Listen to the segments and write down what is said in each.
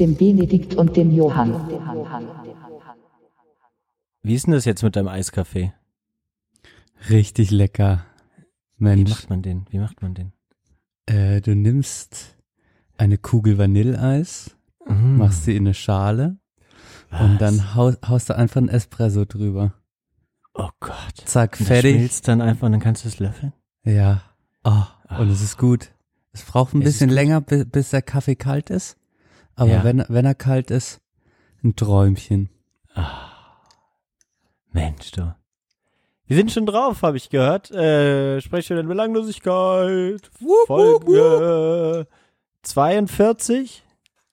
dem Benedikt und dem Johann. Wie ist denn das jetzt mit deinem Eiskaffee? Richtig lecker. Wie Mensch, macht man den? Wie macht man den? äh, du nimmst eine Kugel Vanilleeis, Mhm. machst sie in eine Schale und dann haust, haust du einfach einen Espresso drüber. Oh Gott. Zack, Und fertig. schmilzt dann einfach und dann kannst du es löffeln? Ja. Oh, und es ist gut. Es braucht ein Es bisschen länger, bis, bis der Kaffee kalt ist. Aber Ja. wenn, wenn er kalt ist, ein Träumchen. Mensch, du. Wir sind schon drauf, habe ich gehört. Äh, Sprechstunde in Belanglosigkeit. Folge 42.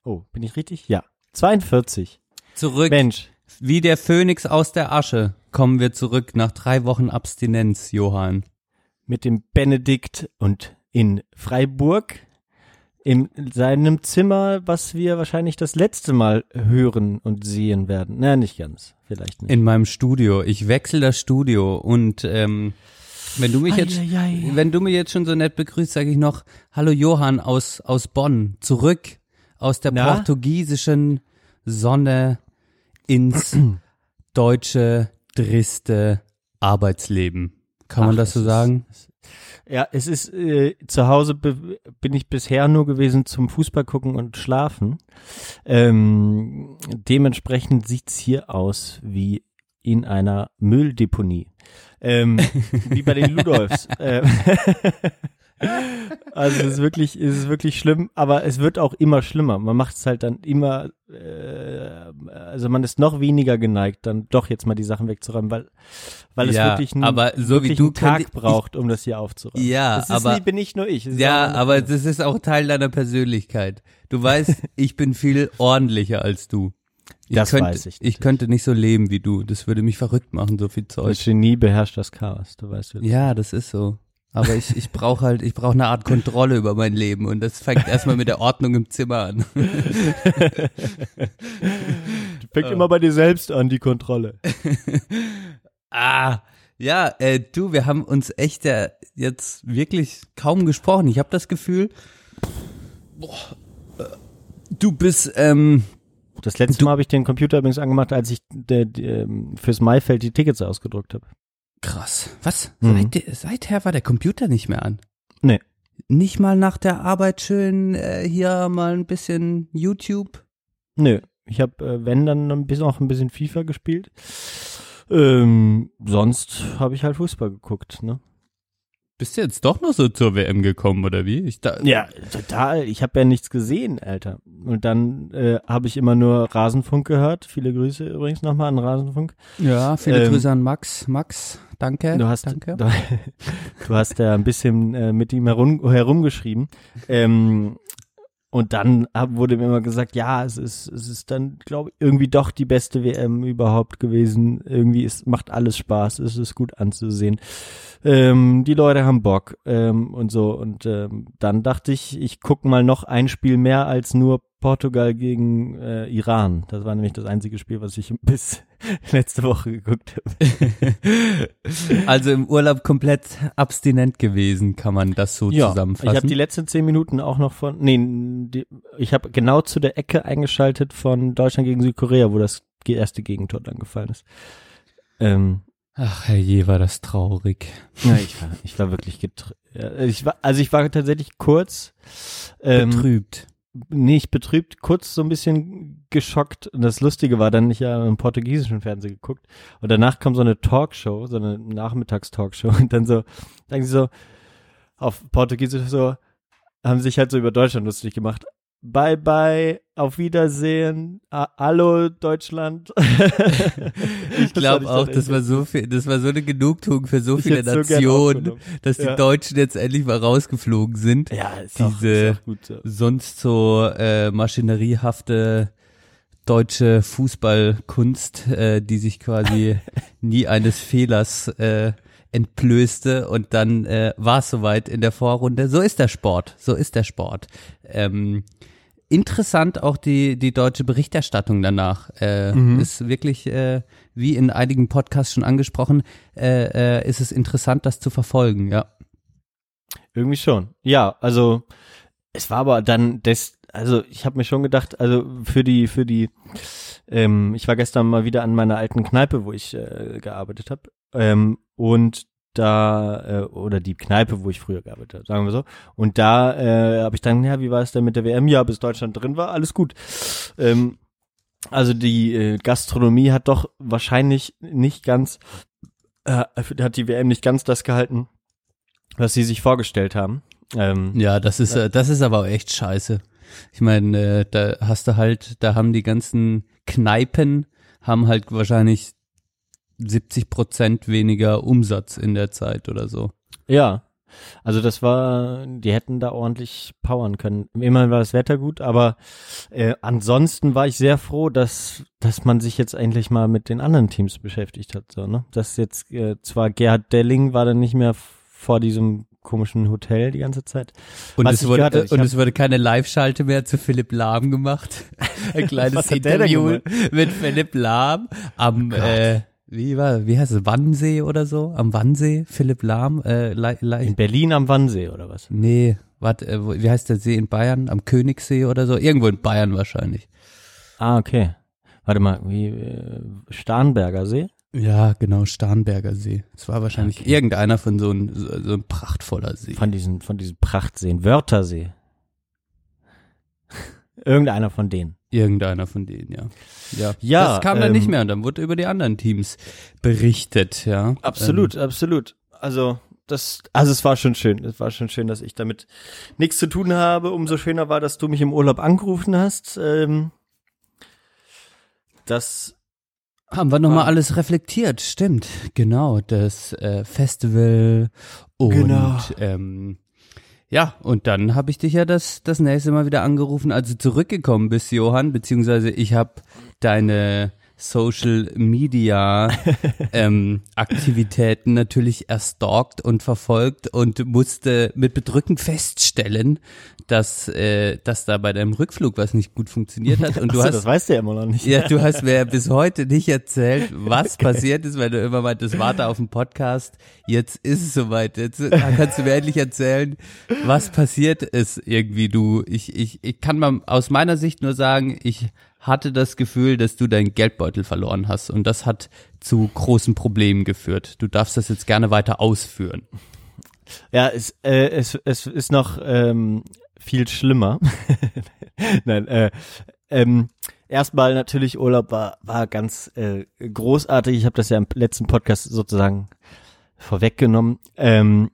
Oh, bin ich richtig? Ja. 42. Zurück. Mensch. Wie der Phönix aus der Asche kommen wir zurück nach drei Wochen Abstinenz, Johann. Mit dem Benedikt und in Freiburg. In seinem Zimmer, was wir wahrscheinlich das letzte Mal hören und sehen werden. Na, nicht ganz. Vielleicht nicht. In meinem Studio. Ich wechsle das Studio und ähm, wenn du mich jetzt, Eieiei. wenn du mich jetzt schon so nett begrüßt, sage ich noch Hallo Johann aus aus Bonn, zurück aus der Na? portugiesischen Sonne ins deutsche triste Arbeitsleben. Kann man Ach, das es so ist- sagen? Ja, es ist äh, zu Hause bin ich bisher nur gewesen zum Fußball gucken und schlafen. Ähm, dementsprechend sieht's hier aus wie in einer Mülldeponie. Ähm, wie bei den Ludolfs. also es ist wirklich, es ist wirklich schlimm, aber es wird auch immer schlimmer. Man macht es halt dann immer, äh, also man ist noch weniger geneigt, dann doch jetzt mal die Sachen wegzuräumen, weil, weil es Ja, wirklich einen, aber so wie wirklich du einen Tag ich- braucht, um das hier aufzuräumen. Ja, das ist aber- nicht, bin nicht nur ich. es Ja, aber das ist auch Teil deiner Persönlichkeit. Du weißt, ich bin viel ordentlicher als du. Ich Das könnte, weiß ich Ich könnte nicht so leben wie du. Das würde mich verrückt machen, so viel Zeug. das Genie beherrscht das Chaos, du weißt. wie das Ja, das ist so. Aber ich, ich brauche halt, ich brauche eine Art Kontrolle über mein Leben und das fängt erstmal mit der Ordnung im Zimmer an. Fängt immer bei dir selbst an, die Kontrolle. Ah, ja, äh, du, wir haben uns echt äh, jetzt wirklich kaum gesprochen. Ich habe das Gefühl, boah, äh, du bist, ähm, Das letzte Mal habe ich den Computer übrigens angemacht, als ich de, de, ähm, fürs Maifeld die Tickets ausgedruckt habe. Krass. Was? Mhm. Seit, seither war der Computer nicht mehr an? Nee. Nicht mal nach der Arbeit schön äh, hier mal ein bisschen YouTube? Nö, ich habe, äh, wenn, dann ein bisschen, auch ein bisschen FIFA gespielt. Ähm, sonst habe ich halt Fußball geguckt, ne? Bist du jetzt doch noch so zur WM gekommen, oder wie? Ich da, Ja, total. Ich habe ja nichts gesehen, Alter. Und dann äh, habe ich immer nur Rasenfunk gehört. Viele Grüße übrigens nochmal an Rasenfunk. Ja, viele Ähm, Grüße an Max. Max, danke. Du hast, danke. du, du hast ja ein bisschen äh, mit ihm herum, herumgeschrieben. Ähm, und dann wurde mir immer gesagt, ja, es ist, es ist dann, glaube ich, irgendwie doch die beste WM überhaupt gewesen. Irgendwie ist, macht alles Spaß, es ist gut anzusehen. Ähm, die Leute haben Bock ähm, und so. Und ähm, dann dachte ich, ich guck mal noch ein Spiel mehr als nur Portugal gegen äh, Iran. Das war nämlich das einzige Spiel, was ich bis letzte Woche geguckt habe. Also im Urlaub komplett abstinent gewesen, kann man das so zusammenfassen. Ich habe die letzten zehn Minuten auch noch von, nee, die, ich habe genau zu der Ecke eingeschaltet von Deutschland gegen Südkorea, wo das erste Gegentor dann gefallen ist. Ähm, Ach, herrje, war das traurig. ja, ich war, ich war wirklich getr ja, ich war, also ich war tatsächlich kurz, ähm, Betrübt. Nicht betrübt, kurz so ein bisschen geschockt. Und das Lustige war dann, ich habe im portugiesischen Fernsehen geguckt und danach kam so eine Talkshow, so eine Nachmittagstalkshow und dann so, sagen sie so, auf Portugiesisch so, haben sich halt so über Deutschland lustig gemacht. Bye bye, auf Wiedersehen, hallo Deutschland. Ich glaube auch, das war so viel, das war so eine Genugtuung für so viele so Nationen, aufgenommen. dass die Ja. Deutschen jetzt endlich mal rausgeflogen sind. Ja, ist auch, Diese- ist auch gut so. Sonst so äh, maschineriehafte deutsche Fußballkunst, äh, die sich quasi nie eines Fehlers äh, entblößte und dann äh, war es soweit in der Vorrunde. So ist der Sport, so ist der Sport. Ähm, interessant auch die, die deutsche Berichterstattung danach. Äh, Mhm. Ist wirklich, äh, wie in einigen Podcasts schon angesprochen, äh, äh, ist es interessant, das zu verfolgen, ja. Irgendwie schon. Ja, also es war aber dann das, also ich habe mir schon gedacht, also für die, für die, ähm, ich war gestern mal wieder an meiner alten Kneipe, wo ich äh, gearbeitet habe. Ähm, und da, äh, oder die Kneipe, wo ich früher gearbeitet habe, sagen wir so. Und da äh, habe ich dann, ja, wie war es denn mit der WM? Ja, bis Deutschland drin war, alles gut. Ähm, also die äh, Gastronomie hat doch wahrscheinlich nicht ganz, äh, hat die WM nicht ganz das gehalten, was sie sich vorgestellt haben. Ähm, Ja, das ist, äh, das ist aber auch echt scheiße. Ich meine, äh, da hast du halt, da haben die ganzen Kneipen, haben halt wahrscheinlich 70 Prozent weniger Umsatz in der Zeit oder so. Ja. Also das war, die hätten da ordentlich powern können. Immerhin war das Wetter gut, aber äh, ansonsten war ich sehr froh, dass dass man sich jetzt endlich mal mit den anderen Teams beschäftigt hat. So, ne? Dass jetzt äh, zwar Gerhard Delling war dann nicht mehr vor diesem komischen Hotel die ganze Zeit. Und, es wurde, ich und es wurde keine Live-Schalte mehr zu Philipp Lahm gemacht. Ein kleines Interview mit Philipp Lahm am, Gott. äh, wie war, wie heißt es, Wannsee oder so? Am Wannsee, Philipp Lahm, äh, In Berlin am Wannsee oder was? nee, warte, äh, wie heißt der See in Bayern? Am Königssee oder so? Irgendwo in Bayern wahrscheinlich. Ah, okay. Warte mal, wie äh, Starnberger See? Ja, genau, Starnberger See. Es war wahrscheinlich Okay. irgendeiner von so ein, so, so ein prachtvoller See. Von diesen, von diesen Prachtseen. Wörthersee. Irgendeiner von denen. Irgendeiner von denen, ja. Ja, Ja, das kam dann ähm, nicht mehr und dann wurde über die anderen Teams berichtet, ja. Ähm, Absolut, absolut. Also das, also es war schon schön. Es war schon schön, dass ich damit nichts zu tun habe. Umso schöner war, dass du mich im Urlaub angerufen hast. Ähm, das, Haben wir nochmal alles reflektiert, stimmt, genau, das äh, Festival und Genau. ähm, ja, und dann habe ich dich ja das, das nächste Mal wieder angerufen, als du zurückgekommen bist, Johann, beziehungsweise ich habe deine Social Media ähm, Aktivitäten natürlich erstalkt und verfolgt und musste mit Bedrücken feststellen, dass, äh, dass da bei deinem Rückflug was nicht gut funktioniert hat. Und du Achso, hast das weißt du ja immer noch nicht. ja, du hast mir bis heute nicht erzählt, was passiert ist, weil du immer meintest, warte auf den Podcast. Jetzt ist es soweit. Jetzt kannst du mir endlich erzählen, was passiert ist irgendwie du. Ich, ich, ich kann mal aus meiner Sicht nur sagen, ich hatte das Gefühl, dass du deinen Geldbeutel verloren hast und das hat zu großen Problemen geführt. Du darfst das jetzt gerne weiter ausführen. Ja, es, äh, es, es ist noch ähm, viel schlimmer. Nein, äh, ähm, erstmal natürlich Urlaub war, war ganz äh, großartig. Ich habe das ja im letzten Podcast sozusagen vorweggenommen. Ähm,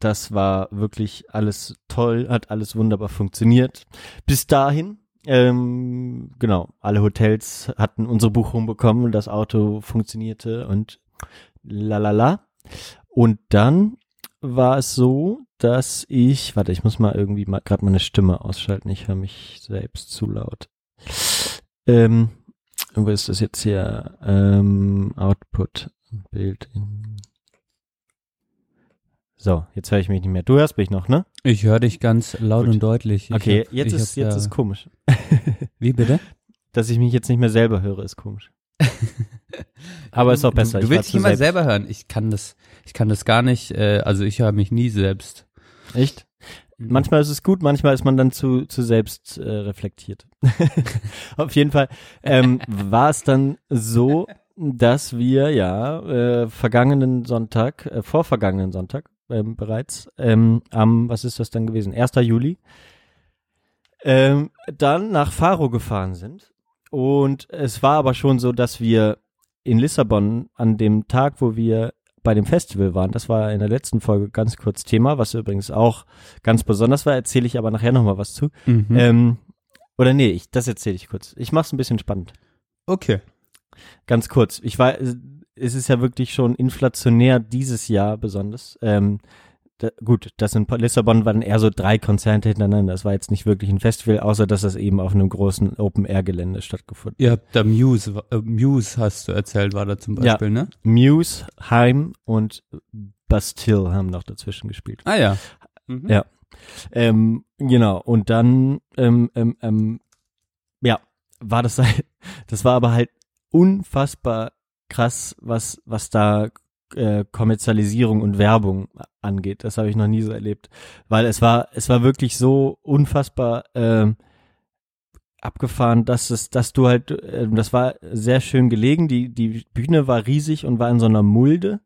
das war wirklich alles toll, hat alles wunderbar funktioniert. Bis dahin, ähm, genau, alle Hotels hatten unsere Buchung bekommen, das Auto funktionierte und la la la. Und dann war es so, dass ich, warte, ich muss mal irgendwie mal gerade meine Stimme ausschalten. Ich höre mich selbst zu laut. Ähm, wo ist das jetzt hier? Ähm, Output, Bild. So, jetzt höre ich mich nicht mehr. Du hörst mich noch, ne? Ich höre dich ganz laut Gut. und deutlich. Ich Okay, hab- jetzt ist jetzt ist komisch. Wie bitte? Dass ich mich jetzt nicht mehr selber höre, ist komisch. Aber ist auch besser. Du, du willst dich immer selbst- selber hören. Ich kann das, ich kann das gar nicht. Äh, also ich höre mich nie selbst. Echt? Manchmal ist es gut, manchmal ist man dann zu, zu selbst äh, reflektiert. Auf jeden Fall ähm, war es dann so, dass wir ja äh, vergangenen Sonntag, äh, vorvergangenen Sonntag ähm, bereits, ähm, am, was ist das dann gewesen, 1. Juli, ähm, dann nach Faro gefahren sind. Und es war aber schon so, dass wir in Lissabon an dem Tag, wo wir bei dem Festival waren, das war in der letzten Folge ganz kurz Thema, was übrigens auch ganz besonders war, erzähle ich aber nachher nochmal was zu. Mhm. Ähm, oder nee, ich, das erzähle ich kurz. Ich mach's ein bisschen spannend. okay. Ganz kurz. Ich war, es ist ja wirklich schon inflationär dieses Jahr besonders. Ähm, da, gut, das in Lissabon waren eher so drei Konzerte hintereinander. Das war jetzt nicht wirklich ein Festival, außer dass das eben auf einem großen Open-Air-Gelände stattgefunden Ihr habt da Muse, äh, Muse hast du erzählt, war da zum Ja. Beispiel, ne? Muse, Heim und Bastille haben noch dazwischen gespielt. Ah ja. Mhm. Ja. Ähm, genau, und dann, ähm, ähm, ähm, ja, war das halt, das war aber halt unfassbar krass, was, was da äh, Kommerzialisierung und Werbung angeht. Das habe ich noch nie so erlebt. Weil es war, es war wirklich so unfassbar ähm, abgefahren, dass es, dass du halt, äh, das war sehr schön gelegen. Die, die Bühne war riesig und war in so einer Mulde.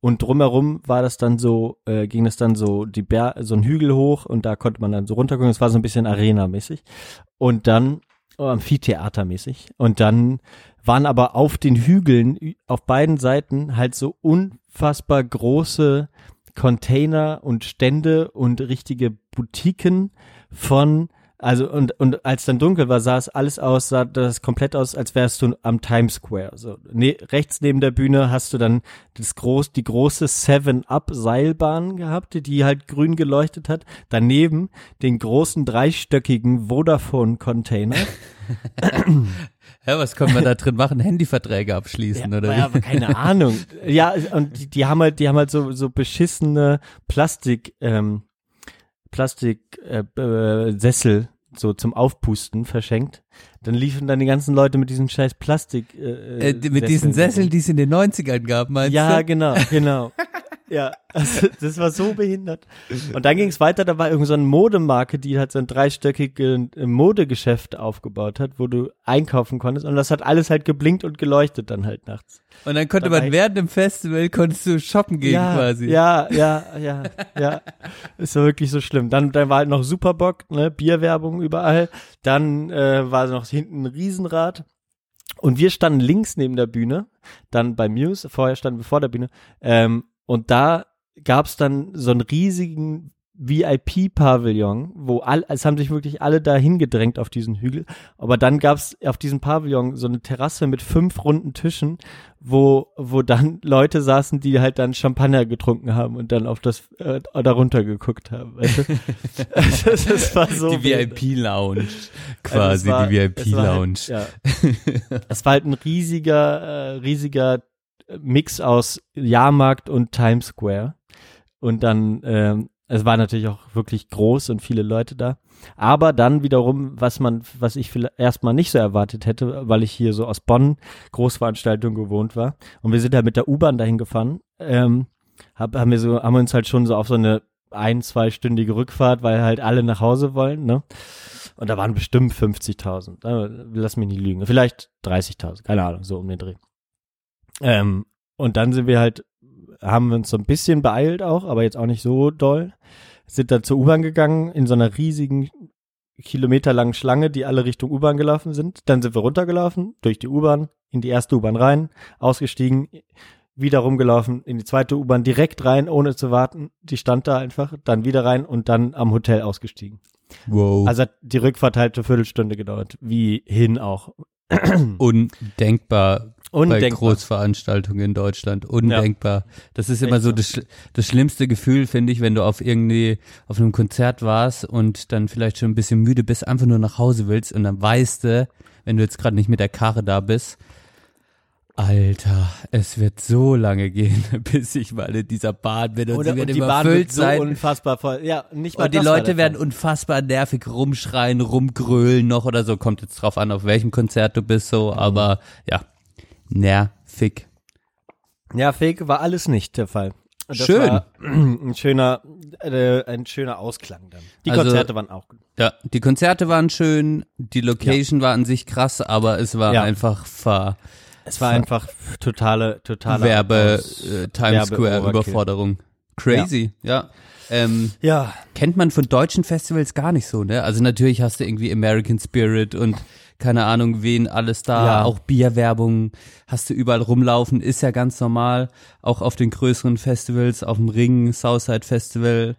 Und drumherum war das dann so, äh, ging es dann so die Ber so ein Hügel hoch und da konnte man dann so runtergucken. Es war so ein bisschen Arena-mäßig. Und dann oh, Amphitheater-mäßig. Und dann waren aber auf den Hügeln auf beiden Seiten halt so unfassbar große Container und Stände und richtige Boutiquen von also und und als dann dunkel war, sah es alles aus, sah das komplett aus, als wärst du am Times Square. So ne, rechts neben der Bühne hast du dann das groß die große Seven Up Seilbahn gehabt, die halt grün geleuchtet hat. Daneben den großen dreistöckigen Vodafone Container. Ja, was können wir da drin machen? Handyverträge abschließen oder ja, aber keine Ahnung. Ja, und die, die haben halt, die haben halt so, so beschissene Plastik, ähm, Plastik, äh, äh, Sessel so zum Aufpusten verschenkt. Dann liefen dann die ganzen Leute mit diesen scheiß Plastik, äh, Äh, mit diesen Sesseln, die es in den 90ern gab, meinst Ja, du? genau, genau. Ja, also, das war so behindert. Und dann ging es weiter, da war irgend so eine Modemarke, die halt so ein dreistöckiges äh, Modegeschäft aufgebaut hat, wo du einkaufen konntest und das hat alles halt geblinkt und geleuchtet dann halt nachts. Und dann konnte Dann man während dem Festival konntest du shoppen gehen ja, quasi. Ja, ja, ja, ja. Ist so wirklich so schlimm. Dann, dann war halt noch Superbock, ne, Bierwerbung überall. Dann äh, war noch hinten ein Riesenrad. Und wir standen links neben der Bühne, dann bei Muse, vorher standen wir vor der Bühne. Ähm, und da gab's dann so einen riesigen VIP-Pavillon, wo all, es haben sich wirklich alle da hingedrängt auf diesen Hügel. Aber dann gab's auf diesem Pavillon so eine Terrasse mit fünf runden Tischen, wo, wo dann Leute saßen, die halt dann Champagner getrunken haben und dann auf das, äh, darunter geguckt haben. Weißt du? also, das war so. die. VIP-Lounge. Also es Quasi, war- die es war VIP-Lounge. Halt, ja. es war halt ein riesiger, äh, riesiger Mix aus Jahrmarkt und Times Square. Und dann, ähm, es war natürlich auch wirklich groß und viele Leute da. Aber dann wiederum, was man, was ich erstmal nicht so erwartet hätte, weil ich hier so aus Bonn Großveranstaltungen gewohnt war. Und wir sind halt mit der U-Bahn dahin gefahren. Ähm, hab, haben wir so, haben uns halt schon so auf so eine ein, zweistündige Rückfahrt, weil halt alle nach Hause wollen, ne? Und da waren bestimmt 50.000. Äh, Lass mich nicht lügen. Vielleicht 30.000. Keine Ahnung, so um den Dreh. Ähm, und dann sind wir halt, haben wir uns so ein bisschen beeilt auch, aber jetzt auch nicht so doll. Sind dann zur U-Bahn gegangen in so einer riesigen kilometerlangen Schlange, die alle Richtung U-Bahn gelaufen sind. Dann sind wir runtergelaufen, durch die U-Bahn, in die erste U-Bahn rein, ausgestiegen, wieder rumgelaufen, in die zweite U-Bahn direkt rein, ohne zu warten. Die stand da einfach, dann wieder rein und dann am Hotel ausgestiegen. Wow. Also hat die Rückfahrt halt eine Viertelstunde gedauert, wie hin auch. Undenkbar bei Undenkbar. Großveranstaltungen in Deutschland. Undenkbar. Das ist immer Echt so das, das schlimmste Gefühl, finde ich, wenn du auf irgendwie auf einem Konzert warst und dann vielleicht schon ein bisschen müde bist, einfach nur nach Hause willst und dann weißt du, wenn du jetzt gerade nicht mit der Karre da bist, Alter, es wird so lange gehen, bis ich mal in dieser Bahn bin und Oder, sie wird und die Bahn wird so sein. unfassbar voll. Ja, nicht mal Und die Leute werden unfassbar nervig rumschreien, rumgrölen noch oder so. Kommt jetzt drauf an, auf welchem Konzert du bist, so. Mhm. Aber ja, nervig. Ja, Fake war alles nicht der Fall. Das Schön. Ein schöner, äh, ein schöner Ausklang dann. Die Also- Konzerte waren auch gut. Ja, die Konzerte waren schön, die Location war an sich krass, aber es war Ja. einfach ver Es war einfach totale, totale Werbe, Aus- äh, Times Square Werbe-Overkill. Überforderung. Crazy, ja. Ähm, Ja, kennt man von deutschen Festivals gar nicht so, ne? Also natürlich hast du irgendwie American Spirit und keine Ahnung, wen alles da, Ja. auch Bierwerbung hast du überall rumlaufen, ist ja ganz normal, auch auf den größeren Festivals, auf dem Ring, Southside Festival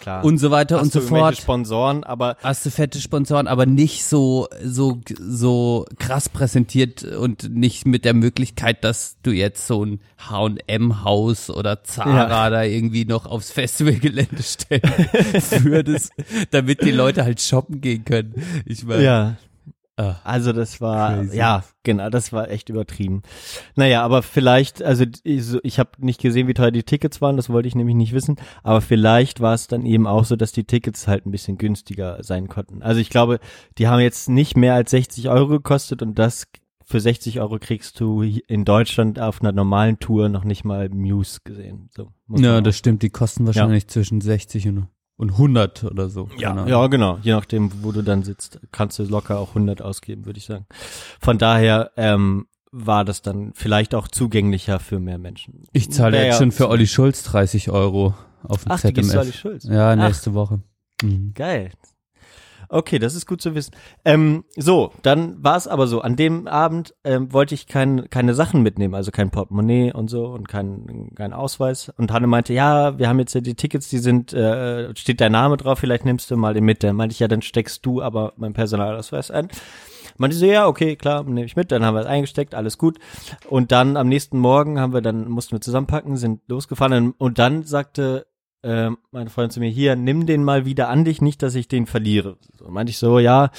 Klar. und so weiter Hast und so fort. Sponsoren, aber Hast du fette Sponsoren, aber nicht so, so, so krass präsentiert und nicht mit der Möglichkeit, dass du jetzt so ein H&M-Haus oder Zara Ja. da irgendwie noch aufs Festivalgelände stellen würdest, damit die Leute halt shoppen gehen können. Ich meine, ja, Also das war, Crazy. ja, genau, das war echt übertrieben. Naja, aber vielleicht, also ich, habe nicht gesehen, wie teuer die Tickets waren, das wollte ich nämlich nicht wissen, aber vielleicht war es dann eben auch so, dass die Tickets halt ein bisschen günstiger sein konnten. Also ich glaube, die haben jetzt nicht mehr als 60 Euro gekostet und das für 60 Euro kriegst du in Deutschland auf einer normalen Tour noch nicht mal Muse gesehen. So, ja, das stimmt, die kosten wahrscheinlich zwischen 60 und, und 100 oder so. Ja, Ahnung. ja, genau. Je nachdem, wo du dann sitzt, kannst du locker auch 100 ausgeben, würde ich sagen. Von daher ähm, war das dann vielleicht auch zugänglicher für mehr Menschen. Ich zahle Wär jetzt ja schon für Olli Schulz 30 Euro auf dem Ach, du gehst ZMF. zu Olli Schulz. Ja, Ach. nächste Woche. Mhm. Geil. Okay, das ist gut zu wissen. Ähm, so, dann war es aber so. An dem Abend ähm, wollte ich kein, keine Sachen mitnehmen, also kein Portemonnaie und so und kein, kein Ausweis. Und Hanne meinte, ja, wir haben jetzt ja die Tickets, die sind, äh, steht dein Name drauf, vielleicht nimmst du mal den mit. Dann meinte ich, ja, dann steckst du aber meinen Personalausweis ein. Meinte sie, ja, okay, klar, nehme ich mit. Dann haben wir es eingesteckt, alles gut. Und dann am nächsten Morgen haben wir dann, mussten wir zusammenpacken, sind losgefahren. Und dann sagte ähm, meine Freundin zu mir, hier, nimm den mal wieder an dich, nicht, dass ich den verliere. So meinte ich so, ja,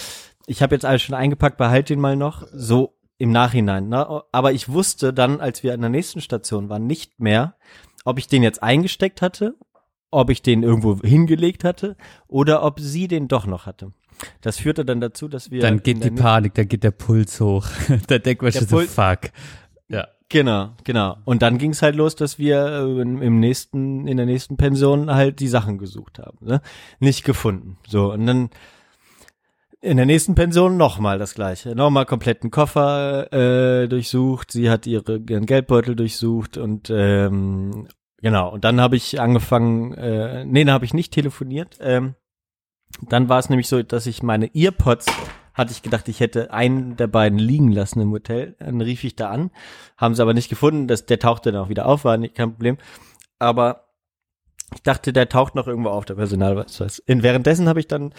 ich habe jetzt alles schon eingepackt, behalt den mal noch, so im Nachhinein. Ne? Aber ich wusste dann, als wir an der nächsten Station waren, nicht mehr, ob ich den jetzt eingesteckt hatte, ob ich den irgendwo hingelegt hatte oder ob sie den doch noch hatte. Das führte dann dazu, dass wir Dann geht die Panik, dann geht der Puls hoch. da denkt man Der schon so, fuck. Ja. Genau, genau. Und dann ging es halt los, dass wir äh, im nächsten, in der nächsten Pension halt die Sachen gesucht haben. Ne? Nicht gefunden. So, und dann in der nächsten Pension nochmal das gleiche. Nochmal kompletten Koffer äh, durchsucht. Sie hat ihre, ihren Geldbeutel durchsucht und ähm, genau. Und dann habe ich angefangen, äh, nee, dann habe ich nicht telefoniert. Ähm, dann war es nämlich so, dass ich meine Earpods hatte ich gedacht, ich hätte einen der beiden liegen lassen im Hotel. Dann rief ich da an, haben sie aber nicht gefunden. Das, der tauchte dann auch wieder auf, war nicht, kein Problem. Aber ich dachte, der taucht noch irgendwo auf, der Personalausweis. In, währenddessen habe ich dann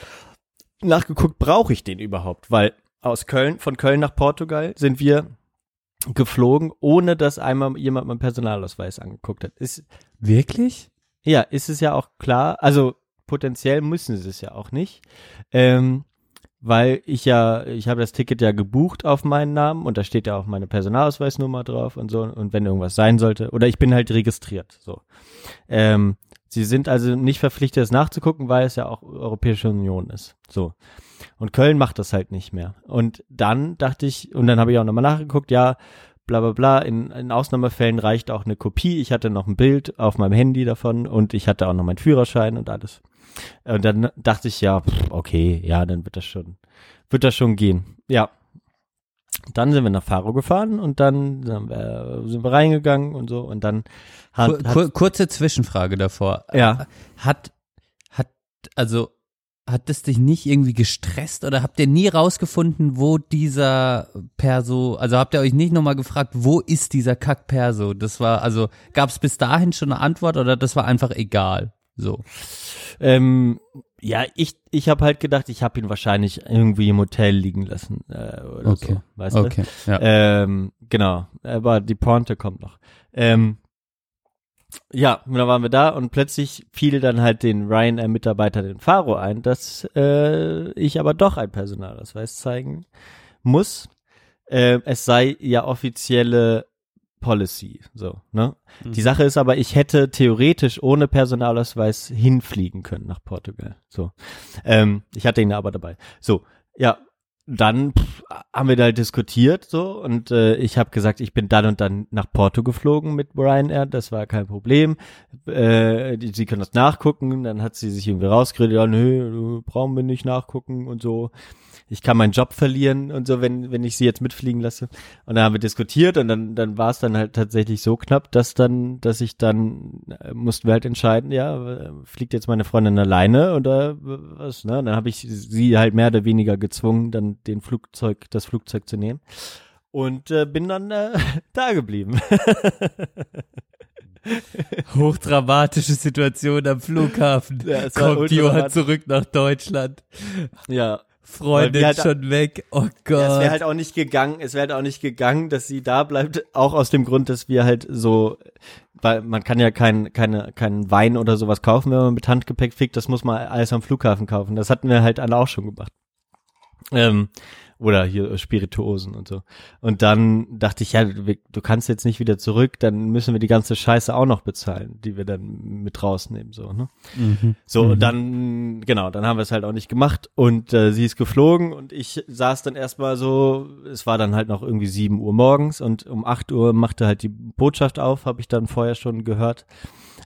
nachgeguckt, brauche ich den überhaupt? Weil aus Köln, von Köln nach Portugal sind wir geflogen, ohne dass einmal jemand meinen Personalausweis angeguckt hat. Ist, Wirklich? ja, ist es ja auch klar. Also potenziell müssen sie es ja auch nicht. Ähm, weil ich ja, ich habe das Ticket ja gebucht auf meinen Namen und da steht ja auch meine Personalausweisnummer drauf und so und wenn irgendwas sein sollte oder ich bin halt registriert, so. Ähm, sie sind also nicht verpflichtet, es nachzugucken, weil es ja auch Europäische Union ist, so. Und Köln macht das halt nicht mehr. Und dann dachte ich, und dann habe ich auch nochmal nachgeguckt, ja, bla bla bla, in, in Ausnahmefällen reicht auch eine Kopie. Ich hatte noch ein Bild auf meinem Handy davon und ich hatte auch noch meinen Führerschein und alles. Und dann dachte ich, ja, pff, okay, ja, dann wird das schon, wird das schon gehen. Ja. Dann sind wir nach Faro gefahren und dann sind wir, sind wir reingegangen und so und dann Kur hat, hat kur kurze Zwischenfrage davor. ja, Hat, hat, also, hat das dich nicht irgendwie gestresst oder habt ihr nie rausgefunden, wo dieser Perso, also habt ihr euch nicht nochmal gefragt, wo ist dieser Kack-Perso? Das war, also, gab es bis dahin schon eine Antwort oder das war einfach egal? So. Ähm, ja, ich, ich habe halt gedacht, ich habe ihn wahrscheinlich irgendwie im Hotel liegen lassen äh, oder Okay, so, weißt du? Okay, ja. Ähm, genau, aber die Pointe kommt noch. Ähm, ja, und dann waren wir da und plötzlich fiel dann halt den Ryanair-Mitarbeiter den Faro ein, dass äh, ich aber doch einen Personalausweis zeigen muss. Äh, es sei ja offizielle Policy, so, ne? Mhm. Die Sache ist aber, ich hätte theoretisch ohne Personalausweis hinfliegen können nach Portugal. So. Ähm, ich hatte ihn aber dabei. So, ja, dann pff, haben wir da diskutiert so und äh, ich habe gesagt, ich bin dann und dann nach Porto geflogen mit Ryanair, das war kein Problem. Äh, die, sie können das nachgucken, dann hat sie sich irgendwie rausgeredet, ja, nö, brauchen wir nicht nachgucken und so. Ich kann meinen Job verlieren und so, wenn wenn ich sie jetzt mitfliegen lasse. Und dann haben wir diskutiert und dann dann war es dann halt tatsächlich so knapp, dass dann, dass ich dann äh, mussten wir halt entscheiden, ja, fliegt jetzt meine Freundin alleine oder was, ne? Dann habe ich sie halt mehr oder weniger gezwungen, dann den Flugzeug, das Flugzeug zu nehmen. Und äh, bin dann äh, da geblieben. Hochdramatische Situation am Flughafen. Ja, Kommt Johann zurück nach Deutschland. ja. Freundin halt- schon weg. Oh Gott. Ja, es wäre halt auch nicht gegangen, es wäre halt auch nicht gegangen, dass sie da bleibt, auch aus dem Grund, dass wir halt so, weil man kann ja kein, keine, keinen Wein oder sowas kaufen, wenn man mit Handgepäck fliegt, das muss man alles am Flughafen kaufen. Das hatten wir halt alle auch schon gemacht. Ähm, oder hier Spirituosen und so. Und dann dachte ich, ja, du, kannst jetzt nicht wieder zurück, dann müssen wir die ganze Scheiße auch noch bezahlen, die wir dann mit rausnehmen, so, ne? mhm. So, Mhm. dann, genau, dann haben wir es halt auch nicht gemacht und äh, sie ist geflogen und ich saß dann erstmal so, es war dann halt noch irgendwie sieben Uhr morgens und um acht Uhr machte halt die Botschaft auf, habe ich dann vorher schon gehört.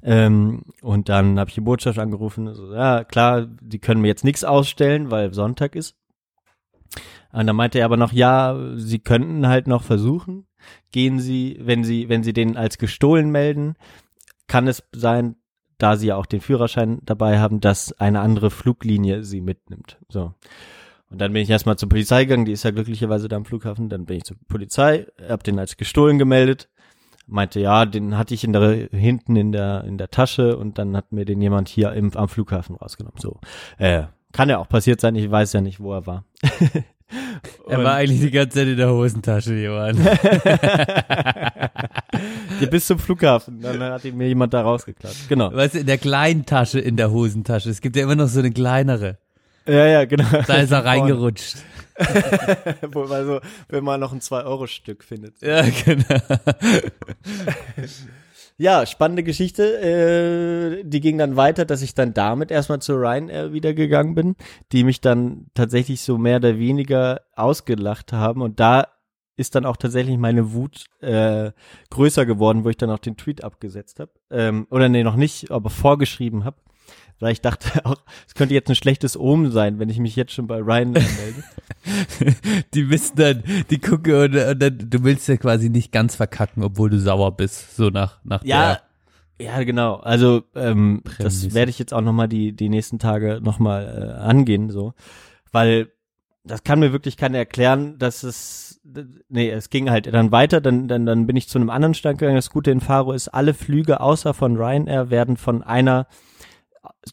Ähm, und dann habe ich die Botschaft angerufen, so, ja klar, die können mir jetzt nichts ausstellen, weil Sonntag ist. Und dann meinte er aber noch, ja, sie könnten halt noch versuchen. Gehen Sie, wenn Sie, wenn Sie den als gestohlen melden, kann es sein, da Sie ja auch den Führerschein dabei haben, dass eine andere Fluglinie Sie mitnimmt. So. Und dann bin ich erstmal zur Polizei gegangen, die ist ja glücklicherweise da am Flughafen. Dann bin ich zur Polizei, hab den als gestohlen gemeldet. Meinte, ja, den hatte ich in der, hinten in der, in der Tasche und dann hat mir den jemand hier im, am Flughafen rausgenommen. So. Äh, kann ja auch passiert sein, ich weiß ja nicht, wo er war. Er war eigentlich die ganze Zeit in der Hosentasche, Johann. ja, bis zum Flughafen. Dann hat ihn mir jemand da rausgeklappt. Genau. Weißt du, in der kleinen Tasche in der Hosentasche. Es gibt ja immer noch so eine kleinere. Ja, ja, genau. Da ist er reingerutscht. Wo man so, wenn man noch ein 2-Euro-Stück findet. Ja, genau. Ja, spannende Geschichte. Äh, die ging dann weiter, dass ich dann damit erstmal zu Ryanair wieder gegangen bin, die mich dann tatsächlich so mehr oder weniger ausgelacht haben. Und da ist dann auch tatsächlich meine Wut äh, größer geworden, wo ich dann auch den Tweet abgesetzt habe. Ähm, oder nee, noch nicht, aber vorgeschrieben habe. Weil ich dachte auch, es könnte jetzt ein schlechtes Omen sein, wenn ich mich jetzt schon bei Ryanair melde. Die wissen dann, die gucken und, und dann, du willst ja quasi nicht ganz verkacken, obwohl du sauer bist, so nach, nach Ja, ja, genau. Also ähm, Prämisse. das werde ich jetzt auch noch mal die die nächsten Tage noch mal äh, angehen, so, weil das kann mir wirklich keiner erklären, dass es nee, es ging halt dann weiter, dann dann dann bin ich zu einem anderen Stand gegangen. Das Gute in Faro ist, alle Flüge außer von Ryanair werden von einer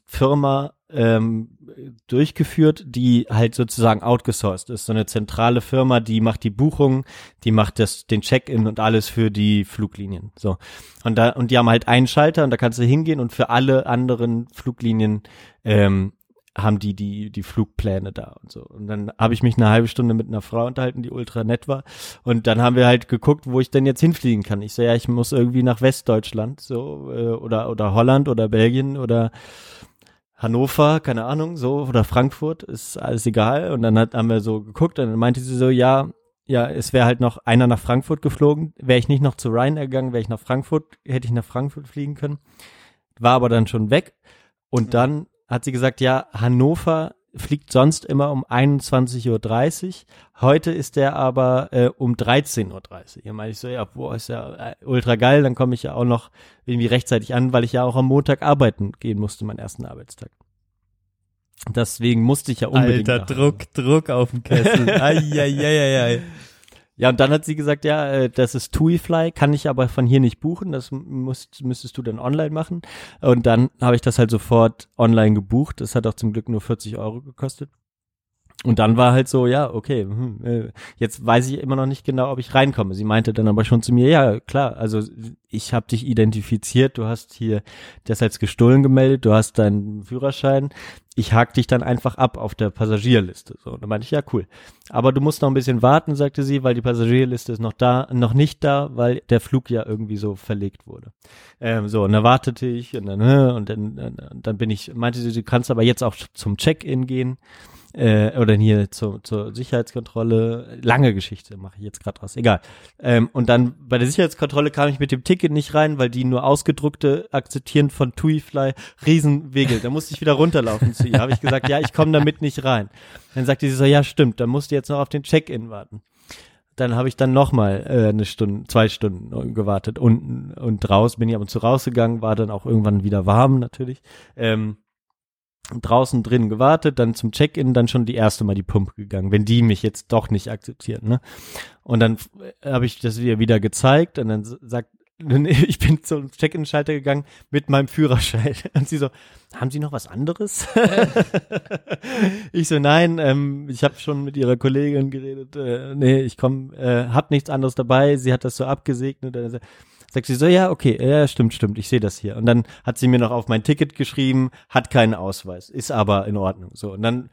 Firma ähm, durchgeführt, die halt sozusagen outgesourced ist. So eine zentrale Firma, die macht die Buchung, die macht das, den Check-in und alles für die Fluglinien. So. Und da, und die haben halt einen Schalter und da kannst du hingehen und für alle anderen Fluglinien ähm, haben die die die Flugpläne da und so. Und dann habe ich mich eine halbe Stunde mit einer Frau unterhalten, die ultra nett war. Und dann haben wir halt geguckt, wo ich denn jetzt hinfliegen kann. Ich so, ja, ich muss irgendwie nach Westdeutschland, so äh, oder oder Holland oder Belgien oder Hannover, keine Ahnung, so oder Frankfurt, ist alles egal. Und dann hat, haben wir so geguckt und dann meinte sie so, ja, ja, es wäre halt noch einer nach Frankfurt geflogen. Wäre ich nicht noch zu Ryanair gegangen, wäre ich nach Frankfurt, hätte ich nach Frankfurt fliegen können. War aber dann schon weg. Und dann hat sie gesagt, ja, Hannover fliegt sonst immer um 21.30 Uhr. Heute ist der aber äh, um 13.30 Uhr. Hier meine ich so, ja, boah, ist ja äh, ultra geil, dann komme ich ja auch noch irgendwie rechtzeitig an, weil ich ja auch am Montag arbeiten gehen musste, meinen ersten Arbeitstag. Deswegen musste ich ja unbedingt. Alter, Druck, Druck auf dem Kessel. Eieieiei. Ja, und dann hat sie gesagt, ja, äh, das ist TuiFly, kann ich aber von hier nicht buchen, das musst, müsstest du dann online machen. Und dann habe ich das halt sofort online gebucht. Das hat auch zum Glück nur 40 Euro gekostet. Und dann war halt so, ja, okay, hm, äh, jetzt weiß ich immer noch nicht genau, ob ich reinkomme. Sie meinte dann aber schon zu mir, ja, klar, also ich habe dich identifiziert, du hast hier das als gestohlen gemeldet, du hast deinen Führerschein, ich hake dich dann einfach ab auf der Passagierliste. So, und dann meinte ich, ja, cool. Aber du musst noch ein bisschen warten, sagte sie, weil die Passagierliste ist noch da, noch nicht da, weil der Flug ja irgendwie so verlegt wurde. Ähm, so, und dann wartete ich und dann, äh, und dann, und dann bin ich, meinte sie, du kannst aber jetzt auch zum Check-in gehen äh, oder hier zur, zur Sicherheitskontrolle. Lange Geschichte mache ich jetzt gerade raus. Egal. Ähm, und dann bei der Sicherheitskontrolle kam ich mit dem Ticket nicht rein, weil die nur ausgedruckte akzeptieren von TuiFly Riesenwegel. Da musste ich wieder runterlaufen zu ihr. Habe ich gesagt, ja, ich komme damit nicht rein. Dann sagte sie so, ja, stimmt, dann musst du jetzt noch auf den Check-in warten. Dann habe ich dann nochmal äh, eine Stunde, zwei Stunden gewartet unten und raus, bin ich ab und zu rausgegangen, war dann auch irgendwann wieder warm natürlich. Ähm, draußen drin gewartet, dann zum Check-in, dann schon die erste Mal die Pumpe gegangen, wenn die mich jetzt doch nicht akzeptieren, ne? Und dann habe ich das ihr wieder gezeigt und dann sagt, ich bin zum Check-in-Schalter gegangen mit meinem Führerschein. Und sie so, haben Sie noch was anderes? ich so, nein, ähm, ich habe schon mit ihrer Kollegin geredet. Äh, nee, ich komm, äh, hab nichts anderes dabei. Sie hat das so abgesegnet. Sagt sie so, ja, okay, ja, stimmt, stimmt, ich sehe das hier. Und dann hat sie mir noch auf mein Ticket geschrieben, hat keinen Ausweis, ist aber in Ordnung. So, und dann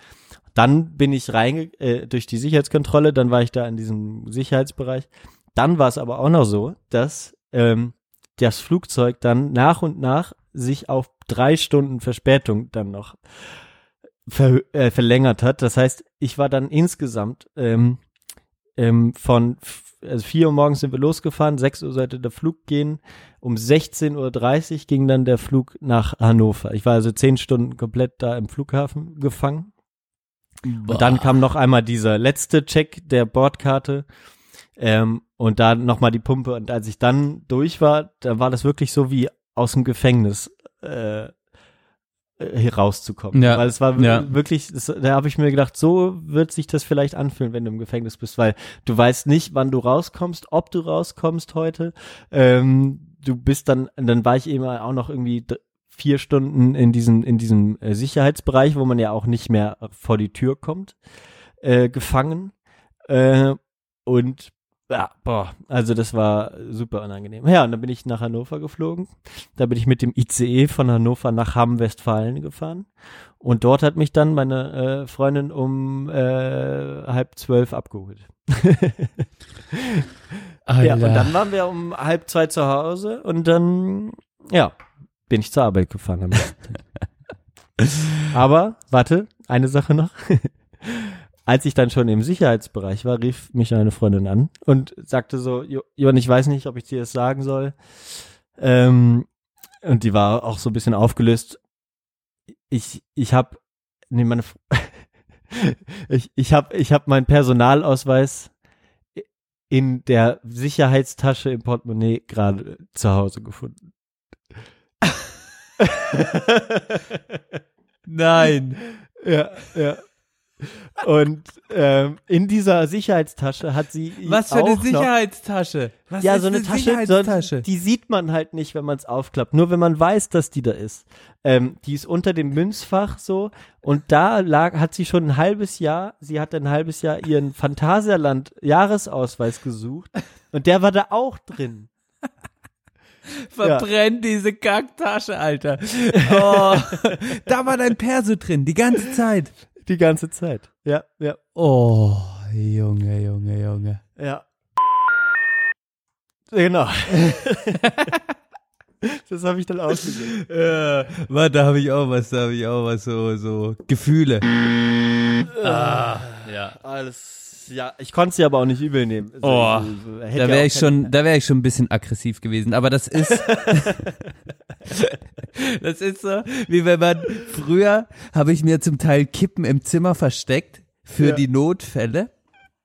dann bin ich rein äh, durch die Sicherheitskontrolle, dann war ich da in diesem Sicherheitsbereich. Dann war es aber auch noch so, dass ähm, das Flugzeug dann nach und nach sich auf drei Stunden Verspätung dann noch ver äh, verlängert hat. Das heißt, ich war dann insgesamt ähm, ähm, von also vier Uhr morgens sind wir losgefahren, sechs Uhr sollte der Flug gehen. Um 16.30 Uhr ging dann der Flug nach Hannover. Ich war also zehn Stunden komplett da im Flughafen gefangen. Und dann kam noch einmal dieser letzte Check der Bordkarte ähm, und dann nochmal die Pumpe. Und als ich dann durch war, da war das wirklich so wie aus dem Gefängnis äh, hier rauszukommen. Ja, Weil es war ja. wirklich, das, da habe ich mir gedacht, so wird sich das vielleicht anfühlen, wenn du im Gefängnis bist, weil du weißt nicht, wann du rauskommst, ob du rauskommst heute. Ähm, du bist dann, dann war ich eben auch noch irgendwie vier Stunden in diesem, in diesem äh, Sicherheitsbereich, wo man ja auch nicht mehr vor die Tür kommt, äh, gefangen. Äh, und ja, boah, also das war super unangenehm. Ja, und dann bin ich nach Hannover geflogen. Da bin ich mit dem ICE von Hannover nach Hamm-Westfalen gefahren. Und dort hat mich dann meine äh, Freundin um äh, halb zwölf abgeholt. Ja, und dann waren wir um halb zwei zu Hause und dann, ja, bin ich zur Arbeit gefahren. Aber, warte, eine Sache noch. Als ich dann schon im Sicherheitsbereich war, rief mich eine Freundin an und sagte so, Jo- Johann, ich weiß nicht, ob ich dir das sagen soll. Ähm, und die war auch so ein bisschen aufgelöst. Ich, ich habe, nee, meine, ich, ich habe, ich habe meinen Personalausweis in der Sicherheitstasche im Portemonnaie gerade zu Hause gefunden. Nein. ja, ja. Und ähm, in dieser Sicherheitstasche hat sie Was für eine Sicherheitstasche? Was ja, so eine, eine Tasche, Sicherheitstasche? so, die sieht man halt nicht, wenn man es aufklappt. Nur wenn man weiß, dass die da ist. Ähm, die ist unter dem Münzfach so und da lag, hat sie schon ein halbes Jahr, sie hat ein halbes Jahr ihren Phantasialand Jahresausweis gesucht und der war da auch drin. Verbrenn diese Kacktasche, Alter. Oh, da war dein Perso drin, die ganze Zeit. Die ganze Zeit. Ja, ja, Oh, Junge, Junge, Junge. ja. Genau. das habe ich dann ausgesehen. Äh, warte, da habe ich auch was, da habe ich auch was, so, so Gefühle. ah, ja. Alles, ja, ich konnte sie aber auch nicht übel nehmen. Also, Oh, ich- Da wäre ich schon, da wäre ich schon ein bisschen aggressiv gewesen. Aber das ist, das ist so, wie wenn man früher habe ich mir zum Teil Kippen im Zimmer versteckt für Ja. die Notfälle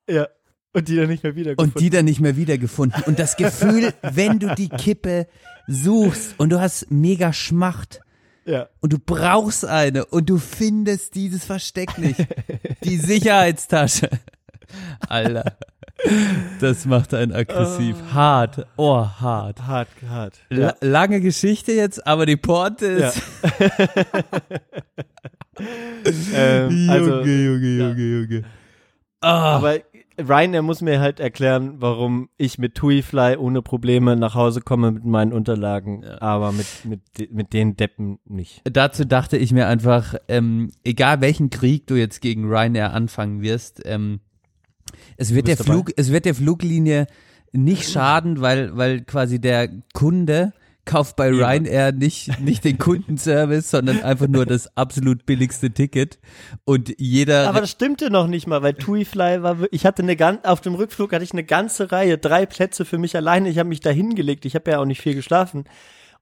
Ja. Und die dann nicht mehr wiedergefunden. und die dann nicht mehr wiedergefunden. Und das Gefühl, wenn du die Kippe suchst und du hast mega Schmacht Ja. und du brauchst eine und du findest dieses Versteck nicht. Die Sicherheitstasche. Alter. Das macht einen aggressiv. Hart. Oh, hart. Hart, hart. La lange Geschichte jetzt, aber die Porte ist. Ähm, also, Junge, Junge, Junge. Ah, aber Ryanair muss mir halt erklären, warum ich mit TuiFly ohne Probleme nach Hause komme mit meinen Unterlagen, aber mit, mit, mit den Deppen nicht. dazu dachte ich mir einfach, ähm, egal welchen Krieg du jetzt gegen Ryanair anfangen wirst, ähm, es wird der dabei? Flug, es wird der Fluglinie nicht schaden, weil, weil quasi der Kunde kauft bei Ryanair nicht, nicht den Kundenservice, sondern einfach nur das absolut billigste Ticket und jeder, Aber das stimmte noch nicht mal, weil TuiFly war, ich hatte eine ganz, auf dem Rückflug hatte ich eine ganze Reihe, drei Plätze für mich alleine. Ich habe mich da hingelegt. Ich habe ja auch nicht viel geschlafen.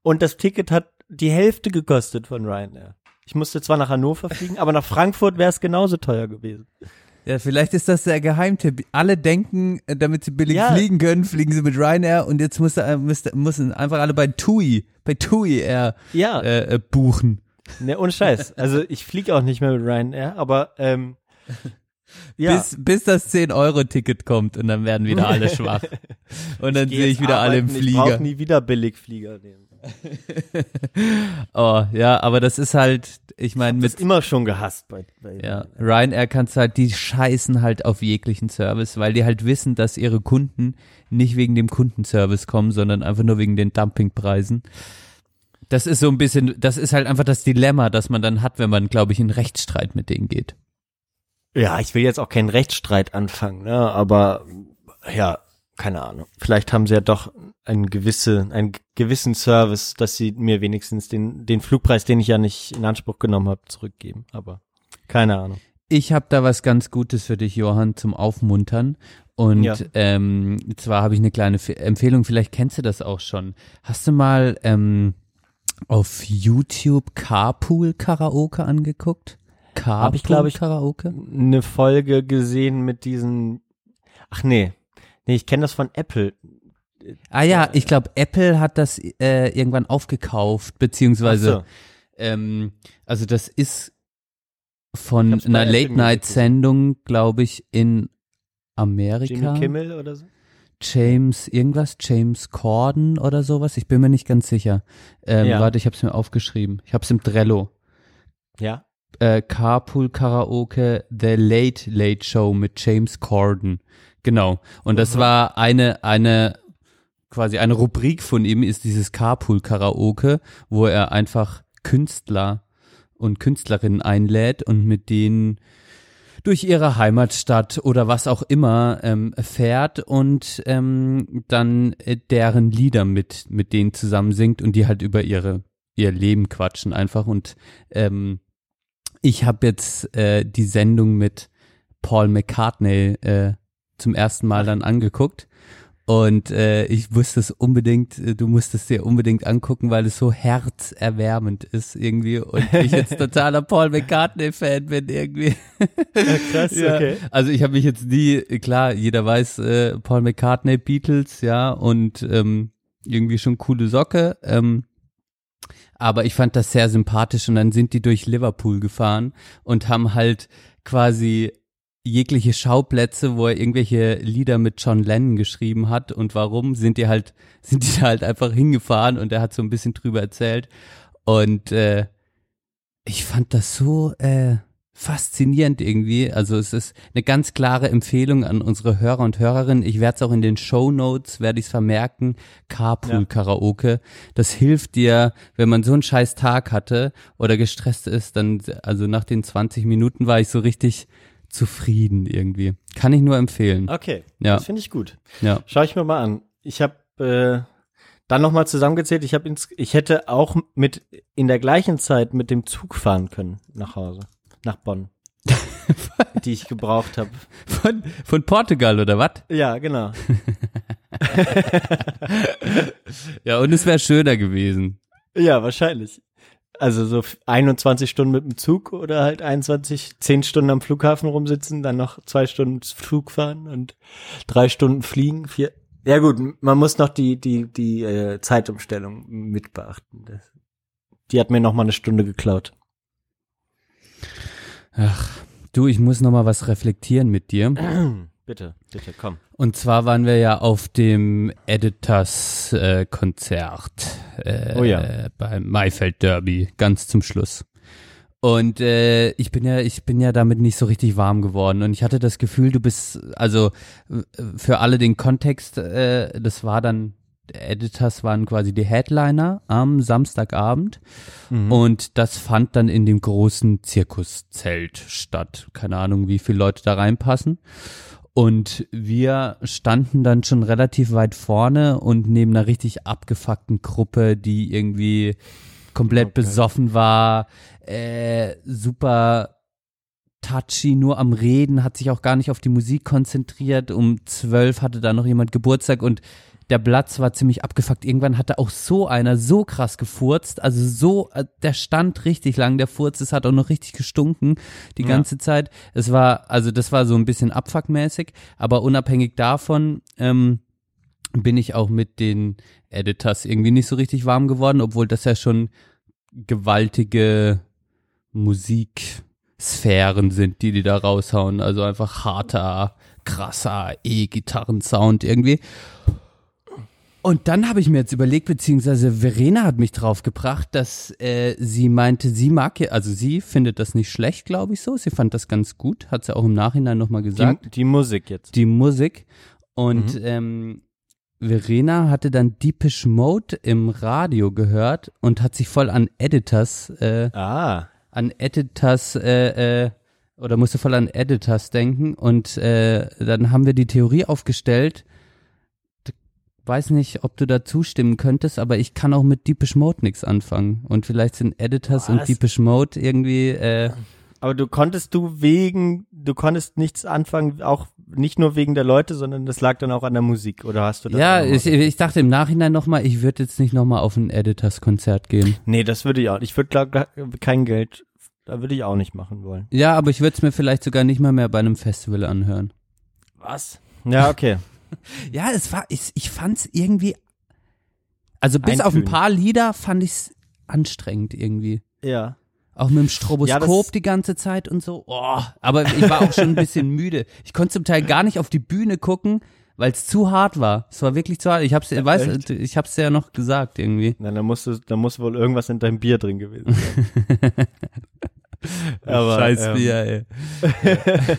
Und das Ticket hat die Hälfte gekostet von Ryanair. Ich musste zwar nach Hannover fliegen, aber nach Frankfurt wäre es genauso teuer gewesen. Ja, vielleicht ist das der Geheimtipp. Alle denken, äh, damit sie billig Ja. fliegen können, fliegen sie mit Ryanair und jetzt musste, äh, müsste, müssen einfach alle bei TUI, bei TUI Air Ja. äh, äh, buchen. Ne, ohne Scheiß. Also ich fliege auch nicht mehr mit Ryanair, aber ähm, ja. Bis, bis das 10-Euro-Ticket kommt und dann werden wieder alle schwach. Und dann sehe ich wieder alle im arbeiten, Ich Flieger. brauche nie wieder Billigflieger nehmen. Oh, ja, aber das ist halt, ich meine, Das mit immer schon gehasst bei, bei Ja, Ryanair kannst halt, die scheißen halt auf jeglichen Service, weil die halt wissen, dass ihre Kunden nicht wegen dem Kundenservice kommen, sondern einfach nur wegen den Dumpingpreisen. Das ist so ein bisschen, das ist halt einfach das Dilemma, das man dann hat, wenn man, glaube ich, in Rechtsstreit mit denen geht. Ja, ich will jetzt auch keinen Rechtsstreit anfangen, ne? aber ja, keine Ahnung. Vielleicht haben sie ja doch einen gewisse, einen gewissen Service, dass sie mir wenigstens den, den Flugpreis, den ich ja nicht in Anspruch genommen habe, zurückgeben. Aber keine Ahnung. Ich habe da was ganz Gutes für dich, Johann, zum Aufmuntern. Und Ja. ähm, zwar habe ich eine kleine F Empfehlung, vielleicht kennst du das auch schon. Hast du mal ähm, auf YouTube Carpool Karaoke angeguckt? Carpool Hab ich, glaub ich, Karaoke? Eine Folge gesehen mit diesen. Ach nee. Nee, ich kenne das von Apple. Ah ja, ich glaube, Apple hat das äh, irgendwann aufgekauft, beziehungsweise, Ach ähm, also das ist von einer Late-Night-Sendung, glaube ich, in so. Amerika. Jimmy Kimmel oder so? James irgendwas, James Corden oder sowas, ich bin mir nicht ganz sicher. Ähm, Ja. Warte, ich habe es mir aufgeschrieben. Ich habe es im Drello. Ja. Äh, Carpool Karaoke, The Late Late Show mit James Corden. Genau. Und das Mhm. war eine, eine, quasi eine Rubrik von ihm ist dieses Carpool Karaoke, wo er einfach Künstler und Künstlerinnen einlädt und mit denen durch ihre Heimatstadt oder was auch immer ähm, fährt und ähm, dann äh, deren Lieder mit mit denen zusammen singt und die halt über ihre ihr Leben quatschen einfach und ähm, ich habe jetzt äh, die Sendung mit Paul McCartney äh, zum ersten Mal dann angeguckt und äh, ich wusste es unbedingt, äh, du musst es dir unbedingt angucken, weil es so herzerwärmend ist irgendwie und ich jetzt totaler Paul McCartney-Fan bin irgendwie. ja krass, Ja, okay. Also ich habe mich jetzt nie, klar, jeder weiß, äh, Paul McCartney, Beatles, ja, und ähm, irgendwie schon coole Socke. Ähm, aber ich fand das sehr sympathisch und dann sind die durch Liverpool gefahren und haben halt quasi jegliche Schauplätze, wo er irgendwelche Lieder mit John Lennon geschrieben hat und warum sind die halt, sind die da halt einfach hingefahren und er hat so ein bisschen drüber erzählt und äh, ich fand das so äh, faszinierend irgendwie. Also es ist eine ganz klare Empfehlung an unsere Hörer und Hörerinnen. Ich werde es auch in den Show Notes, werde ich es vermerken, Carpool Ja. Karaoke. Das hilft dir, wenn man so einen scheiß Tag hatte oder gestresst ist, dann, also nach den 20 Minuten war ich so richtig zufrieden irgendwie. Kann ich nur empfehlen. Okay, Ja. das finde ich gut. Ja. Schau ich mir mal an. Ich habe äh, dann nochmal zusammengezählt, ich habe ins ich hätte auch mit in der gleichen Zeit mit dem Zug fahren können nach Hause, nach Bonn. die ich gebraucht habe. Von, von Portugal oder was? Ja, genau. Ja, und es wäre schöner gewesen. Ja, wahrscheinlich. Also so 21 Stunden mit dem Zug oder halt 21, 10 Stunden am Flughafen rumsitzen, dann noch zwei Stunden Flug fahren und drei Stunden fliegen, vier. Ja gut, man muss noch die die die äh, Zeitumstellung mit beachten. Das, die hat mir noch mal eine Stunde geklaut. Ach, du, ich muss noch mal was reflektieren mit dir. bitte, bitte, komm. Und zwar waren wir ja auf dem Editors äh, äh, Oh ja. beim Maifeld Derby ganz zum Schluss. Und äh, ich bin ja, ich bin ja damit nicht so richtig warm geworden. Und ich hatte das Gefühl, du bist, also für alle den Kontext, äh, das war dann, Editors waren quasi die Headliner am Samstagabend. Und das fand dann in dem großen Zirkuszelt statt. Keine Ahnung, wie viele Leute da reinpassen. Und wir standen dann schon relativ weit vorne und neben einer richtig abgefuckten Gruppe, die irgendwie komplett Okay. besoffen war, äh, super touchy, nur am Reden, hat sich auch gar nicht auf die Musik konzentriert. Um zwölf hatte da noch jemand Geburtstag und der Platz war ziemlich abgefuckt. Irgendwann hatte auch so einer so krass gefurzt, also so, äh, der stand richtig lang, der Furz, es hat auch noch richtig gestunken die Ja. ganze Zeit. Es war, also das war so ein bisschen abfuckmäßig, aber unabhängig davon, ähm, bin ich auch mit den Editors irgendwie nicht so richtig warm geworden, obwohl das ja schon gewaltige Musiksphären sind, die die da raushauen. Also einfach harter, krasser E-Gitarren-Sound irgendwie. Und dann habe ich mir jetzt überlegt, beziehungsweise Verena hat mich drauf gebracht, dass äh, sie meinte, sie mag ja, also sie findet das nicht schlecht, glaube ich so. Sie fand das ganz gut, hat sie auch im Nachhinein nochmal gesagt Die, die Musik jetzt. die Musik. Und ähm, Verena hatte dann Deepish Mode im Radio gehört und hat sich voll an Editors, äh, Ah. an Editors, äh, äh, oder musste voll an Editors denken. Und äh, dann haben wir die Theorie aufgestellt. Weiß nicht, ob du da zustimmen könntest, aber ich kann auch mit Deepish Mode nichts anfangen. Und vielleicht sind Editors und Was? Deepish Mode irgendwie, äh, Aber du konntest du wegen, du konntest nichts anfangen, auch nicht nur wegen der Leute, sondern das lag dann auch an der Musik, oder hast du das? ja, ich, ich dachte im Nachhinein nochmal, ich würde jetzt nicht nochmal auf ein Editors-Konzert gehen. Nee, das würde ich auch. Ich würde glaub, kein Geld, da würde ich auch nicht machen wollen. Ja, aber ich würde es mir vielleicht sogar nicht mal mehr bei einem Festival anhören. Was? Ja, okay. Ja, es war, ich, ich fand's irgendwie, also bis auf ein paar Lieder fand ich's anstrengend irgendwie. ja. Auch mit dem Ja, Stroboskop das- die ganze Zeit und so. Oh, aber ich war auch schon ein bisschen müde. Ich konnte zum Teil gar nicht auf die Bühne gucken, weil es zu hart war. Es war wirklich zu hart. Ich hab's, weiß, echt? ich hab's ja noch gesagt irgendwie. Na, da muss, da muss wohl irgendwas in deinem Bier drin gewesen sein. Aber, Scheiß ähm, Bier, ey.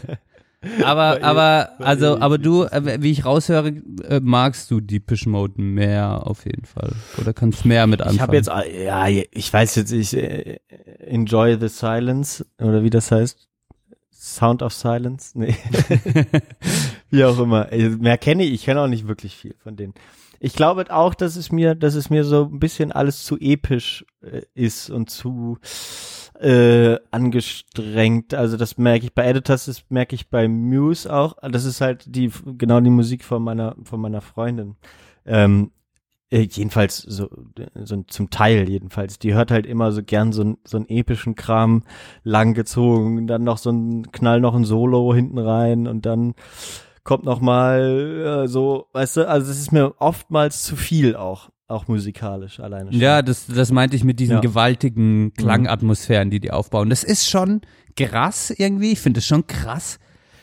aber, aber, also, aber du, äh, wie ich raushöre, äh, magst du Deepish Mode mehr auf jeden Fall. Oder kannst mehr mit anfangen. Ich habe jetzt, äh, ja, ich weiß jetzt, ich enjoy the silence oder wie das heißt. Sound of Silence? Nee. wie auch immer. Mehr kenne ich, ich kenne auch nicht wirklich viel von denen. Ich glaube auch, dass es mir, dass es mir so ein bisschen alles zu episch äh, ist und zu äh, angestrengt. Also das merke ich bei Editors, das merke ich bei Muse auch. Das ist halt die genau die Musik von meiner von meiner Freundin. Ähm, äh, jedenfalls so, so zum Teil jedenfalls. Die hört halt immer so gern so, n- so einen epischen Kram langgezogen, dann noch so ein Knall noch ein Solo hinten rein und dann kommt noch mal äh, so, weißt du, also es ist mir oftmals zu viel auch, auch musikalisch alleine schon. Ja, das, das meinte ich mit diesen Ja. gewaltigen Klangatmosphären, die die aufbauen. Das ist schon krass irgendwie. Ich finde es schon krass,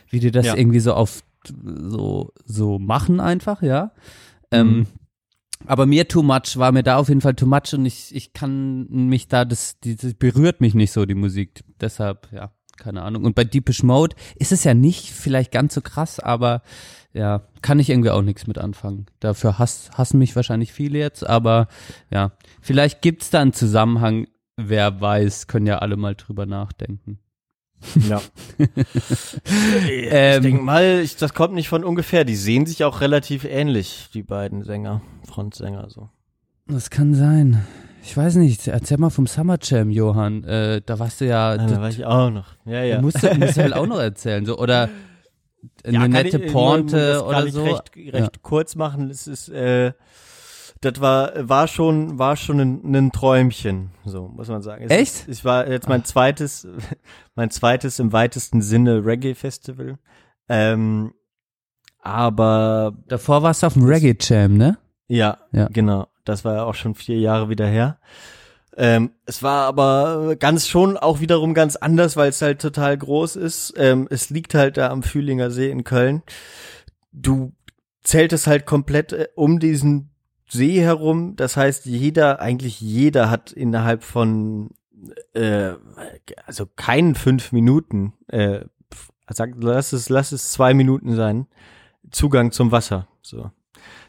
wie die das Ja. irgendwie so auf so, so machen einfach, ja. Ähm, Mhm. aber mir too much, war mir da auf jeden Fall too much und ich, ich kann mich da, das, das berührt mich nicht so, die Musik. Deshalb, ja, keine Ahnung. Und bei Deepish Mode ist es ja nicht vielleicht ganz so krass, aber ja, kann ich irgendwie auch nichts mit anfangen. Dafür hass, hassen mich wahrscheinlich viele jetzt, aber ja, vielleicht gibt's da einen Zusammenhang, wer weiß, können ja alle mal drüber nachdenken. Ja. Ähm, ich denke mal, ich, das kommt nicht von ungefähr. Die sehen sich auch relativ ähnlich, die beiden Sänger, Frontsänger so. Das kann sein. Ich weiß nicht, erzähl mal vom Summer Jam, Johann. Äh, da warst du ja, Ah, da war ich auch noch. Ja, ja. musst, du, musst du halt auch noch erzählen, so, oder eine Ja, nette ich, äh, Pointe nur- das kann oder ich so. recht, recht kurz machen. Es ist, äh, das war, war schon, war schon ein, ein Träumchen, so muss man sagen. Es Echt? Ich war jetzt mein zweites, mein zweites im weitesten Sinne Reggae-Festival. Ähm, aber Davor warst du auf dem Reggae Jam, ne? ja, Ja. genau. Das war ja auch schon vier Jahre wieder her. Ähm, es war aber ganz schon auch wiederum ganz anders, weil es halt total groß ist. Ähm, es liegt halt da am Fühlinger See in Köln. Du zeltest halt komplett äh, um diesen See herum. Das heißt, jeder, eigentlich jeder hat innerhalb von äh, also keinen fünf Minuten, äh, sag, lass es, lass es zwei Minuten sein, Zugang zum Wasser. So.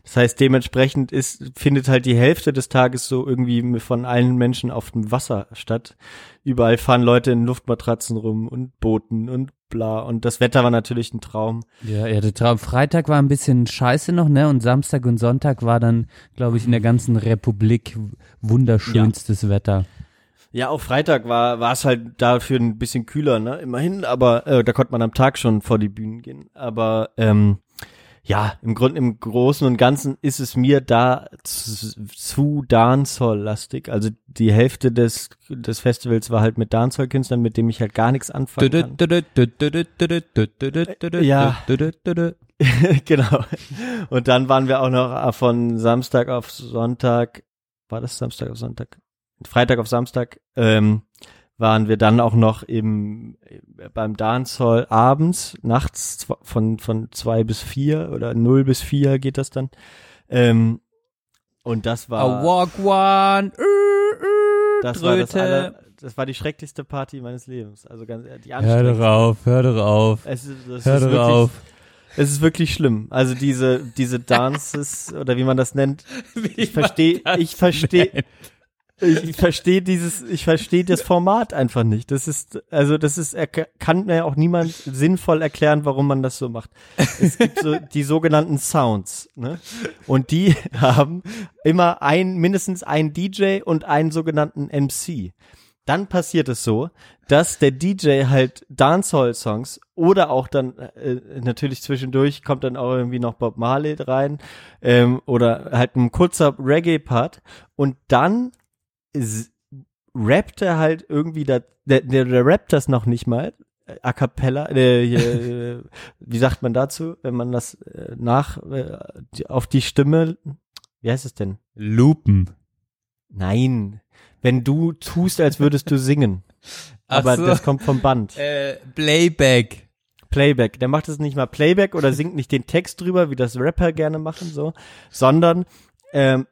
Das heißt, dementsprechend ist, findet halt die Hälfte des Tages so irgendwie von allen Menschen auf dem Wasser statt. Überall fahren Leute in Luftmatratzen rum und Booten und bla. Und das Wetter war natürlich ein Traum. Ja, ja, der Traum. Freitag war ein bisschen scheiße noch, ne? Und Samstag und Sonntag war dann, glaube ich, in der ganzen Republik wunderschönstes Wetter. Ja, auch Freitag war war es halt dafür ein bisschen kühler, ne? Immerhin, aber äh, da konnte man am Tag schon vor die Bühnen gehen. Aber ähm, ja, im Grunde im Großen und Ganzen ist es mir da zu, zu Dancehall-lastig. Also die Hälfte des des Festivals war halt mit Dancehall-Künstlern, mit dem ich halt gar nichts anfangen kann. Ja. genau. Und dann waren wir auch noch von Samstag auf Sonntag, war das Samstag auf Sonntag? Freitag auf Samstag, ähm, waren wir dann auch noch im beim Dancehall abends, nachts von von zwei bis vier oder null bis vier geht das dann. Ähm, und das war A walk one. Äh, äh, das war das, aller, das war die schrecklichste Party meines Lebens. Also ganz die Hör doch auf, hör doch auf. Es ist, das Hör ist doch wirklich, auf. Es ist wirklich schlimm. Also diese diese Dances oder wie man das nennt. Ich verstehe, ich verstehe, ich, verstehe dieses, ich verstehe das Format einfach nicht. Das ist, also das ist, kann mir auch niemand sinnvoll erklären, warum man das so macht. Es gibt so die sogenannten Sounds, ne? Und die haben immer ein, mindestens einen DJ und einen sogenannten MC. Dann passiert es so, dass der DJ halt Dancehall-Songs oder auch dann äh, natürlich zwischendurch kommt dann auch irgendwie noch Bob Marley rein ähm, oder halt ein kurzer Reggae-Part und dann rappt er halt irgendwie da, der, der, der rappt das noch nicht mal äh, a cappella, äh, äh, wie sagt man dazu, wenn man das äh, nach äh, auf die Stimme, wie heißt es denn? Lupen. Nein, wenn du tust, als würdest du singen. Aber so. das kommt vom Band. Äh, Playback. Playback. Der macht es nicht mal Playback oder singt nicht den Text drüber, wie das Rapper gerne machen, so, sondern ähm,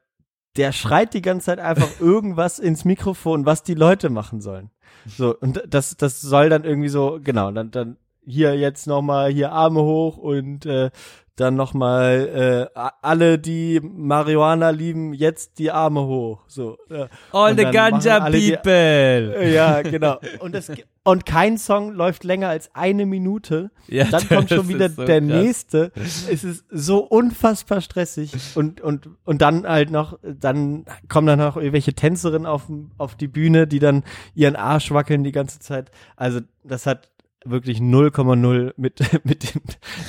der schreit die ganze Zeit einfach irgendwas ins Mikrofon, was die Leute machen sollen. So, und das, das soll dann irgendwie so, genau, dann, dann hier jetzt nochmal hier Arme hoch und äh, dann nochmal äh, alle, die Marihuana lieben, jetzt die Arme hoch. So. Ja. All the Ganja alle die- people. Ja, genau. Und, es, und kein Song läuft länger als eine Minute. Ja, Dann kommt schon wieder so der krass. nächste. Es ist so unfassbar stressig. Und, und, und dann halt noch, dann kommen dann noch irgendwelche Tänzerinnen auf, auf die Bühne, die dann ihren Arsch wackeln die ganze Zeit. Also das hat wirklich 0,0 mit, mit, dem,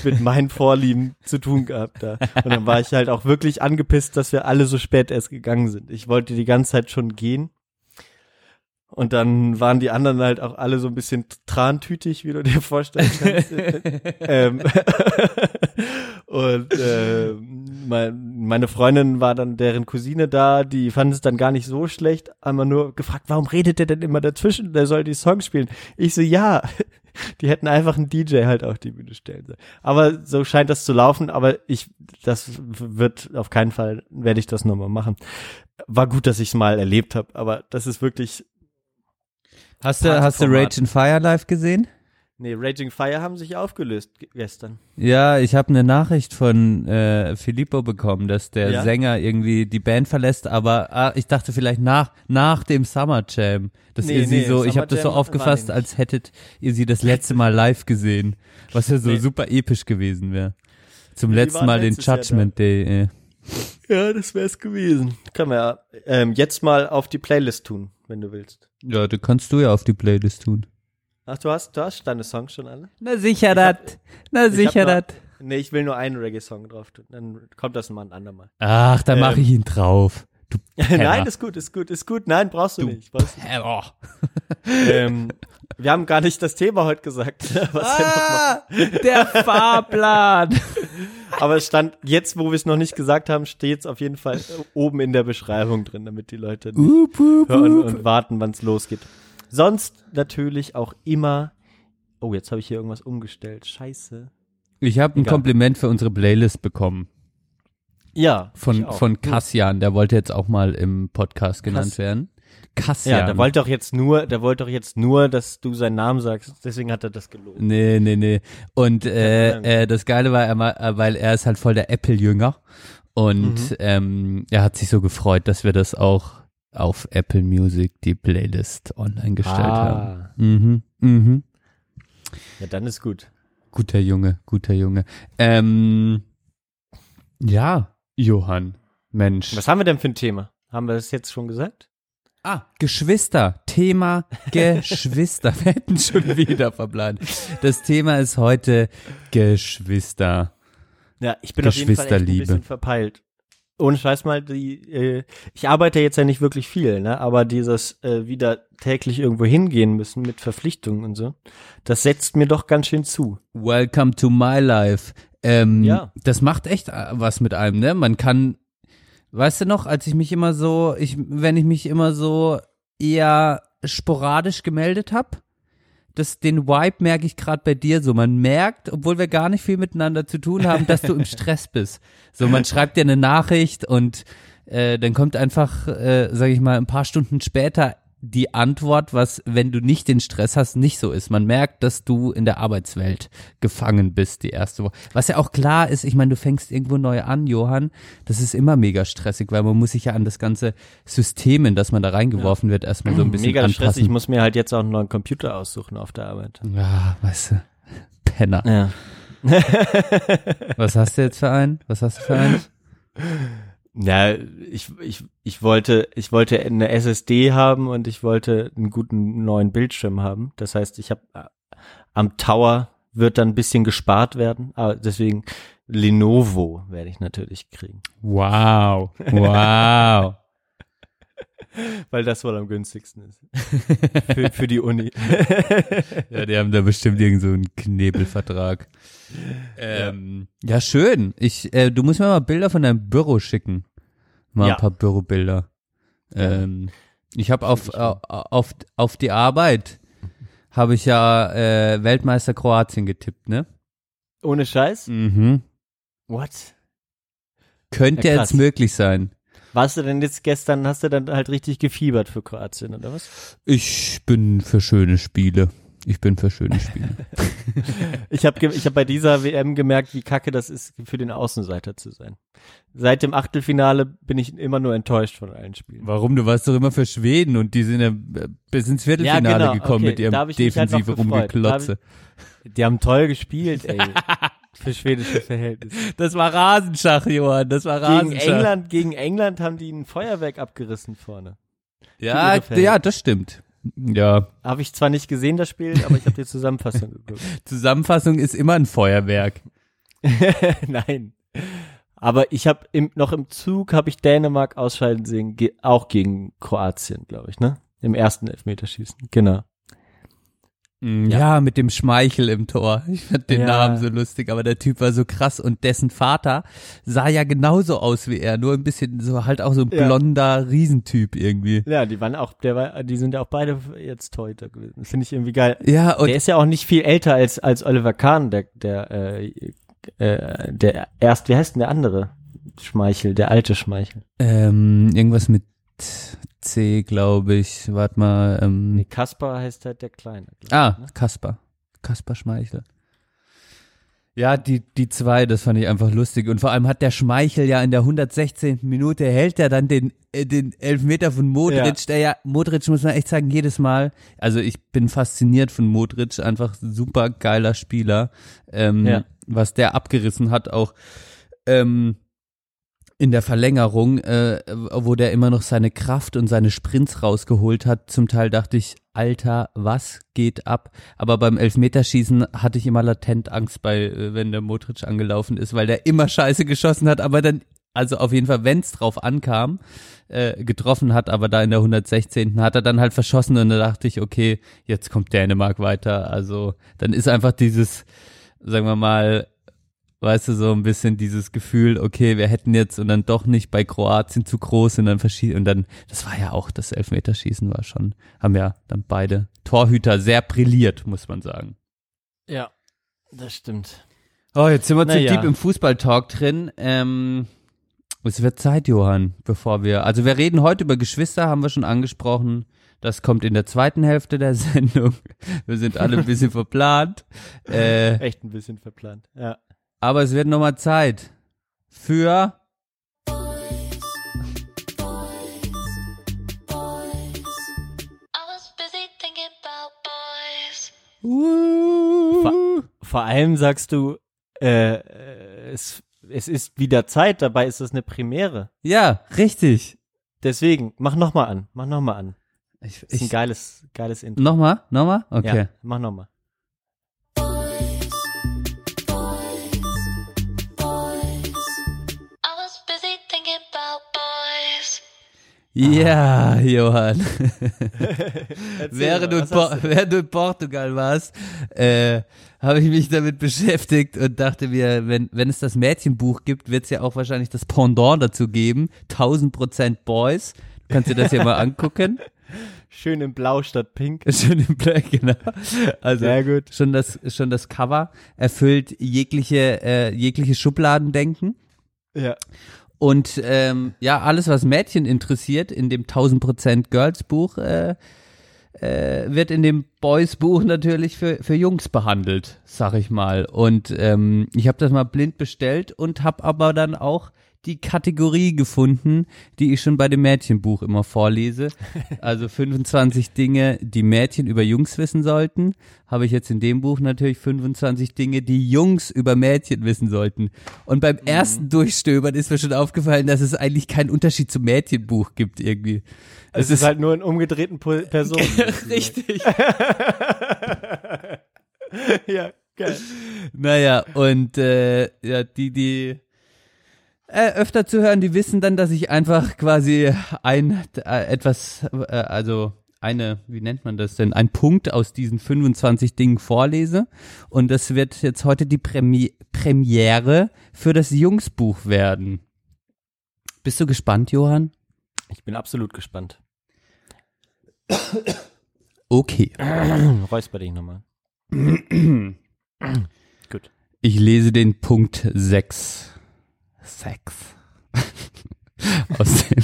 mit meinen Vorlieben zu tun gehabt da. Und dann war ich halt auch wirklich angepisst, dass wir alle so spät erst gegangen sind. Ich wollte die ganze Zeit schon gehen. Und dann waren die anderen halt auch alle so ein bisschen trantütig, wie du dir vorstellen kannst. ähm, und äh, mein, meine Freundin war dann deren Cousine da, die fand es dann gar nicht so schlecht, einmal nur gefragt, warum redet der denn immer dazwischen? Der soll die Songs spielen. Ich so, ja, die hätten einfach einen DJ halt auf die Bühne stellen sollen. Aber so scheint das zu laufen, aber ich, das wird auf keinen Fall, werde ich das nochmal machen. War gut, dass ich es mal erlebt habe, aber das ist wirklich, Hast du, hast du. Rage in Fire live gesehen? Nee, Raging Fire haben sich aufgelöst ge- gestern. Ja, ich habe eine Nachricht von äh, Filippo bekommen, dass der Ja? Sänger irgendwie die Band verlässt, aber ah, ich dachte vielleicht nach nach dem Summer Jam, dass Nee, ihr sie nee, so, ich Summer habe das so aufgefasst, als hättet ihr sie das letzte Mal live gesehen, was ja so Nee. super episch gewesen wäre. Zum letzten Mal den. Judgment Day. Äh. Ja, das wär's gewesen. Kann man ja ähm, jetzt mal auf die Playlist tun, wenn du willst. Ja, du kannst du ja auf die Playlist tun. Ach, du hast, du hast deine Songs schon alle? Na sicher dat, na Ich sicher dat. Nee, ich will nur einen Reggae-Song drauf tun. Dann kommt das mal ein andermal. Ach, da mache Ähm. ich ihn drauf. Du Nein, ist gut, ist gut, ist gut. Nein, brauchst du, Du nicht. Brauchst du nicht. Ähm, wir haben gar nicht das Thema heute gesagt. Ah, der Fahrplan. Aber es stand, jetzt, wo wir es noch nicht gesagt haben, steht es auf jeden Fall oben in der Beschreibung drin, damit die Leute nicht Up, up, hören up. und warten, wann es losgeht. Sonst natürlich auch immer. Oh, jetzt habe ich hier irgendwas umgestellt. Scheiße. Ich habe ein Egal. Kompliment für unsere Playlist bekommen Ja. von von Kassian, der wollte jetzt auch mal im Podcast genannt Kass- werden. Kassian. Ja, der wollte doch jetzt nur, der wollte doch jetzt nur, dass du seinen Namen sagst. Deswegen hat er das gelogen. Nee, nee, nee. Und äh, äh, das Geile war, er, äh, weil er ist halt voll der Apple-Jünger. Und Mhm. ähm, er hat sich so gefreut, dass wir das auch auf Apple Music, die Playlist online gestellt haben. Ah, Mhm, mhm. ja, dann ist gut. Guter Junge, guter Junge. Ähm, ja, Johann, Mensch. Was haben wir denn für ein Thema? Haben wir das jetzt schon gesagt? Ah, Geschwister. Thema Geschwister. Wir hätten schon wieder verbleiben. Das Thema ist heute Geschwister. Ja, ich bin auf jeden Fall ein Geschwisterliebe. bisschen verpeilt. Ohne Scheiß mal, die, äh, ich arbeite jetzt ja nicht wirklich viel, ne? Aber dieses äh, wieder täglich irgendwo hingehen müssen mit Verpflichtungen und so, das setzt mir doch ganz schön zu. Welcome to my life. Ähm, Ja. Das macht echt äh, was mit einem, ne? Man kann, weißt du noch, als ich mich immer so, ich, wenn ich mich immer so eher sporadisch gemeldet habe. Das, den Vibe merke ich gerade bei dir so. Man merkt, obwohl wir gar nicht viel miteinander zu tun haben, dass du im Stress bist. So, man schreibt dir eine Nachricht und äh, dann kommt einfach, äh, sag ich mal, ein paar Stunden später die Antwort, was, wenn du nicht den Stress hast, nicht so ist. Man merkt, dass du in der Arbeitswelt gefangen bist, die erste Woche. Was ja auch klar ist, ich meine, du fängst irgendwo neu an, Johann. Das ist immer mega stressig, weil man muss sich ja an das ganze System, in das man da reingeworfen wird, erstmal so ein bisschen Mega anpassen. stressig. Ich muss mir halt jetzt auch einen neuen Computer aussuchen auf der Arbeit. Ja, weißt du, Penner. Ja. Was hast du jetzt für einen? Was hast du für einen? Ja, ich, ich, ich wollte, ich wollte eine SSD haben und ich wollte einen guten neuen Bildschirm haben. Das heißt, ich habe am Tower wird dann ein bisschen gespart werden, aber deswegen Lenovo werde ich natürlich kriegen, Wow, wow. weil das wohl am günstigsten ist für, für die Uni. Ja, die haben da bestimmt irgend so einen Knebelvertrag. Ähm, ja. schön. Ich, äh, du musst mir mal Bilder von deinem Büro schicken. Mal Ja. ein paar Bürobilder. Ähm, ich habe auf, äh, auf, auf die Arbeit habe ich ja äh, Weltmeister Kroatien getippt, ne? Ohne Scheiß? Mhm. What? Könnte Ja, jetzt möglich sein. Warst du denn jetzt gestern, hast du dann halt richtig gefiebert für Kroatien, oder was? Ich bin für schöne Spiele. Ich bin für schöne Spiele. Ich habe ich hab bei dieser WM gemerkt, wie kacke das ist, für den Außenseiter zu sein. Seit dem Achtelfinale bin ich immer nur enttäuscht von allen Spielen. Warum? Du warst doch immer für Schweden und die sind ja bis ins Viertelfinale Ja, genau. gekommen Okay, mit ihrem halt defensive gefreut. Rumgeklotze. Die haben toll gespielt, ey. für schwedische Verhältnisse. Das war Rasenschach, Johann. Das war Gegen Rasenschach. England, gegen England haben die ein Feuerwerk abgerissen vorne. Ja, ja, das stimmt. Ja, Habe ich zwar nicht gesehen, das Spiel, aber ich habe die Zusammenfassung geguckt. Zusammenfassung ist immer ein Feuerwerk. Nein. Aber ich habe im, noch im Zug habe ich Dänemark ausscheiden sehen, ge auch gegen Kroatien, glaube ich, ne? Im ersten Elfmeterschießen. Genau. Ja. mit dem Schmeichel im Tor. Ich fand den Ja. Namen so lustig, aber der Typ war so krass und dessen Vater sah ja genauso aus wie er, nur ein bisschen so halt auch so ein Ja. blonder Riesentyp irgendwie. Ja, die waren auch, der war, die sind ja auch beide jetzt Torhüter gewesen. Finde ich irgendwie geil. Ja, und der ist ja auch nicht viel älter als als Oliver Kahn, der der äh, äh, der erst, wie heißt denn der andere? Schmeichel, der alte Schmeichel. ähm, irgendwas mit C, glaube ich. Warte mal. Ähm, Nee, Kaspar heißt halt der Kleine. Ah, ne? Kasper. Kasper Schmeichel. Ja, die, die zwei, das fand ich einfach lustig. Und vor allem hat der Schmeichel ja in der 116. Minute hält er dann den, äh, den Elfmeter von Modric, Ja. der ja, Modric muss man echt sagen, jedes Mal, also ich bin fasziniert von Modric, einfach super geiler Spieler, ähm, Ja. was der abgerissen hat, auch, ähm, in der Verlängerung, äh, wo der immer noch seine Kraft und seine Sprints rausgeholt hat. Zum Teil dachte ich, Alter, was geht ab? Aber beim Elfmeterschießen hatte ich immer latent Angst bei, äh, wenn der Modric angelaufen ist, weil der immer Scheiße geschossen hat, aber dann, also auf jeden Fall, wenn's drauf ankam, äh, getroffen hat, aber da in der 116. hat er dann halt verschossen und da dachte ich, okay, jetzt kommt Dänemark weiter. Also dann ist einfach dieses, sagen wir mal, weißt du, so ein bisschen dieses Gefühl, okay, wir hätten jetzt und dann doch nicht bei Kroatien zu groß und dann verschießen und dann, das war ja auch, das Elfmeterschießen war schon, haben ja dann beide Torhüter sehr brilliert, muss man sagen. Ja, das stimmt. Oh, jetzt sind wir zu Naja. deep im Fußballtalk drin. Ähm, es wird Zeit, Johann, bevor wir, also wir reden heute über Geschwister, haben wir schon angesprochen. Das kommt in der zweiten Hälfte der Sendung. Wir sind alle ein bisschen verplant. Äh, Echt ein bisschen verplant. Ja. Aber es wird nochmal Zeit für I was busy thinking about boys. Vor, vor allem sagst du, äh, äh, es, es ist wieder Zeit, dabei ist es eine Premiere. Ja, richtig. Deswegen, mach nochmal an, mach nochmal an. Ich, Das ist ein ich, geiles, geiles Intro. nochmal? Nochmal? Okay. Ja, mach nochmal. Ja, Johann. Während, mal, du, in während du in Portugal warst, äh, habe ich mich damit beschäftigt und dachte mir, wenn, wenn es das Mädchenbuch gibt, wird es ja auch wahrscheinlich das Pendant dazu geben. 1000 Prozent Boys. Du kannst dir das ja mal angucken. Schön in Blau statt Pink. Schön im Black, genau. Also Sehr gut. schon das schon das Cover erfüllt jegliche äh, jegliche Schubladendenken Ja. Und ähm, ja alles was Mädchen interessiert in dem 1000% Girls Buch äh, äh, wird in dem Boys Buch natürlich für für Jungs behandelt, sag ich mal. Und ähm, ich habe das mal blind bestellt und habe aber dann auch die Kategorie gefunden, die ich schon bei dem Mädchenbuch immer vorlese. Also 25 Dinge, die Mädchen über Jungs wissen sollten, habe ich jetzt in dem Buch natürlich 25 Dinge, die Jungs über Mädchen wissen sollten. Und beim ersten Durchstöbern ist mir schon aufgefallen, dass es eigentlich keinen Unterschied zum Mädchenbuch gibt irgendwie. Es ist halt nur in umgedrehten Personen. richtig. ja, geil. Naja, und äh, ja, die, die äh, öfter zu hören, die wissen dann, dass ich einfach quasi ein äh, etwas, äh, also eine, wie nennt man das denn, ein Punkt aus diesen 25 Dingen vorlese. Und das wird jetzt heute die Premi Premiere für das Jungsbuch werden. Bist du gespannt, Johann? Ich bin absolut gespannt. Okay. Räusper dich nochmal. Gut. Ich lese den Punkt 6. 6. aus, dem,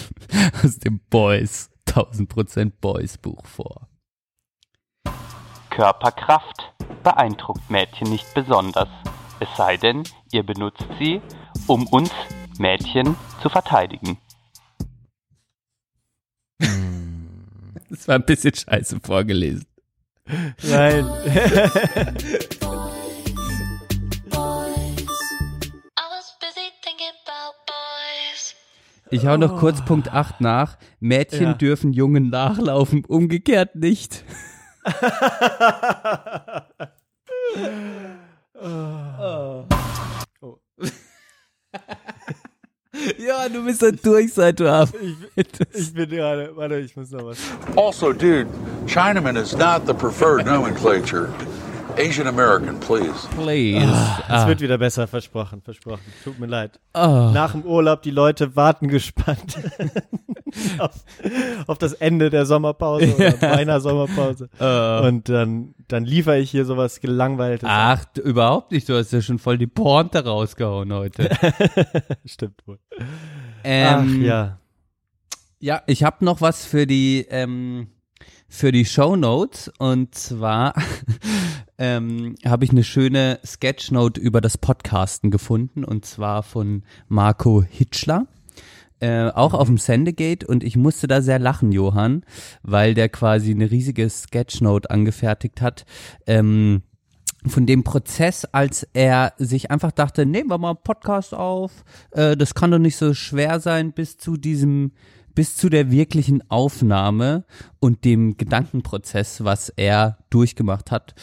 aus dem Boys, 1000% Boys Buch vor. Körperkraft beeindruckt Mädchen nicht besonders, es sei denn, ihr benutzt sie, um uns Mädchen zu verteidigen. Das war ein bisschen scheiße vorgelesen. Nein. I was busy thinking about boys. Ich hau noch kurz Punkt 8 nach. Mädchen Ja. dürfen Jungen nachlaufen, umgekehrt nicht. Oh. ja, du bist dann durch, seit du ab. Ich bin gerade, warte, ich muss noch was. Also, dude, Chinaman is not the preferred nomenclature. Asian American, please. Please. Es Ah. wird wieder besser, versprochen, versprochen. Tut mir leid. Ah. Nach dem Urlaub, die Leute warten gespannt auf, auf das Ende der Sommerpause oder meiner Sommerpause. Äh. Und dann, dann liefere ich hier sowas gelangweiltes. Ach, du- überhaupt nicht. Du hast ja schon voll die Pointe rausgehauen heute. Stimmt wohl. Ähm, Ach ja. Ja, ich habe noch was für die ähm, für die Show Notes und zwar ähm, habe ich eine schöne Sketchnote über das Podcasten gefunden und zwar von Marco Hitschler. Äh, auch auf dem Sendegate und ich musste da sehr lachen, Johann, weil der quasi eine riesige Sketchnote angefertigt hat. Ähm, von dem Prozess, als er sich einfach dachte, nehmen wir mal einen Podcast auf, äh, das kann doch nicht so schwer sein, bis zu diesem, bis zu der wirklichen Aufnahme und dem Gedankenprozess, was er durchgemacht hat.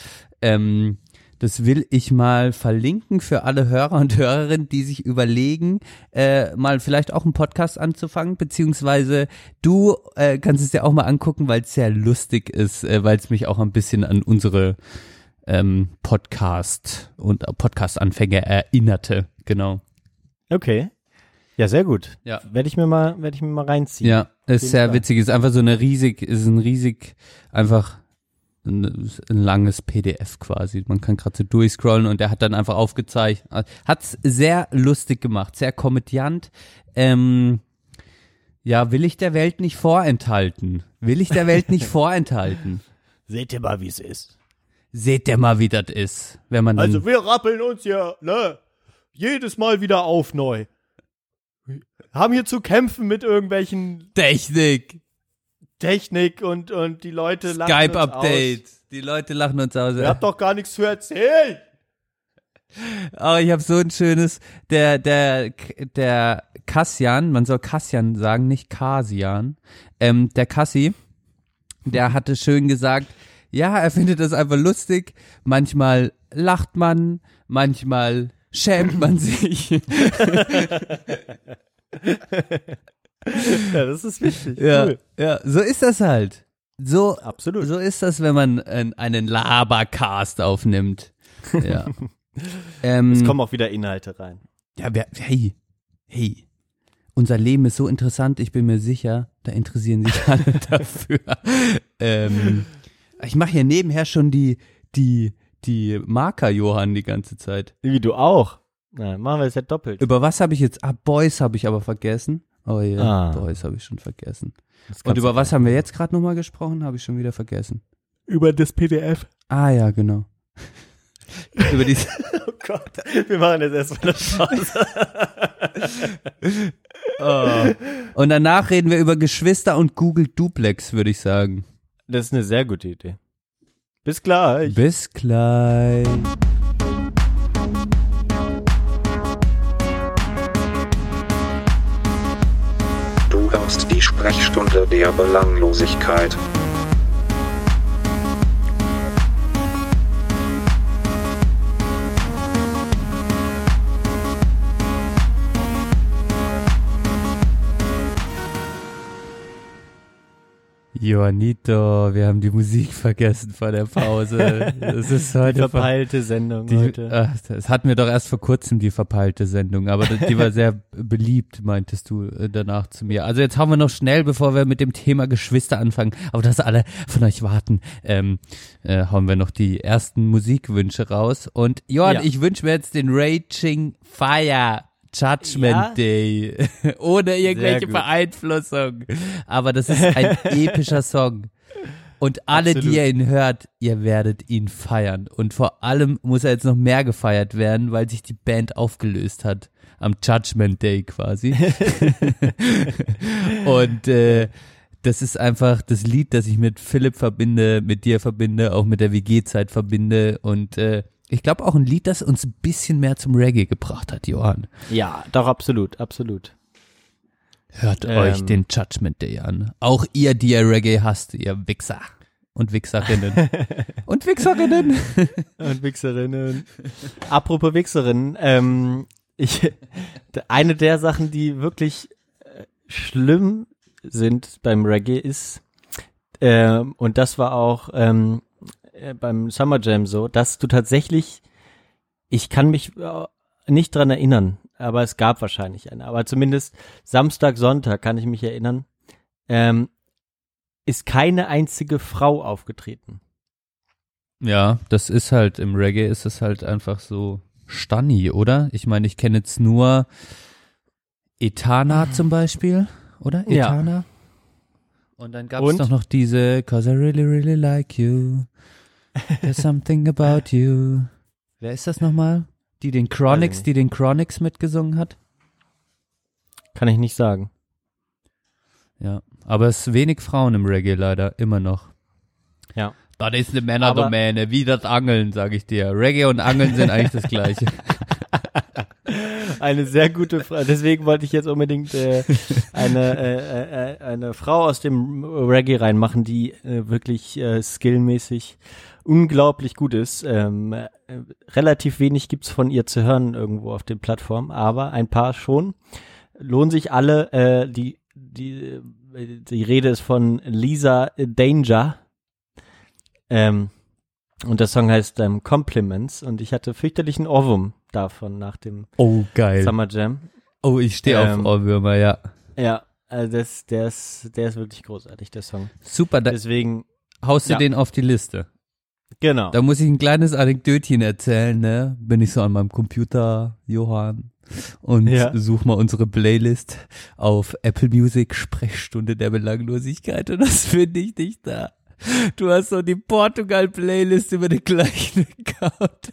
Ähm, das will ich mal verlinken für alle Hörer und Hörerinnen, die sich überlegen, äh, mal vielleicht auch einen Podcast anzufangen, beziehungsweise du äh, kannst es dir auch mal angucken, weil es sehr lustig ist, äh, weil es mich auch ein bisschen an unsere ähm, Podcast und äh, Podcast-Anfänge erinnerte. Genau. Okay. Ja, sehr gut. Ja. Werde ich mir mal, werde ich mir mal reinziehen. Ja, ist sehr Fall. witzig. Ist einfach so eine riesig, ist ein riesig, einfach ein, ein langes PDF quasi. Man kann gerade so durchscrollen und der hat dann einfach aufgezeichnet. Hat's sehr lustig gemacht, sehr komödiant. Ähm, ja, will ich der Welt nicht vorenthalten. Will ich der Welt nicht vorenthalten. Seht ihr mal, wie es ist. Seht ihr mal, wie das ist, wenn man Also wir rappeln uns hier, ne? Jedes Mal wieder auf neu. Haben hier zu kämpfen mit irgendwelchen Technik, Technik und, und die Leute lachen uns Skype-Update. Die Leute lachen uns aus. aus. Ihr habt doch gar nichts zu erzählen. Oh, ich habe so ein schönes, der, der, der Kassian, man soll Kassian sagen, nicht Kasian, ähm, der Kassi, der hatte schön gesagt, ja, er findet das einfach lustig, manchmal lacht man, manchmal schämt man sich. Ja, das ist wichtig. ja, Cool. ja, so ist das halt. So, Absolut. so ist das, wenn man einen, einen Labercast aufnimmt. Ja. ähm, Es kommen auch wieder Inhalte rein. Ja, wer, hey, hey. unser Leben ist so interessant, ich bin mir sicher, da interessieren sich alle dafür. ähm, ich mache hier nebenher schon die, die, die Marker, Johann, die ganze Zeit. Wie du auch. Na, machen wir es ja doppelt. Über was habe ich jetzt? Ah, Boys habe ich aber vergessen. Oh ja, Ah. Boys habe ich schon vergessen. Und über was haben wir jetzt gerade nochmal gesprochen? Habe ich schon wieder vergessen. Über das PDF. Ah ja, genau. über die Oh Gott, wir machen jetzt erstmal eine Pause. oh. Und danach reden wir über Geschwister und Google Duplex, würde ich sagen. Das ist eine sehr gute Idee. Bis gleich. Bis gleich. Hörst die Sprechstunde der Belanglosigkeit. Joannito, wir haben die Musik vergessen vor der Pause. Das ist Die heute ver- verpeilte Sendung die, heute. ach, das hatten wir doch erst vor kurzem, die verpeilte Sendung, aber die die war sehr beliebt, meintest du äh, danach zu mir. Also jetzt haben wir noch schnell, bevor wir mit dem Thema Geschwister anfangen, aber dass alle von euch warten, ähm, äh, hauen wir noch die ersten Musikwünsche raus. Und Johann, Ja. ich wünsche mir jetzt den Raging Fire Judgment Ja? Day. Ohne irgendwelche. Beeinflussung. Aber das ist ein epischer Song. Und alle, Absolut. die ihr ihn hört, ihr werdet ihn feiern. Und vor allem muss er jetzt noch mehr gefeiert werden, weil sich die Band aufgelöst hat. Am Judgment Day quasi. Und äh, das ist einfach das Lied, das ich mit Philipp verbinde, mit dir verbinde, auch mit der WG-Zeit verbinde. Und äh, ich glaube auch ein Lied, das uns ein bisschen mehr zum Reggae gebracht hat, Johann. Ja, doch, absolut, absolut. Hört Ähm. euch den Judgment Day an. Auch ihr, die ihr Reggae hasst, ihr Wichser und Wichserinnen. und Wichserinnen. Und Wichserinnen. Apropos Wichserinnen, ähm, ich, eine der Sachen, die wirklich äh, schlimm sind beim Reggae ist, ähm, und das war auch ähm, äh, beim Summer Jam so, dass du tatsächlich, ich kann mich äh, nicht dran erinnern, aber es gab wahrscheinlich eine, aber zumindest Samstag, Sonntag kann ich mich erinnern, ähm, ist keine einzige Frau aufgetreten. Ja, das ist halt, im Reggae ist es halt einfach so Stanni, oder? Ich meine, ich kenne jetzt nur Etana zum Beispiel, oder? Ja. Etana. Und dann gab es doch noch diese Cause I really, really like you. There's something about you. Wer ist das nochmal? Die den Chronix, nicht. die den Chronix mitgesungen hat? Kann ich nicht sagen. Ja, aber es ist wenig Frauen im Reggae leider, immer noch. Ja. Das ist eine Aber- Männerdomäne, wie das Angeln, sage ich dir. Reggae und Angeln sind eigentlich das Gleiche. Eine sehr gute Frage. Deswegen wollte ich jetzt unbedingt äh, eine, äh, äh, eine Frau aus dem Reggae reinmachen, die äh, wirklich äh, skillmäßig unglaublich gut ist. Ähm, äh, relativ wenig gibt's von ihr zu hören irgendwo auf den Plattformen, aber ein paar schon. Lohnen sich alle. Äh, die, die, äh, die Rede ist von Lisa Danger. Ähm, und der Song heißt ähm, Compliments und ich hatte fürchterlichen Ohrwurm davon nach dem Oh, geil. Summer Jam. Oh, ich stehe auf Ähm, Ohrwürmer, ja. Ja, also das, der ist, der ist wirklich großartig, der Song. Super, da Deswegen, haust du ja. den auf die Liste. Genau. Da muss ich ein kleines Anekdötchen erzählen, ne? Bin ich so an meinem Computer, Johann, und Ja. such mal unsere Playlist auf Apple Music, Sprechstunde der Belanglosigkeit und das finde ich nicht da. Du hast so die Portugal-Playlist über den gleichen Account.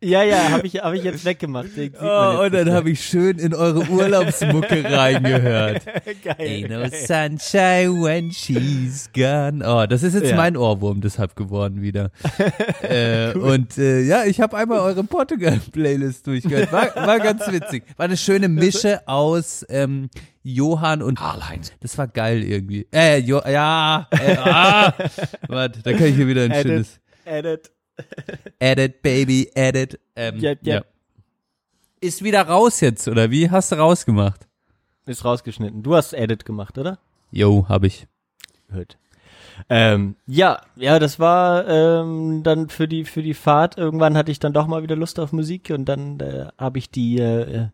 Ja, ja, habe ich, hab ich jetzt weggemacht. Den Oh, jetzt und dann habe ich schön in eure Urlaubsmucke reingehört. Geil. Ain't no sunshine when she's gone. Oh, das ist jetzt Ja. mein Ohrwurm deshalb geworden wieder. äh, und äh, ja, ich habe einmal eure Portugal-Playlist durchgehört. War, war ganz witzig. War eine schöne Mische aus ähm, Johann und Karl-Heinz. Das war geil irgendwie. Äh, jo ja, äh, ah, warte, da kann ich hier wieder ein Edit. schönes Edit. Edit, Baby, Edit. Ähm, Ja, ja. Ist wieder raus jetzt, oder wie? Hast du rausgemacht? Ist rausgeschnitten. Du hast Edit gemacht, oder? Jo, hab ich. Gut. Ähm, ja, ja, das war ähm, dann für die für die Fahrt. Irgendwann hatte ich dann doch mal wieder Lust auf Musik und dann äh, habe ich die äh,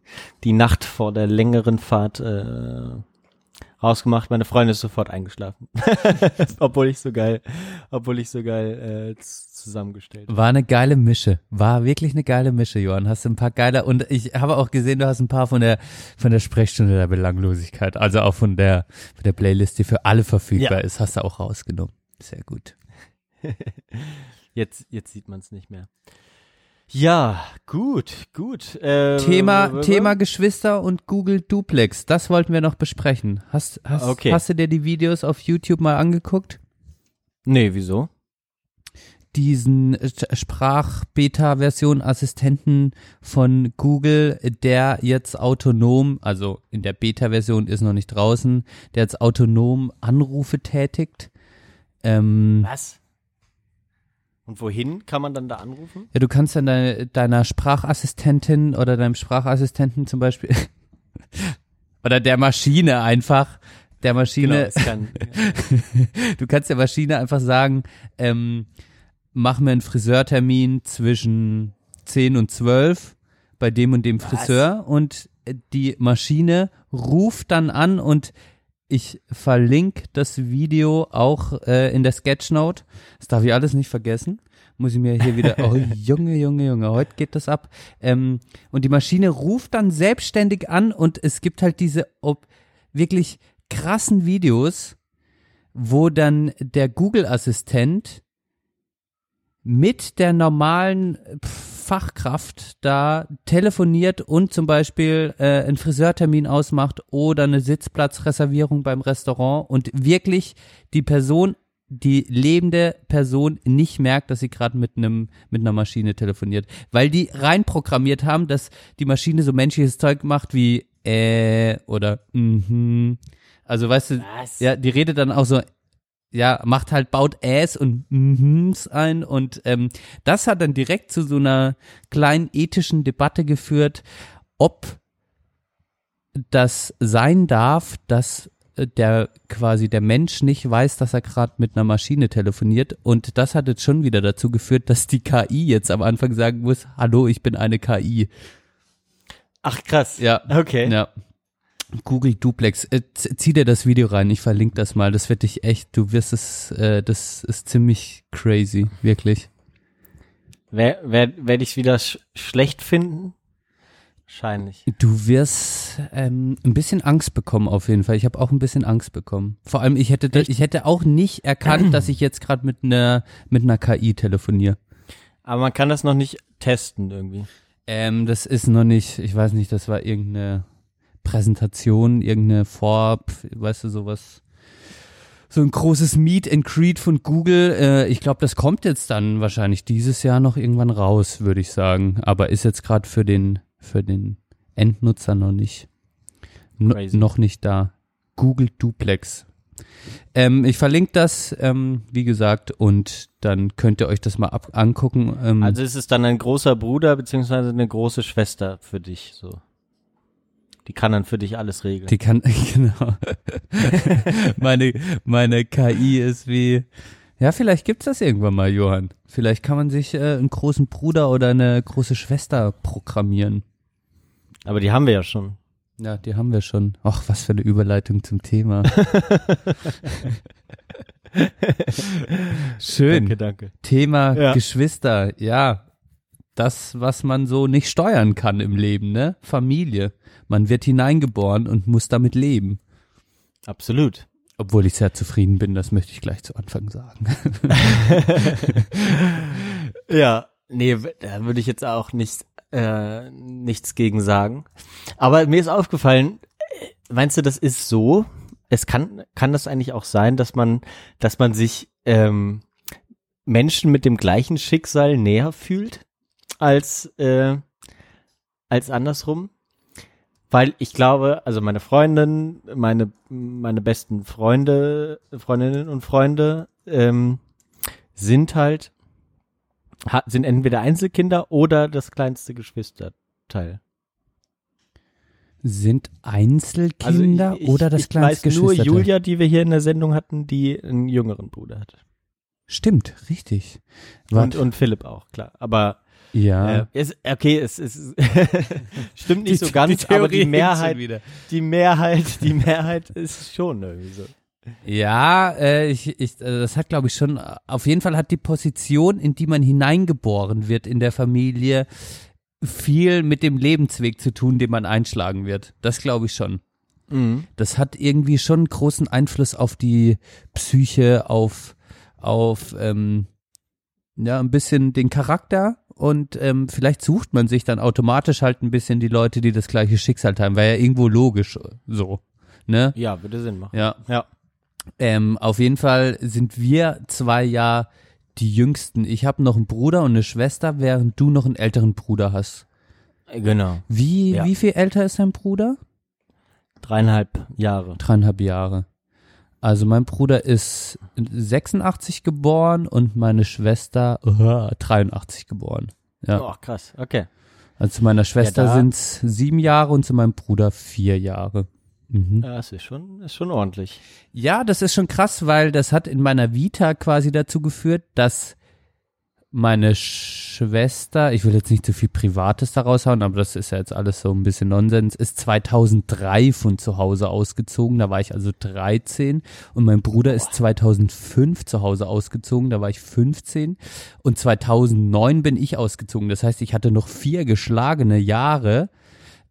die Nacht vor der längeren Fahrt äh, rausgemacht. Meine Freundin ist sofort eingeschlafen, obwohl ich so geil, obwohl ich so geil äh, zusammengestellt. War eine geile Mische. War wirklich eine geile Mische, Johann. Hast du ein paar geile und ich habe auch gesehen, du hast ein paar von der von der Sprechstunde der Belanglosigkeit, also auch von der von der Playlist, die für alle verfügbar Ja. ist, hast du auch rausgenommen. Sehr gut. Jetzt jetzt sieht man es nicht mehr. Ja, gut, gut. Äh, Thema Thema Geschwister und Google Duplex, das wollten wir noch besprechen. Hast hast, Okay. hast du dir die Videos auf YouTube mal angeguckt? Nee, wieso? diesen Sprach-Beta-Version-Assistenten von Google, der jetzt autonom, also in der Beta-Version ist noch nicht draußen, der jetzt autonom Anrufe tätigt. Ähm, Was? Und wohin kann man dann da anrufen? ja, du kannst dann deine, deiner Sprachassistentin oder deinem Sprachassistenten zum Beispiel oder der Maschine einfach, der Maschine, es kann, du kannst der Maschine einfach sagen, ähm, mach mir einen Friseurtermin zwischen 10 und 12 bei dem und dem Friseur und die Maschine ruft dann an und ich verlinke das Video auch äh, in der Sketchnote. Das darf ich alles nicht vergessen. Muss ich mir hier wieder, oh Junge, Junge, Junge, heute geht das ab. Ähm, und die Maschine ruft dann selbstständig an und es gibt halt diese ob, wirklich krassen Videos, wo dann der Google-Assistent mit der normalen Fachkraft da telefoniert und zum Beispiel äh, einen Friseurtermin ausmacht oder eine Sitzplatzreservierung beim Restaurant und wirklich die Person, die lebende Person nicht merkt, dass sie gerade mit einem mit einer Maschine telefoniert, weil die reinprogrammiert haben, dass die Maschine so menschliches Zeug macht wie äh oder mhm. Also weißt du, Was? ja, die redet dann auch so ja, macht halt, baut Äs und Mhms ein und ähm, das hat dann direkt zu so einer kleinen ethischen Debatte geführt, ob das sein darf, dass äh, der quasi der Mensch nicht weiß, dass er gerade mit einer Maschine telefoniert und das hat jetzt schon wieder dazu geführt, dass die KI jetzt am Anfang sagen muss, hallo, ich bin eine KI. Ach krass. Ja. Okay. Ja. Google Duplex. Äh, zieh dir das Video rein, ich verlinke das mal. Das wird dich echt, du wirst es, äh, das ist ziemlich crazy, wirklich. Wer, wer, werde ich es wieder sch schlecht finden? Wahrscheinlich. Du wirst ähm, ein bisschen Angst bekommen auf jeden Fall. Ich habe auch ein bisschen Angst bekommen. Vor allem, ich hätte, ich hätte auch nicht erkannt, dass ich jetzt gerade mit einer mit einer KI telefoniere. Aber man kann das noch nicht testen irgendwie. Ähm, das ist noch nicht, ich weiß nicht, das war irgendeine Präsentation, irgendeine Vor, weißt du, sowas. So ein großes Meet and Greet von Google. Äh, ich glaube, das kommt jetzt dann wahrscheinlich dieses Jahr noch irgendwann raus, würde ich sagen. Aber ist jetzt gerade für den, für den Endnutzer noch nicht, noch nicht da. Google Duplex. Ähm, ich verlinke das, ähm, wie gesagt, und dann könnt ihr euch das mal angucken. Ähm, Also ist es dann ein großer Bruder beziehungsweise eine große Schwester für dich so. Die kann dann für dich alles regeln. Die kann, genau. meine, meine KI ist wie, ja, vielleicht gibt's das irgendwann mal, Johann. Vielleicht kann man sich äh, einen großen Bruder oder eine große Schwester programmieren. Aber die haben wir ja schon. Ja, die haben wir schon. Ach, was für eine Überleitung zum Thema. Schön. Danke, danke. Thema Ja. Geschwister, ja. Das, was man so nicht steuern kann im Leben, ne? Familie. Man wird hineingeboren und muss damit leben. Absolut. Obwohl ich sehr zufrieden bin, das möchte ich gleich zu Anfang sagen. Ja, nee, da würde ich jetzt auch nicht, äh, nichts gegen sagen. Aber mir ist aufgefallen, äh, meinst du, das ist so? Es kann, kann das eigentlich auch sein, dass man, dass man sich ähm, Menschen mit dem gleichen Schicksal näher fühlt als, äh, als andersrum? Weil ich glaube, also meine Freundin, meine, meine besten Freunde, Freundinnen und Freunde ähm, sind halt ha- sind entweder Einzelkinder oder das kleinste Geschwisterteil. Sind Einzelkinder Also ich, oder das ich kleine weiß nur? Julia, die wir hier in der Sendung hatten, die einen jüngeren Bruder hat. Stimmt, richtig. Und, und Philipp auch, klar. Aber ja. äh, es, okay, es ist stimmt nicht Die- so ganz, die aber die Mehrheit, die Mehrheit, die Mehrheit ist schon irgendwie so. Ja, äh, ich, ich, äh, das hat glaube ich schon, auf jeden Fall hat die Position, in die man hineingeboren wird in der Familie, viel mit dem Lebensweg zu tun, den man einschlagen wird. Das glaube ich schon. Mhm. Das hat irgendwie schon großen Einfluss auf die Psyche, auf, auf ähm, ja, ein bisschen den Charakter und ähm, vielleicht sucht man sich dann automatisch halt ein bisschen die Leute, die das gleiche Schicksal teilen, weil ja irgendwo logisch so. Ne? Ja, würde Sinn machen. Ja. Ja. Ähm, auf jeden Fall sind wir zwei ja die Jüngsten. Ich habe noch einen Bruder und eine Schwester, während du noch einen älteren Bruder hast. Genau. Wie, Ja. wie viel älter ist dein Bruder? Dreieinhalb Jahre. Dreieinhalb Jahre. Also mein Bruder ist 86 geboren und meine Schwester äh, 83 geboren. Ja. Oh, krass. Okay. Also zu meiner Schwester Ja, da- sind's sieben Jahre und zu meinem Bruder vier Jahre. Mhm. Ja, das ist schon, ist schon ordentlich. Ja, das ist schon krass, weil das hat in meiner Vita quasi dazu geführt, dass meine Schwester, ich will jetzt nicht zu viel Privates da raushauen, aber das ist ja jetzt alles so ein bisschen Nonsens, ist 2003 von zu Hause ausgezogen, da war ich also 13 und mein Bruder ist 2005 zu Hause ausgezogen, da war ich 15 und 2009 bin ich ausgezogen, das heißt, ich hatte noch vier geschlagene Jahre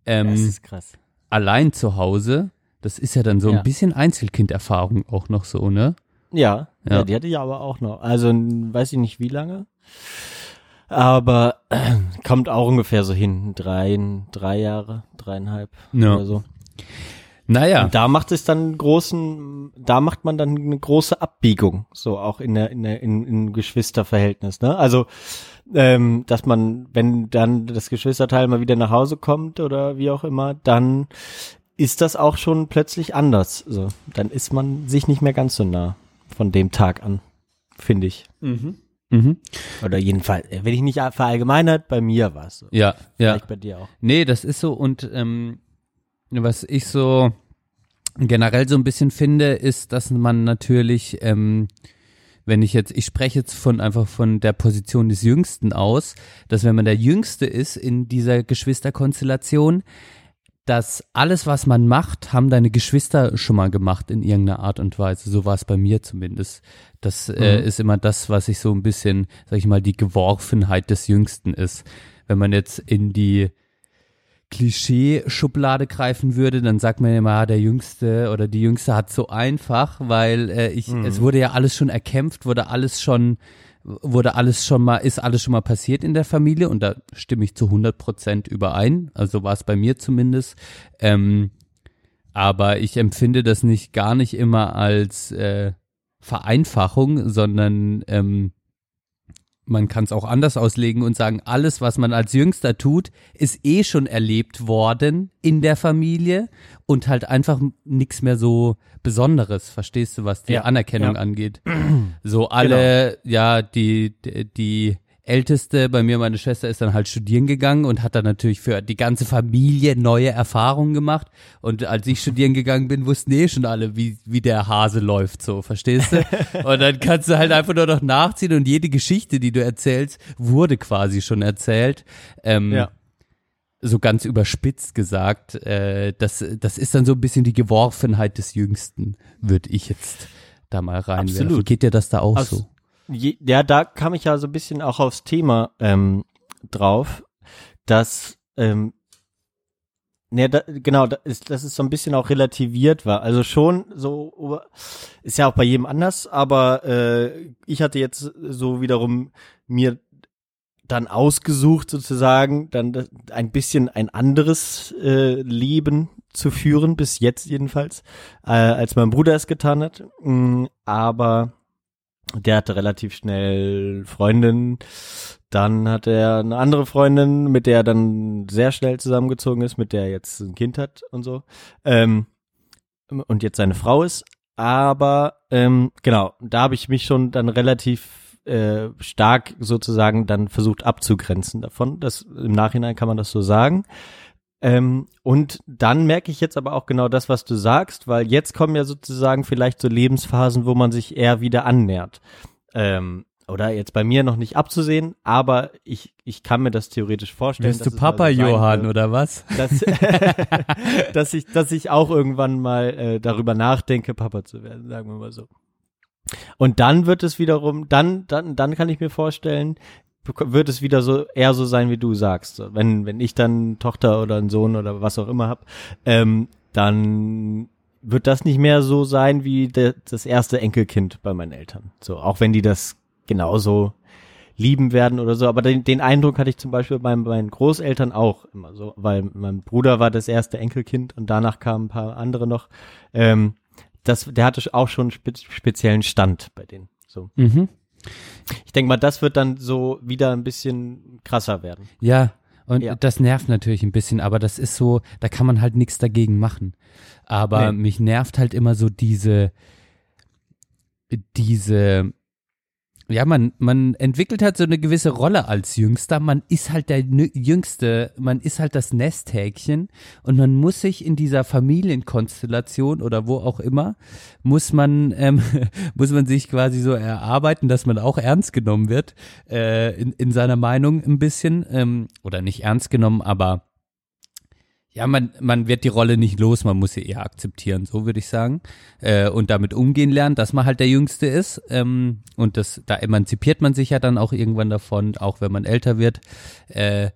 ähm, Das ist krass. allein zu Hause. Das ist ja dann so Ja. ein bisschen Einzelkinderfahrung auch noch so, ne? Ja, ja. Ja. die hatte ich aber auch noch. Also weiß ich nicht wie lange. Aber äh, kommt auch ungefähr so hin. Drei, drei Jahre, dreieinhalb Ja. oder so. Naja, Und da macht es dann großen, da macht man dann eine große Abbiegung, so auch in der, in der, in, in Geschwisterverhältnis, ne? Also, ähm, dass man, wenn dann das Geschwisterteil mal wieder nach Hause kommt oder wie auch immer, dann ist das auch schon plötzlich anders. So, dann ist man sich nicht mehr ganz so nah von dem Tag an, finde ich. mhm. Oder jedenfalls, äh, wenn ich nicht verallgemeinert, bei mir war es so. ja, ja. Vielleicht bei dir auch. Nee, das ist so und ähm, was ich so generell so ein bisschen finde, ist, dass man natürlich, ähm, wenn ich jetzt, ich spreche jetzt von einfach von der Position des Jüngsten aus, dass wenn man der Jüngste ist in dieser Geschwisterkonstellation, dass alles, was man macht, haben deine Geschwister schon mal gemacht in irgendeiner Art und Weise. So war es bei mir zumindest. Das äh, ist immer das, was ich so ein bisschen, sag ich mal, die Geworfenheit des Jüngsten ist. Wenn man jetzt in die Klischee-Schublade greifen würde, dann sagt man immer, ah, der Jüngste oder die Jüngste hat so einfach, weil äh, ich, es wurde ja alles schon erkämpft, wurde alles schon, wurde alles schon mal, ist alles schon mal passiert in der Familie und da stimme ich zu 100 Prozent überein. Also war es bei mir zumindest. Ähm, aber ich empfinde das nicht gar nicht immer als äh, Vereinfachung, sondern ähm, man kann es auch anders auslegen und sagen, alles, was man als Jüngster tut, ist eh schon erlebt worden in der Familie und halt einfach nichts mehr so Besonderes, verstehst du, was die Ja, Anerkennung ja. angeht. So alle, ja, die, die, die Älteste, bei mir meine Schwester ist dann halt studieren gegangen und hat dann natürlich für die ganze Familie neue Erfahrungen gemacht. Und als ich studieren gegangen bin, wussten eh schon alle, wie, wie der Hase läuft, so, verstehst du? Und dann kannst du halt einfach nur noch nachziehen und jede Geschichte, die du erzählst, wurde quasi schon erzählt. Ähm, Ja. So ganz überspitzt gesagt, äh, das, das ist dann so ein bisschen die Geworfenheit des Jüngsten, würde ich jetzt da mal reinwerfen. Absolut. Geht dir das da auch Aus- so? Je, ja, da kam ich ja so ein bisschen auch aufs Thema ähm, drauf, dass ähm, ne, da, genau, da ist, dass es so ein bisschen auch relativiert war. Also schon so ist ja auch bei jedem anders, aber äh, ich hatte jetzt so wiederum mir dann ausgesucht sozusagen, dann ein bisschen ein anderes äh, Leben zu führen, bis jetzt jedenfalls, äh, als mein Bruder es getan hat. Mm, aber der hatte relativ schnell Freundin. Dann hat er eine andere Freundin, mit der er dann sehr schnell zusammengezogen ist, mit der er jetzt ein Kind hat und so. Ähm, und jetzt seine Frau ist. Aber ähm, genau, da habe ich mich schon dann relativ äh, stark sozusagen dann versucht abzugrenzen davon. Das im Nachhinein kann man das so sagen. Ähm, und dann merke ich jetzt aber auch genau das, was du sagst, weil jetzt kommen ja sozusagen vielleicht so Lebensphasen, wo man sich eher wieder annähert. Ähm, oder jetzt bei mir noch nicht abzusehen, aber ich, ich kann mir das theoretisch vorstellen. Bist du mal Papa so sein Johann wird, oder was? Dass, dass, ich, dass ich auch irgendwann mal äh, darüber nachdenke, Papa zu werden, sagen wir mal so. Und dann wird es wiederum, dann, dann, dann kann ich mir vorstellen, wird es wieder so eher so sein, wie du sagst. Wenn, wenn ich dann Tochter oder einen Sohn oder was auch immer hab, ähm, dann wird das nicht mehr so sein wie de, das erste Enkelkind bei meinen Eltern. So, auch wenn die das genauso lieben werden oder so. Aber den, den Eindruck hatte ich zum Beispiel bei meinen Großeltern auch immer so, weil mein Bruder war das erste Enkelkind und danach kamen ein paar andere noch. Ähm, das, der hatte auch schon spe speziellen Stand bei denen. So. Mhm. Ich denke mal, das wird dann so wieder ein bisschen krasser werden. Ja, und Ja. das nervt natürlich ein bisschen, aber das ist so, da kann man halt nichts dagegen machen. Aber Nee. mich nervt halt immer so diese, diese, ja, man, man entwickelt halt so eine gewisse Rolle als Jüngster. Man ist halt der Jüngste, man ist halt das Nesthäkchen und man muss sich in dieser Familienkonstellation oder wo auch immer, muss man, ähm, muss man sich quasi so erarbeiten, dass man auch ernst genommen wird, äh, in, in seiner Meinung ein bisschen, ähm, oder nicht ernst genommen, aber ja, man, man wird die Rolle nicht los, man muss sie eher akzeptieren, so würde ich sagen. Äh, und damit umgehen lernen, dass man halt der Jüngste ist. Ähm, und das, da emanzipiert man sich ja dann auch irgendwann davon, auch wenn man älter wird. Äh,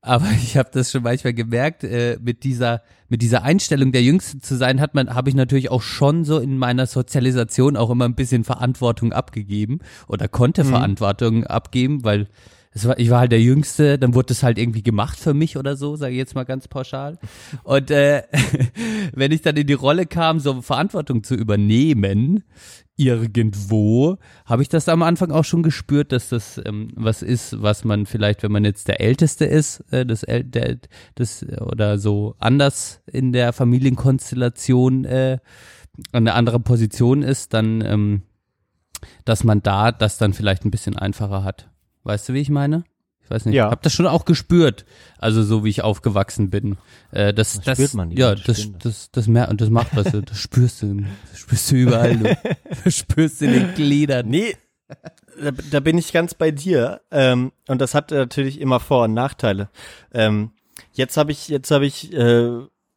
aber ich habe das schon manchmal gemerkt, äh, mit dieser mit dieser Einstellung der Jüngste zu sein, hat man habe ich natürlich auch schon so in meiner Sozialisation auch immer ein bisschen Verantwortung abgegeben oder konnte Verantwortung abgeben, weil war, ich war halt der Jüngste, dann wurde es halt irgendwie gemacht für mich oder so, sage ich jetzt mal ganz pauschal. Und äh, wenn ich dann in die Rolle kam, so Verantwortung zu übernehmen, irgendwo, habe ich das am Anfang auch schon gespürt, dass das ähm, was ist, was man vielleicht, wenn man jetzt der Älteste ist, äh, das, El der, das oder so anders in der Familienkonstellation äh, eine andere Position ist, dann, ähm, dass man da das dann vielleicht ein bisschen einfacher hat. Weißt du, wie ich meine? Ich weiß nicht. Ja. Ich habe das schon auch gespürt. Also so wie ich aufgewachsen bin. Äh, das, Das das, spürt man, Ja, das, das. das, das, mer und das macht was. Das spürst du, das spürst du überall. Du. Das spürst du in den Gliedern. Nee, da, da bin ich ganz bei dir. Ähm, und das hat natürlich immer Vor- und Nachteile. Ähm, jetzt habe ich, jetzt habe ich äh,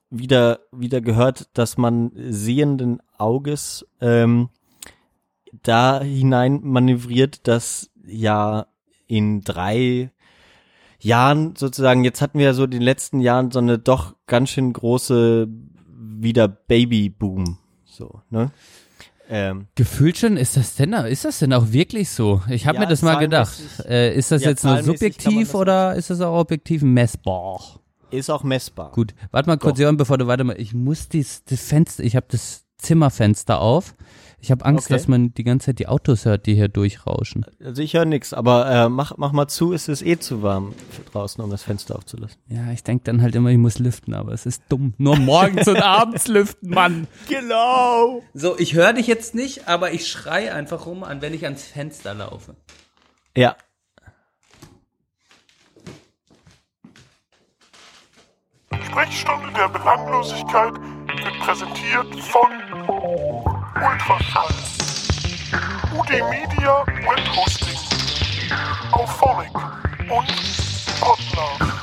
wieder, wieder gehört, dass man sehenden Auges ähm, da hinein manövriert, dass ja in drei Jahren sozusagen, jetzt hatten wir ja so in den letzten Jahren so eine doch ganz schön große wieder Babyboom. So, ne? Ähm, Gefühlt schon, ist das denn, ist das denn auch wirklich so? Ich habe Ja, mir das mal gedacht. Äh, ist das ja, jetzt nur subjektiv das oder ist das auch objektiv messbar? ist auch messbar. Gut, warte mal kurz. Jörn, bevor du weitermachst. Ich muss dies, das Fenster, ich habe das Zimmerfenster auf. Ich habe Angst, Okay. dass man die ganze Zeit die Autos hört, die hier durchrauschen. Also ich höre nix, aber äh, mach, mach mal zu, es ist eh zu warm draußen, um das Fenster aufzulassen. Ja, ich denk dann halt immer, ich muss lüften, aber es ist dumm. Nur morgens und abends lüften, Mann. Genau. So, ich höre dich jetzt nicht, aber ich schrei einfach rum an, wenn ich ans Fenster laufe. Ja. Sprechstunde der Belanglosigkeit wird präsentiert von Ultraschall, UD Media Web Hosting, Auphonic und Podlove.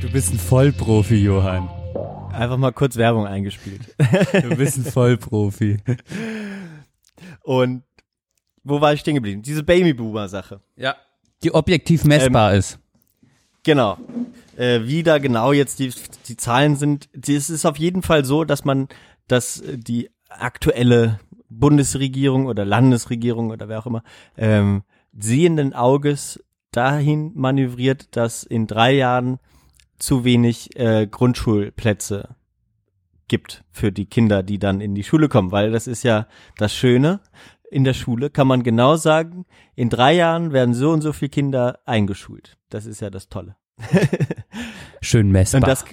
Du bist ein Vollprofi, Johann. Einfach mal kurz Werbung eingespielt. Du bist ein Vollprofi. Und wo war ich stehen geblieben? Diese Babyboomer-Sache. Ja. Die objektiv messbar ist. Genau. Äh, wie da genau jetzt die, die Zahlen sind, es ist auf jeden Fall so, dass man, dass äh, die aktuelle Bundesregierung oder Landesregierung oder wer auch immer, ähm, sehenden Auges dahin manövriert, dass in drei Jahren zu wenig äh, Grundschulplätze gibt für die Kinder, die dann in die Schule kommen, weil das ist ja das Schöne. In der Schule kann man genau sagen, in drei Jahren werden so und so viele Kinder eingeschult. Das ist ja das Tolle. Schön messbar. Und das,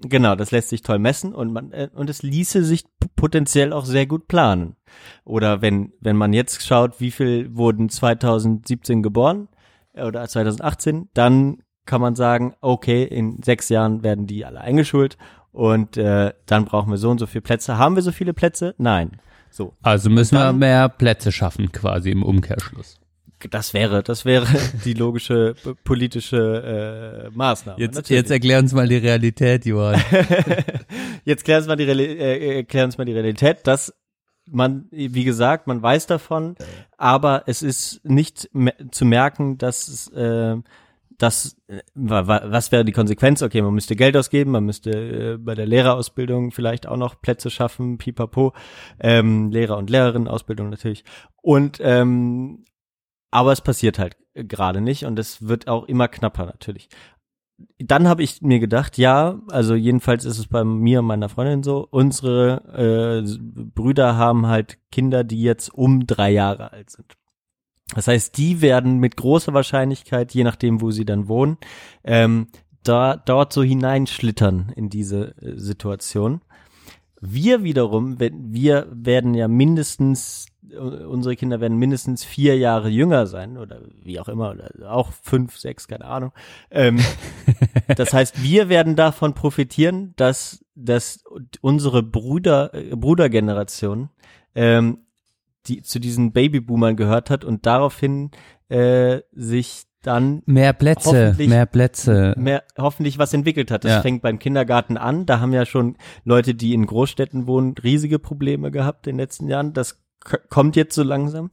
genau, das lässt sich toll messen und man, äh, und es ließe sich potenziell auch sehr gut planen. Oder wenn, wenn man jetzt schaut, wie viel wurden 2017 geboren äh, oder 2018, dann kann man sagen, okay, in sechs Jahren werden die alle eingeschult und äh, dann brauchen wir so und so viele Plätze. Haben wir so viele Plätze? Nein. So, Also müssen wir dann- mehr Plätze schaffen, quasi im Umkehrschluss. Das wäre, das wäre die logische politische äh, Maßnahme. Jetzt, natürlich. jetzt erklär uns mal die Realität, Johann. Jetzt klären uns mal die äh, äh, uns mal die Realität, dass man, wie gesagt, man weiß davon, aber es ist nicht zu merken, dass es, äh, das, äh, wa- wa- was wäre die Konsequenz? Okay, man müsste Geld ausgeben, man müsste äh, bei der Lehrerausbildung vielleicht auch noch Plätze schaffen, pipapo, ähm, Lehrer- und Lehrerinnenausbildung natürlich. Und ähm, aber es passiert halt gerade nicht und es wird auch immer knapper natürlich dann habe ich mir gedacht, ja, also jedenfalls ist es bei mir und meiner Freundin so, unsere äh, Brüder haben halt Kinder, die jetzt um drei Jahre alt sind. Das heißt, die werden mit großer Wahrscheinlichkeit, je nachdem, wo sie dann wohnen, ähm, da dort so hineinschlittern in diese äh, Situation. Wir wiederum, wenn, wir werden ja mindestens, äh, unsere Kinder werden mindestens vier Jahre jünger sein oder wie auch immer, oder auch fünf, sechs, keine Ahnung. Ähm, das heißt, wir werden davon profitieren, dass, dass unsere Brüder, äh, Brudergeneration ähm, die zu diesen Babyboomern gehört hat und daraufhin äh, sich dann Mehr Plätze, Hoffentlich- mehr Plätze. mehr, hoffentlich was entwickelt hat. Das Ja. fängt beim Kindergarten an. Da haben ja schon Leute, die in Großstädten wohnen, riesige Probleme gehabt in den letzten Jahren. Das kommt jetzt so langsam,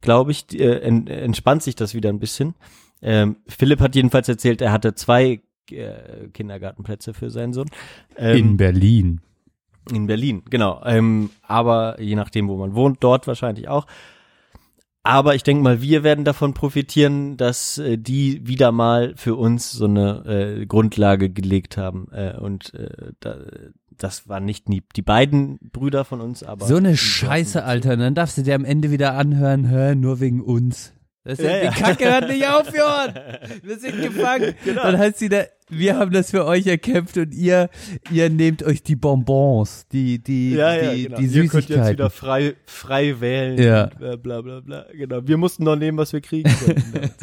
glaube ich, äh, en, entspannt sich das wieder ein bisschen. Ähm, Philipp hat jedenfalls erzählt, er hatte zwei äh, Kindergartenplätze für seinen Sohn. Ähm, In Berlin. in Berlin, genau. Ähm, aber je nachdem, wo man wohnt, dort wahrscheinlich auch. Aber ich denke mal, wir werden davon profitieren, dass äh, die wieder mal für uns so eine äh, Grundlage gelegt haben. Äh, und äh, da, das waren nicht nie die beiden Brüder von uns, aber So eine Scheiße, Alter. Dann darfst du dir am Ende wieder anhören, hör, nur wegen uns. Das ist, Ja, ja. Die Kacke hört nicht auf, Johann. Wir sind gefangen. Genau. Dann heißt sie da, wir haben das für euch erkämpft und ihr, ihr nehmt euch die Bonbons, die, die, Ja, die, genau. die Ihr könnt jetzt Süßigkeiten. wieder frei, frei wählen. Ja. Und äh, bla bla bla. Genau. Wir mussten noch nehmen, was wir kriegen konnten.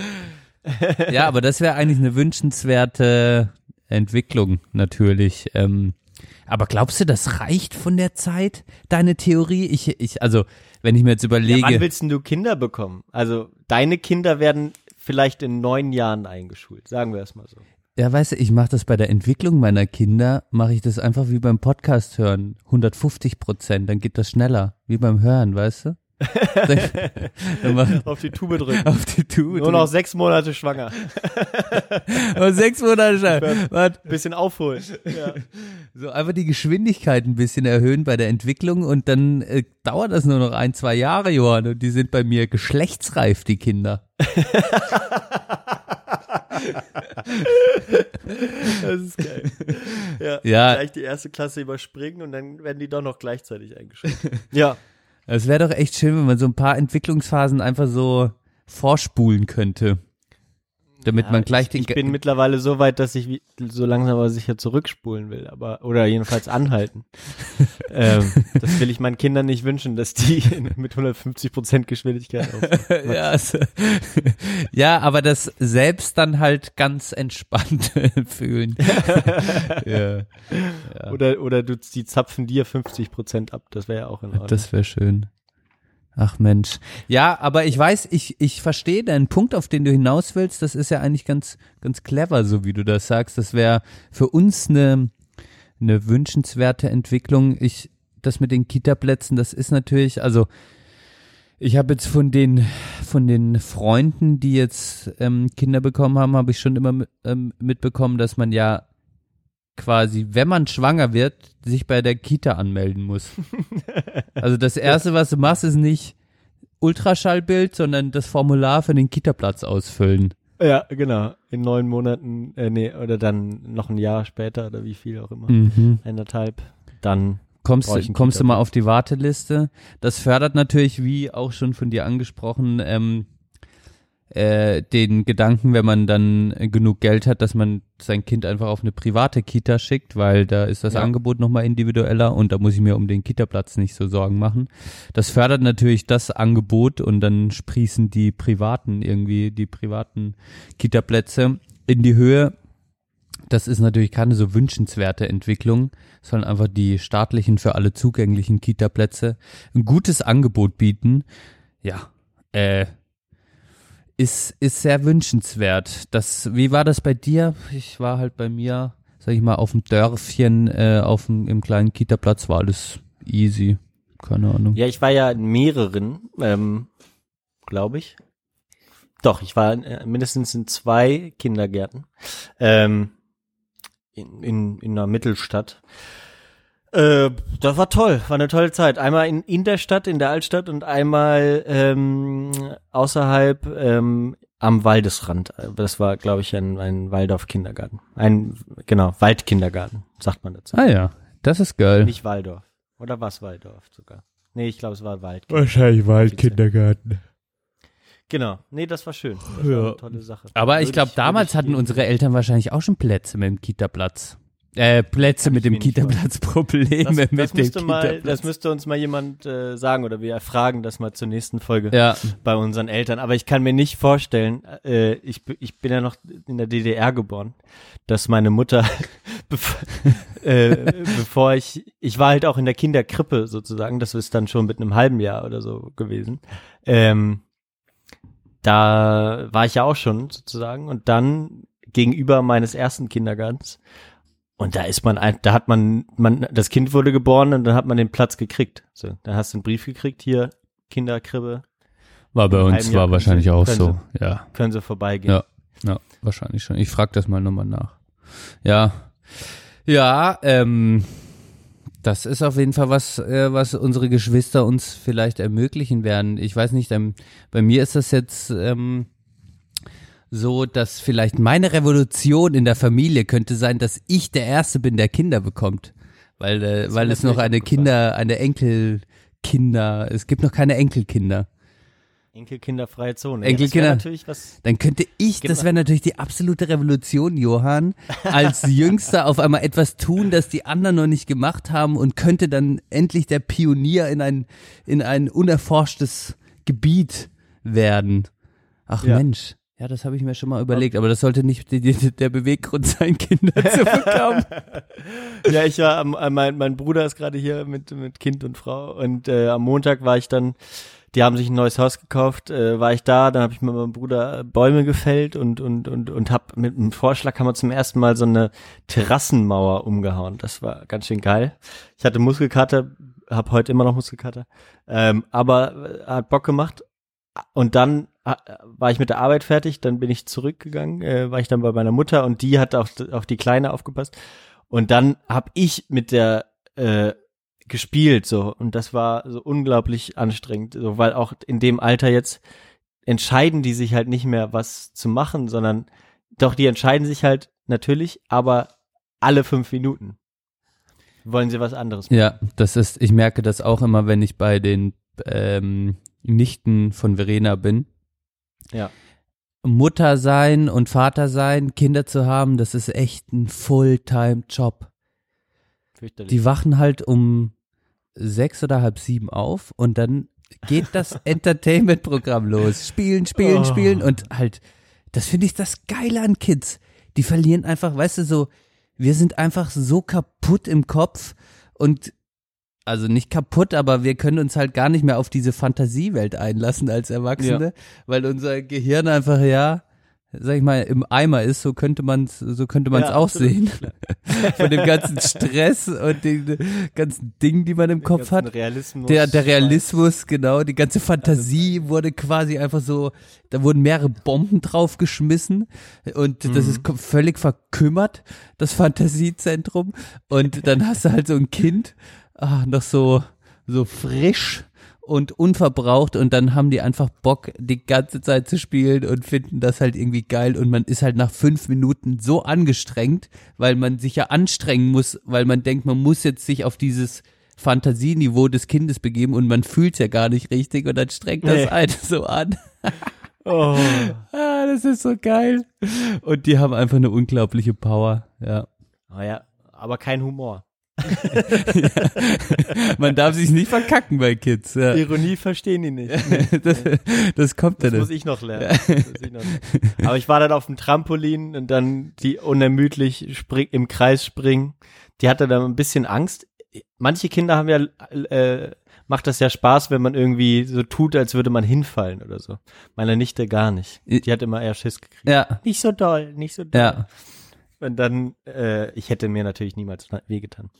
Ja, aber das wäre eigentlich eine wünschenswerte Entwicklung, natürlich. Ähm, aber glaubst du, das reicht von der Zeit, deine Theorie? Ich, ich, also, wenn ich mir jetzt Ja, überlege. wann willst denn du Kinder bekommen? Also deine Kinder werden vielleicht in neun Jahren eingeschult, sagen wir es mal so. Ja, weißt du, ich mache das bei der Entwicklung meiner Kinder, mache ich das einfach wie beim Podcast hören. 150 Prozent, dann geht das schneller. Wie beim Hören, weißt du? Auf die Tube drücken. auf die Tube. Nur noch sechs Monate schwanger. drücken. sechs Monate. Warte. Bisschen aufholen. Ja. So einfach die Geschwindigkeit ein bisschen erhöhen bei der Entwicklung und dann äh, dauert das nur noch ein, zwei Jahre, Johann. Und die sind bei mir geschlechtsreif, die Kinder. Das ist geil. Ja, Ja. Gleich die erste Klasse überspringen und dann werden die doch noch gleichzeitig eingeschult. Ja. Es wäre doch echt schön, wenn man so ein paar Entwicklungsphasen einfach so vorspulen könnte. Damit man gleich ich, den ich bin mittlerweile so weit, dass ich so langsam aber sicher zurückspulen will, aber oder jedenfalls anhalten. ähm, das will ich meinen Kindern nicht wünschen, dass die mit 150 Prozent Geschwindigkeit auf. ja, also, ja, aber das selbst dann halt ganz entspannt fühlen. ja, Oder oder du die zapfen dir 50 Prozent ab, das wäre ja auch in Ordnung. das wäre schön. Ach Mensch. Ja, aber ich weiß, ich, ich verstehe deinen Punkt, auf den du hinaus willst. Das ist ja eigentlich ganz, ganz clever, so wie du das sagst. Das wäre für uns eine, eine wünschenswerte Entwicklung. Ich, das mit den Kita-Plätzen, das ist natürlich, also ich habe jetzt von den von den Freunden, die jetzt ähm, Kinder bekommen haben, habe ich schon immer ähm, mitbekommen, dass man ja quasi, wenn man schwanger wird, sich bei der Kita anmelden muss. Also das erste, was du machst, ist nicht Ultraschallbild, sondern das Formular für den Kita-Platz ausfüllen. ja, genau. In neun Monaten, äh, nee, oder dann noch ein Jahr später oder wie viel auch immer. Mhm. Eineinhalb. Dann Kommst, du kommst du mal auf die Warteliste. Das fördert natürlich, wie auch schon von dir angesprochen, ähm, äh, den Gedanken, wenn man dann genug Geld hat, dass man sein Kind einfach auf eine private Kita schickt, weil da ist das Ja. Angebot nochmal individueller und da muss ich mir um den Kita-Platz nicht so Sorgen machen. Das fördert natürlich das Angebot und dann sprießen die privaten irgendwie, die privaten Kita-Plätze. in die Höhe. Das ist natürlich keine so wünschenswerte Entwicklung, sondern einfach die staatlichen für alle zugänglichen Kita-Plätze ein gutes Angebot bieten. Ja, äh, ist, ist sehr wünschenswert. Das, wie war das bei dir? Ich war halt bei mir, sag ich mal, auf dem Dörfchen, äh, auf dem, im kleinen Kita-Platz war alles easy. Keine Ahnung. Ja, ich war ja in mehreren, ähm, glaube ich. Doch, ich war äh, mindestens in zwei Kindergärten ähm, in, in, in einer Mittelstadt. Äh, das war toll, war eine tolle Zeit. Einmal in, in der Stadt, in der Altstadt und einmal ähm, außerhalb ähm, am Waldesrand. Das war, glaube ich, ein, ein Waldorf-Kindergarten. Ein, genau, Waldkindergarten, sagt man dazu. Ah ja, das ist geil. Nicht Waldorf. Oder was Waldorf sogar? Nee, ich glaube, es war Wald. Wahrscheinlich Waldkindergarten. Genau. Nee, das war schön. Das war eine tolle Sache. Aber ich glaube, damals hatten unsere Eltern wahrscheinlich auch schon Plätze mit dem Kita-Platz. Äh, Plätze mit dem Kita-Platz, Probleme das, mit das dem müsste mal, das müsste uns mal jemand äh, sagen oder wir fragen das mal zur nächsten Folge ja, bei unseren Eltern. Aber ich kann mir nicht vorstellen, äh, ich, ich bin ja noch in der DDR geboren, dass meine Mutter, äh, bevor ich, ich war halt auch in der Kinderkrippe sozusagen, das ist dann schon mit einem halben Jahr oder so gewesen. Ähm, da war ich ja auch schon sozusagen und dann gegenüber meines ersten Kindergartens und da ist man, ein- da hat man, man, das Kind wurde geboren und dann hat man den Platz gekriegt. So, dann hast du einen Brief gekriegt, hier Kinderkrippe, war bei uns, war wahrscheinlich sie- auch so. Ja, können sie vorbeigehen. Ja. ja, wahrscheinlich schon. Ich frage das mal nochmal nach. Ja, ja, ähm, das ist auf jeden Fall was, äh, was unsere Geschwister uns vielleicht ermöglichen werden. Ich weiß nicht, ähm, bei mir ist das jetzt ähm, so, dass vielleicht meine Revolution in der Familie könnte sein, dass ich der Erste bin, der Kinder bekommt. Weil, äh, weil es noch eine. Kinder, eine Enkelkinder, es gibt noch keine Enkelkinder. Enkelkinderfreie Zone. Enkelkinder. Ja, natürlich was. Dann könnte ich, das wäre natürlich die absolute Revolution, Johann, als Jüngster auf einmal etwas tun, das die anderen noch nicht gemacht haben und könnte dann endlich der Pionier in ein, in ein unerforschtes Gebiet werden. Ach Ja. Mensch. Ja, das habe ich mir schon mal überlegt, aber das sollte nicht die, die, der Beweggrund sein, Kinder zu bekommen. Ja, ich war, am, äh, mein, mein Bruder ist gerade hier mit, mit Kind und Frau und äh, am Montag war ich dann, die haben sich ein neues Haus gekauft, äh, war ich da, dann habe ich mit meinem Bruder Bäume gefällt und und und und hab mit einem Vorschlag haben wir zum ersten Mal so eine Terrassenmauer umgehauen. Das war ganz schön geil. Ich hatte Muskelkater, habe heute immer noch Muskelkater, ähm, aber äh, hat Bock gemacht. Und dann war ich mit der Arbeit fertig, dann bin ich zurückgegangen, äh, war ich dann bei meiner Mutter und die hat auf, auf die Kleine aufgepasst. Und dann hab ich mit der äh, gespielt so und das war so unglaublich anstrengend, so weil auch in dem Alter jetzt entscheiden die sich halt nicht mehr was zu machen, sondern doch die entscheiden sich halt natürlich, aber alle fünf Minuten wollen sie was anderes machen. Ja, das ist, ich merke das auch immer, wenn ich bei den ähm, Nichten von Verena bin. Ja. Mutter sein und Vater sein, Kinder zu haben, das ist echt ein Fulltime-Job. Die wachen halt um sechs oder halb sieben auf und dann geht das Entertainment-Programm los. Spielen, spielen, Oh. spielen und halt, das finde ich das Geile an Kids. Die verlieren einfach, weißt du, so, wir sind einfach so kaputt im Kopf und also nicht kaputt, aber wir können uns halt gar nicht mehr auf diese Fantasiewelt einlassen als Erwachsene, weil unser Gehirn einfach, ja, sag ich mal, im Eimer ist, so könnte man es, so könnte man es Ja, auch sehen. Von dem ganzen Stress und den ganzen Dingen, die man im Kopf ganzen hat. Realismus. Der, der Realismus, genau, die ganze Fantasie wurde quasi einfach so, da wurden mehrere Bomben draufgeschmissen und das ist völlig verkümmert, das Fantasiezentrum. Und dann hast du halt so ein Kind, ah, noch so, so frisch und unverbraucht und dann haben die einfach Bock, die ganze Zeit zu spielen und finden das halt irgendwie geil und man ist halt nach fünf Minuten so angestrengt, weil man sich ja anstrengen muss, weil man denkt, man muss jetzt sich auf dieses Fantasieniveau des Kindes begeben und man fühlt's ja gar nicht richtig und dann strengt das Nee. einen so an. Oh. Ah, das ist so geil. Und die haben einfach eine unglaubliche Power, ja. oh ja, aber kein Humor. Man darf sich nicht verkacken bei Kids. Ja. Ironie verstehen die nicht. Das, das kommt Das dann. muss. Das muss ich noch lernen. Aber ich war dann auf dem Trampolin und dann die unermüdlich spring, im Kreis springen. Die hatte dann ein bisschen Angst. Manche Kinder haben ja, äh, macht das ja Spaß, wenn man irgendwie so tut, als würde man hinfallen oder so. Meine Nichte gar nicht. Die hat immer eher Schiss gekriegt. Ja, Nicht so doll, nicht so doll. ja. Und dann, äh, ich hätte mir natürlich niemals wehgetan.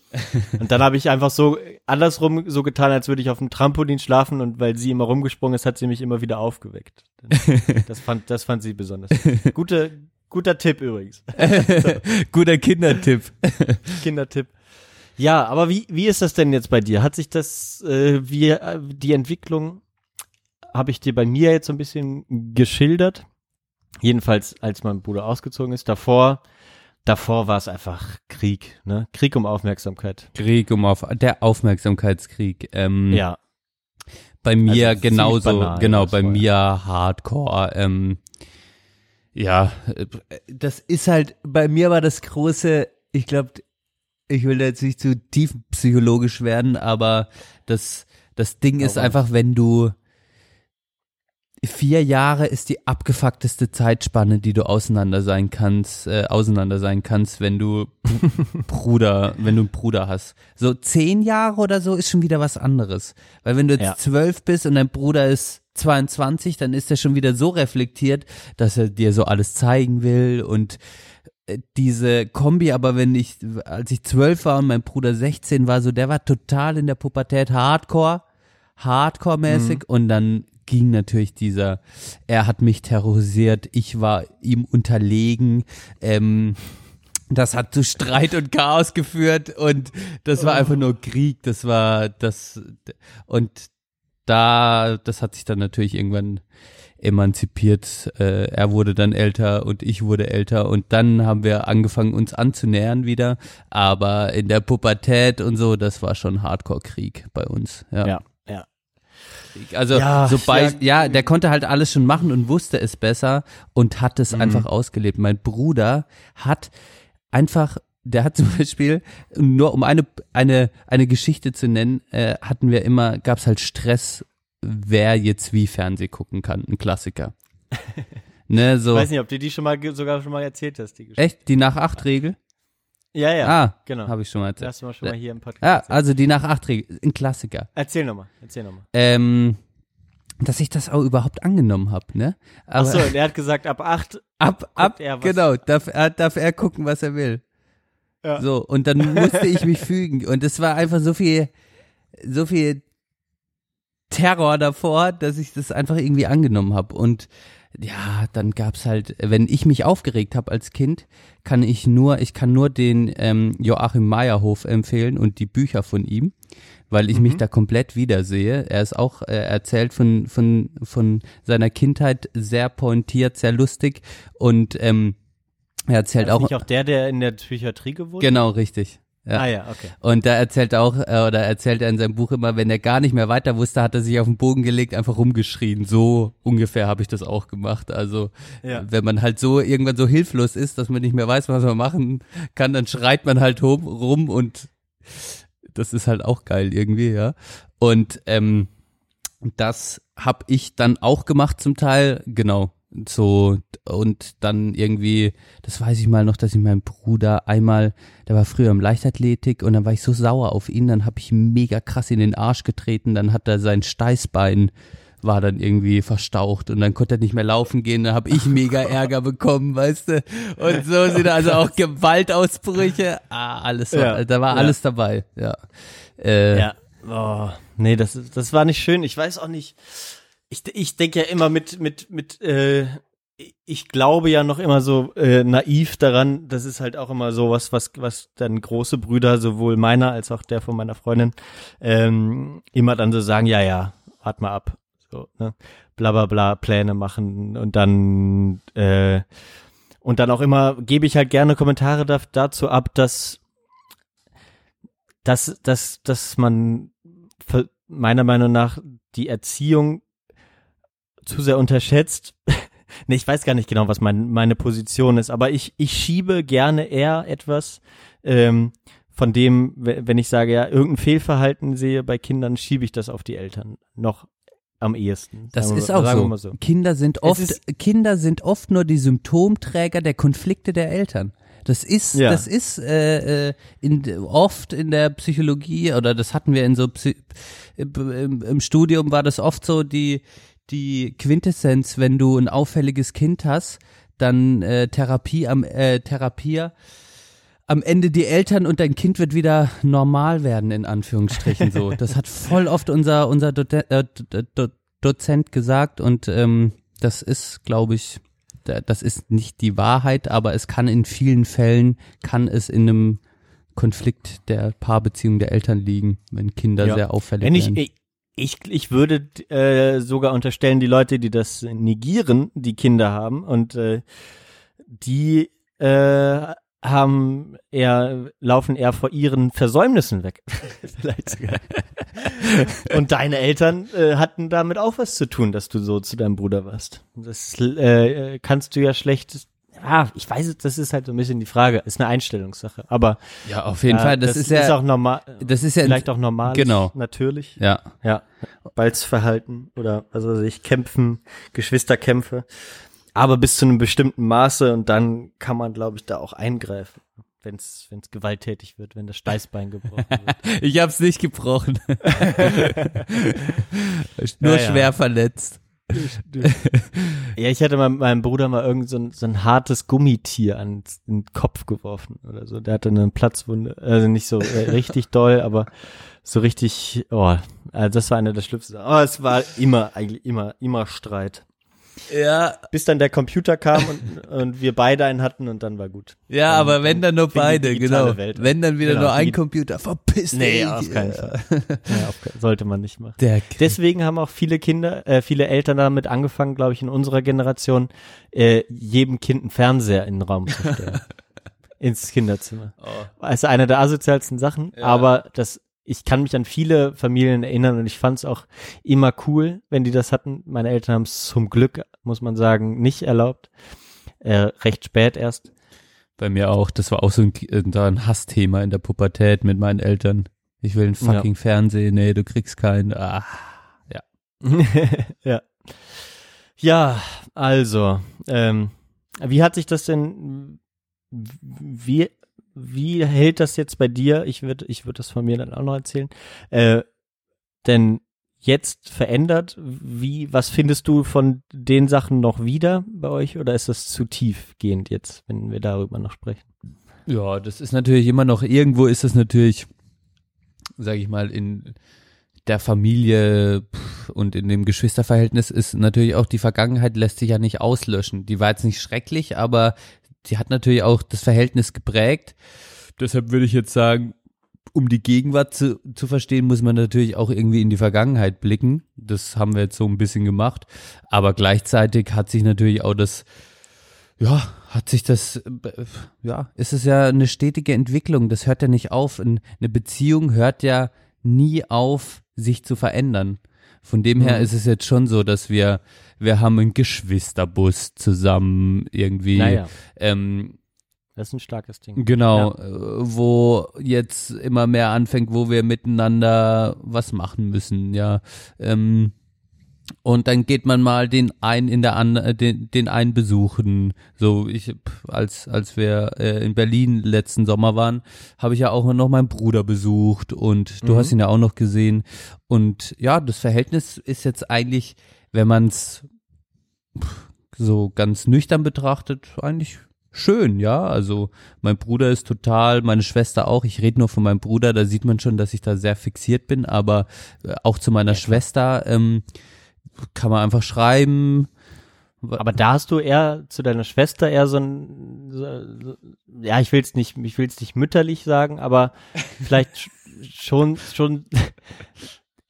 Und dann habe ich einfach so andersrum so getan, als würde ich auf dem Trampolin schlafen und weil sie immer rumgesprungen ist, hat sie mich immer wieder aufgeweckt. Das fand, das fand sie besonders. Gute, guter Tipp übrigens. Guter Kindertipp. Kindertipp. Ja, aber wie, wie ist das denn jetzt bei dir? Hat sich das, äh, wie, äh, die Entwicklung habe ich dir bei mir jetzt so ein bisschen geschildert. Jedenfalls, als mein Bruder ausgezogen ist. Davor, davor war es einfach Krieg, ne? Krieg um Aufmerksamkeit. Krieg um auf der Aufmerksamkeitskrieg. Ähm, Ja. Bei mir Also genauso, banal, genau, bei mir Hardcore. Ähm, ja, äh, das ist halt, bei mir war das große, ich glaube, ich will jetzt nicht zu tief psychologisch werden, aber das, das Ding ist einfach, wenn du vier Jahre ist die abgefuckteste Zeitspanne, die du auseinander sein kannst, äh, auseinander sein kannst, wenn du Bruder, wenn du einen Bruder hast. So zehn Jahre oder so ist schon wieder was anderes. Weil wenn du jetzt Ja. zwölf bist und dein Bruder ist 22, dann ist er schon wieder so reflektiert, dass er dir so alles zeigen will und äh, diese Kombi, aber wenn ich, als ich zwölf war und mein Bruder 16 war, so der war total in der Pubertät Hardcore, Hardcore-mäßig und dann ging natürlich dieser, er hat mich terrorisiert, ich war ihm unterlegen, ähm, das hat zu Streit und Chaos geführt und das war einfach nur Krieg, das war das und da, das hat sich dann natürlich irgendwann emanzipiert. Äh, er wurde dann älter und ich wurde älter und dann haben wir angefangen uns anzunähern wieder, aber in der Pubertät und so, das war schon Hardcore-Krieg bei uns. Ja. Ja. Also Ja, so bei, ja. ja, der konnte halt alles schon machen und wusste es besser und hat Mhm. es einfach ausgelebt. Mein Bruder hat einfach, der hat zum Beispiel, nur um eine, eine, eine Geschichte zu nennen, äh, hatten wir immer, gab es halt Stress, wer jetzt wie Fernseh gucken kann, ein Klassiker. ne, so. Ich weiß nicht, ob du die schon mal, sogar schon mal erzählt hast, die Geschichte. Echt? Die nach acht Regel? Ja, ja. ah, genau. Habe ich schon mal erzählt. Das mal schon mal hier im Podcast. Ja, erzählt. also die nach acht Regel, ein Klassiker. Erzähl nochmal, erzähl nochmal. Ähm, dass ich das auch überhaupt angenommen habe, ne? Ach Aber so, und er hat gesagt, ab acht, ab, ab, er was- genau, darf er, darf er gucken, was er will. Ja. So, und dann musste ich mich fügen. Und es war einfach so viel, so viel Terror davor, dass ich das einfach irgendwie angenommen habe. Und ja, dann gab's halt, wenn ich mich aufgeregt habe als Kind, kann ich nur, ich kann nur den ähm, Joachim Meyerhof empfehlen und die Bücher von ihm, weil ich mich da komplett wiedersehe. Er ist auch, äh, erzählt von, von, von seiner Kindheit sehr pointiert, sehr lustig und ähm, er erzählt auch, nicht auch der, der in der Psychiatrie gewohnt genau richtig. Ja. Ah ja, okay. Und da erzählt er auch, äh, oder erzählt er in seinem Buch immer, wenn er gar nicht mehr weiter wusste, hat er sich auf den Boden gelegt, einfach rumgeschrien. So ungefähr habe ich das auch gemacht. Also Ja. wenn man halt so irgendwann so hilflos ist, dass man nicht mehr weiß, was man machen kann, dann schreit man halt rum, rum und das ist halt auch geil irgendwie, ja. Und ähm, das habe ich dann auch gemacht zum Teil, genau. So und dann irgendwie, das weiß ich mal noch, dass ich meinen Bruder einmal, der war früher im Leichtathletik und dann war ich so sauer auf ihn, dann habe ich mega krass in den Arsch getreten, dann hat er sein Steißbein war dann irgendwie verstaucht und dann konnte er nicht mehr laufen gehen, dann habe ich mega Ärger bekommen, weißt du? Und so sind also auch Gewaltausbrüche, ah, alles, war, Ja, da war ja. alles dabei, ja. Äh, Ja. Oh, nee, das, das war nicht schön. Ich weiß auch nicht. Ich, ich denke ja immer mit, mit, mit, äh, ich glaube ja noch immer so äh, naiv daran, das ist halt auch immer so was, was, was dann große Brüder, sowohl meiner als auch der von meiner Freundin, ähm, immer dann so sagen, ja, ja, wart mal ab. So, ne? Bla bla bla, Pläne machen und dann, äh, und dann auch immer gebe ich halt gerne Kommentare da, dazu ab, dass dass, dass, dass man meiner Meinung nach die Erziehung zu sehr unterschätzt. nee, ich weiß gar nicht genau, was mein, meine Position ist, aber ich, ich schiebe gerne eher etwas ähm, von dem, we- wenn ich sage, ja, irgendein Fehlverhalten sehe bei Kindern, schiebe ich das auf die Eltern noch am ehesten. Das wir- ist auch so. so. Kinder sind oft, ist- Kinder sind oft nur die Symptomträger der Konflikte der Eltern. Das ist, Ja. das ist äh, äh, in, oft in der Psychologie oder das hatten wir in so Psy im, im Studium war das oft so die die Quintessenz, wenn du ein auffälliges Kind hast, dann äh, Therapie am äh, Therapier am Ende die Eltern und dein Kind wird wieder normal werden, in Anführungsstrichen so. Das hat voll oft unser, unser Do äh, Do Do Dozent gesagt und ähm, das ist, glaube ich, da- das ist nicht die Wahrheit, aber es kann in vielen Fällen, kann es in einem Konflikt der Paarbeziehung der Eltern liegen, wenn Kinder Ja. sehr auffällig ich, werden. ich, ich, ich würde äh, sogar unterstellen, die Leute, die das negieren, die Kinder haben und äh, die äh, haben eher, laufen eher vor ihren Versäumnissen weg. Vielleicht sogar. und deine Eltern äh, hatten damit auch was zu tun, dass du so zu deinem Bruder warst. Das äh, kannst du ja schlecht. Ja, ich weiß, es, das ist halt so ein bisschen die Frage. Ist eine Einstellungssache. Aber ja, auf jeden äh, Fall. Das, ist ja, auch normal. das ist ja vielleicht auch normal. Genau. Natürlich. ja. Ja, Balzverhalten oder weiß ich, Kämpfen, Geschwisterkämpfe. Aber bis zu einem bestimmten Maße und dann kann man, glaube ich, da auch eingreifen, wenn es gewalttätig wird, wenn das Steißbein gebrochen wird. Ich hab's nicht gebrochen. Nur Ja, ja. schwer verletzt. ja, ich hatte meinem, meinem Bruder mal irgend so ein, so ein hartes Gummitier an den Kopf geworfen oder so. Der hatte eine Platzwunde, also nicht so äh, richtig doll, aber so richtig, oh, also das war einer der schlimmsten. Sachen. Oh, es war immer, eigentlich immer, immer Streit. Ja, bis dann der Computer kam und, und wir beide einen hatten und dann war gut. ja, Dann aber wenn dann nur beide, genau. Welt. Wenn dann wieder Genau, nur ein Computer, verpiss Nee, dich. auf keinen. Fall. Ja, auf, sollte man nicht machen. Deswegen haben auch viele Kinder, äh, viele Eltern damit angefangen, glaube ich, in unserer Generation, äh, jedem Kind einen Fernseher in den Raum zu stellen. ins Kinderzimmer. Oh. Also eine der asozialsten Sachen, Ja. aber das, ich kann mich an viele Familien erinnern und ich fand es auch immer cool, wenn die das hatten. Meine Eltern haben es zum Glück, muss man sagen, nicht erlaubt. Äh, recht spät erst. Bei mir auch, das war auch so ein, äh, ein Hassthema in der Pubertät mit meinen Eltern. Ich will einen fucking Fernsehen, nee, du kriegst keinen. Ah. ja. Ja, also, ähm, wie hat sich das denn, wie, wie hält das jetzt bei dir? Ich würde, ich würde das von mir dann auch noch erzählen. Äh, denn jetzt verändert, wie, was findest du von den Sachen noch wieder bei euch oder ist das zu tiefgehend jetzt, wenn wir darüber noch sprechen? Ja, das ist natürlich immer noch, irgendwo ist es natürlich, sage ich mal, in der Familie und in dem Geschwisterverhältnis ist natürlich auch die Vergangenheit lässt sich ja nicht auslöschen. Die war jetzt nicht schrecklich, aber die hat natürlich auch das Verhältnis geprägt. Deshalb würde ich jetzt sagen, um die Gegenwart zu, zu verstehen, muss man natürlich auch irgendwie in die Vergangenheit blicken. Das haben wir jetzt so ein bisschen gemacht. Aber gleichzeitig hat sich natürlich auch das, ja, hat sich das, ja, ist es ja eine stetige Entwicklung. Das hört ja nicht auf. Ein- Eine Beziehung hört ja nie auf, sich zu verändern. Von dem her Mhm. ist es jetzt schon so, dass wir, wir haben einen Geschwisterbus zusammen irgendwie. Naja, Ähm, das ist ein starkes Ding. Genau, äh, wo jetzt immer mehr anfängt, wo wir miteinander was machen müssen, ja. Ähm, und dann geht man mal den einen in der an, äh, den, den einen besuchen. So ich als als wir äh, in Berlin letzten Sommer waren, habe ich ja auch noch meinen Bruder besucht und du Mhm. hast ihn ja auch noch gesehen. Und ja, das Verhältnis ist jetzt eigentlich, wenn man es so ganz nüchtern betrachtet, eigentlich schön, ja. Also mein Bruder ist total, meine Schwester auch. Ich rede nur von meinem Bruder, da sieht man schon, dass ich da sehr fixiert bin, aber äh, auch zu meiner Schwester ähm, kann man einfach schreiben. Aber da hast du eher zu deiner Schwester eher so ein, so, ja, ich will es nicht, ich will es nicht mütterlich sagen, aber vielleicht sch- schon, schon,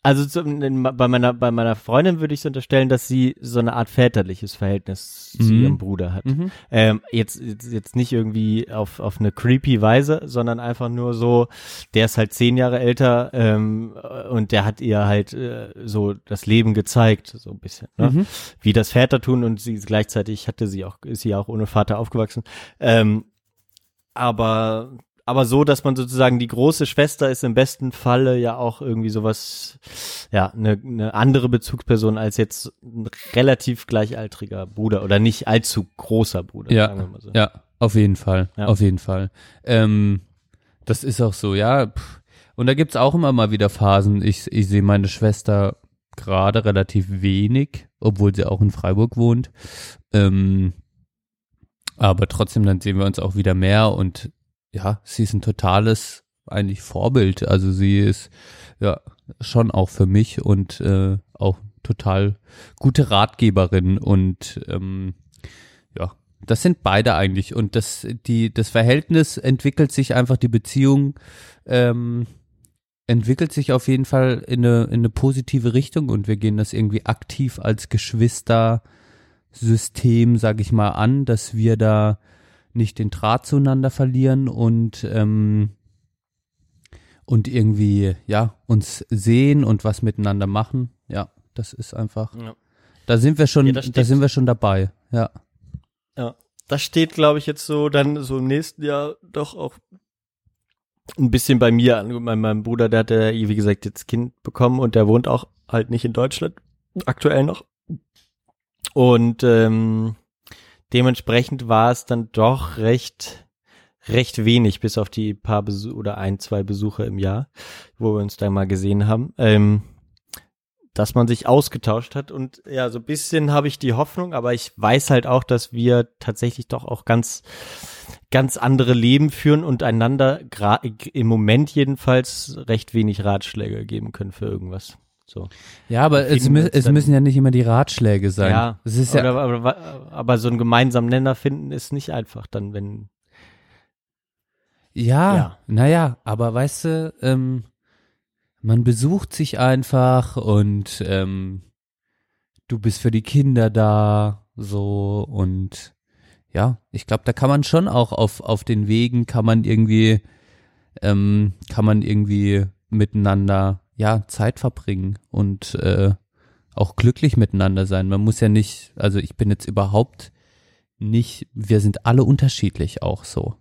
also zu, in, bei meiner, bei meiner Freundin würde ich so unterstellen, dass sie so eine Art väterliches Verhältnis zu Mhm. ihrem Bruder hat. Mhm. Ähm, jetzt, jetzt, jetzt nicht irgendwie auf, auf eine creepy Weise, sondern einfach nur so, der ist halt zehn Jahre älter ähm, und der hat ihr halt äh, so das Leben gezeigt, so ein bisschen. Ne? Mhm. Wie das Väter tun und sie gleichzeitig hatte sie auch, ist sie auch ohne Vater aufgewachsen. Ähm, aber aber so, dass man sozusagen die große Schwester ist im besten Falle ja auch irgendwie sowas, ja, eine, eine andere Bezugsperson als jetzt ein relativ gleichaltriger Bruder oder nicht allzu großer Bruder, sagen wir Ja, mal so. ja, auf jeden Fall, Ja. auf jeden Fall. Ähm, das ist auch so, ja. Und da gibt's auch immer mal wieder Phasen. Ich, ich sehe meine Schwester gerade relativ wenig, obwohl sie auch in Freiburg wohnt. Ähm, aber trotzdem, dann sehen wir uns auch wieder mehr und ja, sie ist ein totales eigentlich Vorbild. Also sie ist ja schon auch für mich und äh, auch total gute Ratgeberin und ähm, ja, das sind beide eigentlich und das die das Verhältnis entwickelt sich einfach die Beziehung ähm, entwickelt sich auf jeden Fall in eine in eine positive Richtung und wir gehen das irgendwie aktiv als Geschwister System, sag ich mal, an, dass wir da nicht den Draht zueinander verlieren und ähm, und irgendwie ja uns sehen und was miteinander machen. Ja, das ist einfach. Ja. Da sind wir schon, Ja, da sind wir schon dabei. Ja. Ja, das steht, glaube ich, jetzt so dann so im nächsten Jahr doch auch ein bisschen bei mir an. Mein, mein Bruder, der hat ja, wie gesagt, jetzt Kind bekommen und der wohnt auch halt nicht in Deutschland, aktuell noch. Und ähm, dementsprechend war es dann doch recht, recht wenig, bis auf die paar Besuche oder ein, zwei Besuche im Jahr, wo wir uns da mal gesehen haben. Ähm, dass man sich ausgetauscht hat und ja, so ein bisschen habe ich die Hoffnung, aber ich weiß halt auch, dass wir tatsächlich doch auch ganz, ganz andere Leben führen und einander im Moment jedenfalls recht wenig Ratschläge geben können für irgendwas. So. Ja, aber es, mü es müssen ja nicht immer die Ratschläge sein. Ja, es ist ja, aber, aber, aber so einen gemeinsamen Nenner finden ist nicht einfach dann, wenn, Ja, Ja. naja, aber weißt du, ähm, man besucht sich einfach und ähm, du bist für die Kinder da, so und ja, ich glaube, da kann man schon auch auf, auf den Wegen kann man irgendwie, ähm, kann man irgendwie miteinander, ja, Zeit verbringen und äh, auch glücklich miteinander sein. Man muss ja nicht, also ich bin jetzt überhaupt nicht, wir sind alle unterschiedlich auch so.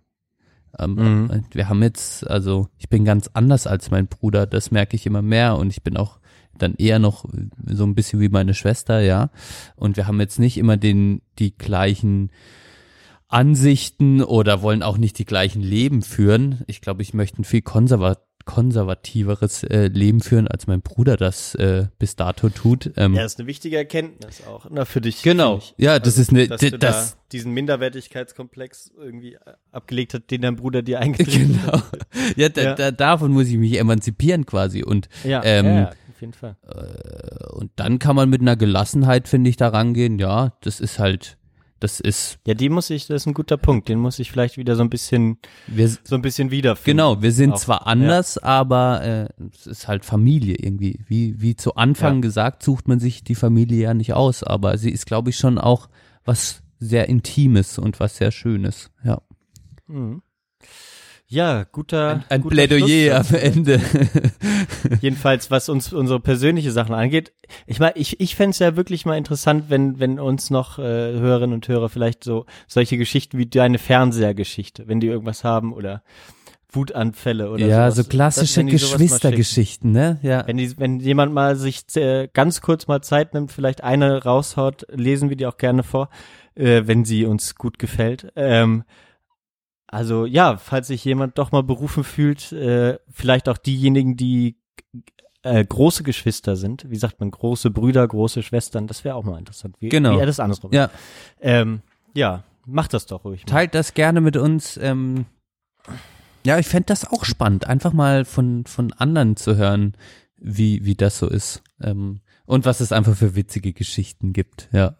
Ähm, Mhm. Wir haben jetzt, also ich bin ganz anders als mein Bruder, das merke ich immer mehr und ich bin auch dann eher noch so ein bisschen wie meine Schwester, ja. Und wir haben jetzt nicht immer den, die gleichen Ansichten oder wollen auch nicht die gleichen Leben führen. Ich glaube, ich möchte ein viel konserva konservativeres äh, Leben führen, als mein Bruder das äh, bis dato tut. Ähm, ja, das ist eine wichtige Erkenntnis auch, na, für dich. Genau. ich. Ja, das ist eine- dass das- da diesen Minderwertigkeitskomplex irgendwie äh, abgelegt hat, den dein Bruder dir eingetrieben Genau. hat. Ja, da, Ja. Da, davon muss ich mich emanzipieren quasi. Und, Ja, ähm, ja, ja, auf jeden Fall. und dann kann man mit einer Gelassenheit, finde ich, da rangehen. Ja, das ist halt, das ist, Ja, die muss ich, das ist ein guter Punkt. Den muss ich vielleicht wieder so ein bisschen, wir, so ein bisschen wiederfinden. genau, wir sind Auch, zwar anders, aber äh, es ist halt Familie irgendwie. Wie, wie zu Anfang Ja. gesagt, sucht man sich die Familie ja nicht aus, aber sie ist, glaube ich, schon auch was sehr Intimes und was sehr Schönes. Ja. Mhm. Ja, guter. Ein guter Plädoyer Schlusssatz. am Ende. Jedenfalls, was uns unsere persönliche Sachen angeht. Ich meine, ich, ich fände es ja wirklich mal interessant, wenn, wenn uns noch äh, Hörerinnen und Hörer vielleicht so solche Geschichten wie deine Fernsehergeschichte, wenn die irgendwas haben oder Wutanfälle oder ja, sowas. so klassische. Geschwistergeschichten, ne? Ja. Wenn, die, wenn jemand mal sich äh, ganz kurz mal Zeit nimmt, vielleicht eine raushaut, lesen wir die auch gerne vor, äh, wenn sie uns gut gefällt. Ähm, also ja, falls sich jemand doch mal berufen fühlt, äh, vielleicht auch diejenigen, die äh, große Geschwister sind, wie sagt man, große Brüder, große Schwestern, das wäre auch mal interessant. Wie, Genau. Wie er das andersrum. Ja. Ähm, ja, macht das doch ruhig. Mal. Teilt das gerne mit uns. Ähm, ja, ich fänd das auch spannend, einfach mal von, von anderen zu hören, wie, wie das so ist. Ähm, und was es einfach für witzige Geschichten gibt, ja.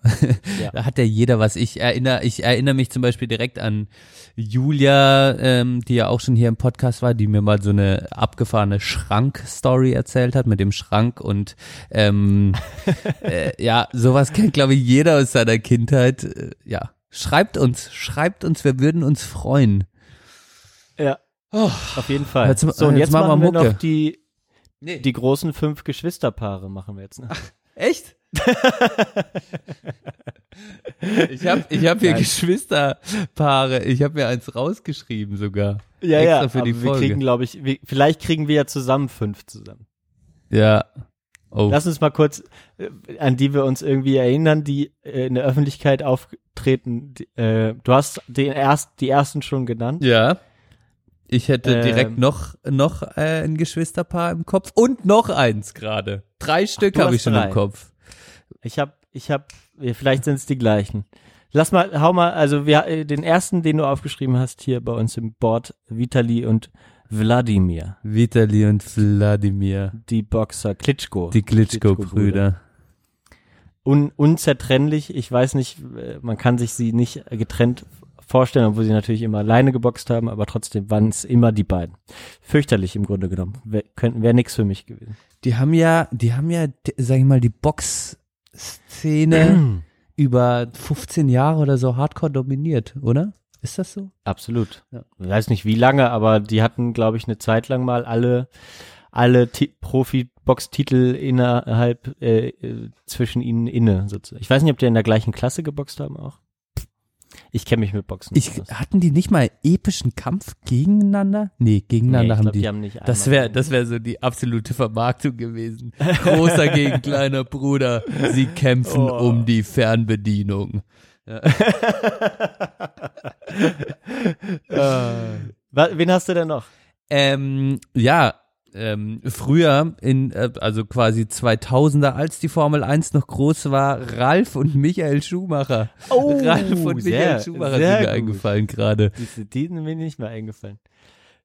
Ja. da hat ja jeder was. Ich erinnere, ich erinnere mich zum Beispiel direkt an Julia, ähm, die ja auch schon hier im Podcast war, die mir mal so eine abgefahrene Schrank-Story erzählt hat mit dem Schrank und ähm, äh, ja, sowas kennt, glaube ich, jeder aus seiner Kindheit. Äh, ja, schreibt uns, schreibt uns, wir würden uns freuen. Ja. Auf jeden Fall. Jetzt- so, und jetzt jetzt, machen wir machen wir Mucke. noch die, Nee. die großen fünf Geschwisterpaare machen wir jetzt. Ne? Echt? ich habe ich hab hier Nein. Geschwisterpaare. Ich habe mir eins rausgeschrieben sogar. Ja, extra ja, für aber die wir Folge. kriegen, glaube ich, wir, vielleicht kriegen wir ja zusammen fünf zusammen. ja. Oh. Lass uns mal kurz, äh, an die wir uns irgendwie erinnern, die äh, in der Öffentlichkeit auftreten. Die, äh, du hast den erst, die ersten schon genannt. Ja. Ich hätte Ähm. direkt noch, noch äh, ein Geschwisterpaar im Kopf und noch eins gerade. Drei Stück habe ich schon drei. im Kopf. Ich habe, ich habe, vielleicht sind es die gleichen. Lass mal, hau mal, also wir, äh, den ersten, den du aufgeschrieben hast hier bei uns im Board, Vitali und Wladimir, Vitali und Wladimir. die Boxer, Klitschko. Die Klitschko-Brüder. Un, unzertrennlich, ich weiß nicht, äh, man kann sich sie nicht getrennt vorstellen, obwohl sie natürlich immer alleine geboxt haben, aber trotzdem waren es immer die beiden. Fürchterlich im Grunde genommen. Wäre wär nix für mich gewesen. Die haben ja, die haben ja, sag ich mal, die Box-Szene über 15 Jahre oder so hardcore dominiert, oder? Ist das so? Absolut. Ja. Ich weiß nicht wie lange, aber die hatten, glaube ich, eine Zeit lang mal alle, alle Ti- Profi-Box-Titel innerhalb, äh, äh, zwischen ihnen inne, sozusagen. Ich weiß nicht, ob die in der gleichen Klasse geboxt haben auch. Ich kenne mich mit Boxen Ich, hatten die nicht mal epischen Kampf gegeneinander? Nee, gegeneinander Nee, haben glaub, die. die haben nicht das wäre, das wäre so die absolute Vermarktung gewesen. Großer gegen kleiner Bruder. Sie kämpfen Oh. um die Fernbedienung. Wa- Wen hast du denn noch? Ähm, ja, ähm, früher in, äh, also quasi 2000er, als die Formel 1 noch groß war, Ralf und Michael Schumacher. Oh, Ralf und sehr, Michael Schumacher sind mir eingefallen gerade. Die sind mir nicht mehr eingefallen.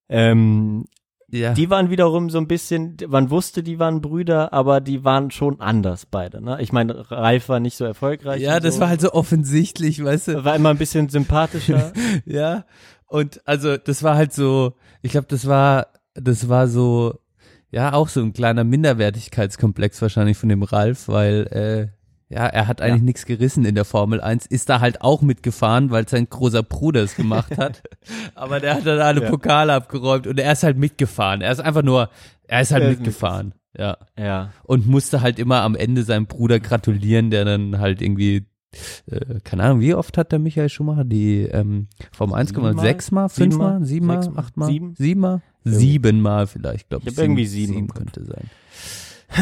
Ähm, Ja. die waren wiederum so ein bisschen, man wusste, die waren Brüder, aber die waren schon anders beide. Ne? Ich meine, Ralf war nicht so erfolgreich. ja, das so. war halt so offensichtlich, weißt du? war immer ein bisschen sympathischer. Ja. Und also das war halt so, ich glaube, das war, das war so, ja, auch so ein kleiner Minderwertigkeitskomplex wahrscheinlich von dem Ralf, weil äh, ja, er hat eigentlich nichts gerissen in der Formel 1, ist da halt auch mitgefahren, weil sein großer Bruder es gemacht hat. Aber der hat dann alle Ja. Pokale abgeräumt und er ist halt mitgefahren. Er ist einfach nur, er ist halt Er ist mitgefahren. Ja. ja. Und musste halt immer am Ende seinem Bruder gratulieren, der dann halt irgendwie äh, keine Ahnung, wie oft hat der Michael Schumacher die ähm, Formel 1 gemacht? Siebenmal? Sechsmal, fünfmal, siebenmal, achtmal, Sieben? siebenmal. Siebenmal vielleicht, glaube Ich ich. hab irgendwie sieben sieben könnte sein.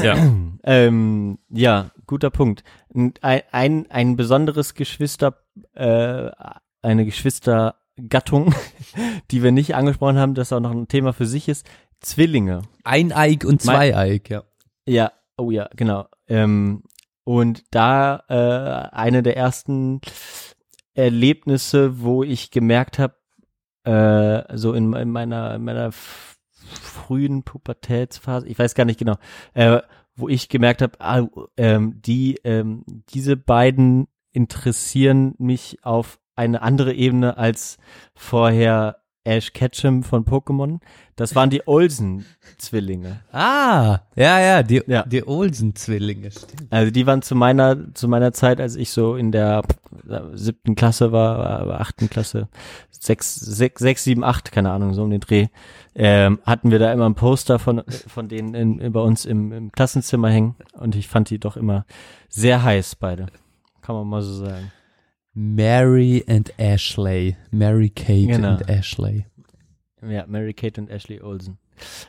Ja. Ähm, ja, guter Punkt. Ein, ein, ein besonderes Geschwister, äh, eine Geschwistergattung, die wir nicht angesprochen haben, das auch noch ein Thema für sich ist, Zwillinge. Eineig und Zweieig, ja. Ja, oh ja, genau. Ähm, und da äh, eine der ersten Erlebnisse, wo ich gemerkt habe, äh, so in, in meiner in meiner frühen Pubertätsphase, ich weiß gar nicht genau, äh, wo ich gemerkt habe, ah, ähm, die ähm, diese beiden interessieren mich auf eine andere Ebene als vorher Ash Ketchum von Pokémon. Das waren die Olsen-Zwillinge. Ah, ja, ja, die, Ja. die Olsen-Zwillinge. Also die waren zu meiner zu meiner Zeit, als ich so in der äh, siebten Klasse war, äh, achten Klasse, sechs, sechs, sechs, sieben, acht, keine Ahnung, so um den Dreh, ähm, hatten wir da immer ein Poster von von denen in, in, bei uns im, im Klassenzimmer hängen und ich fand die doch immer sehr heiß beide, kann man mal so sagen. Mary and Ashley. Mary Kate Genau. and Ashley. Ja, Mary Kate und Ashley Olsen.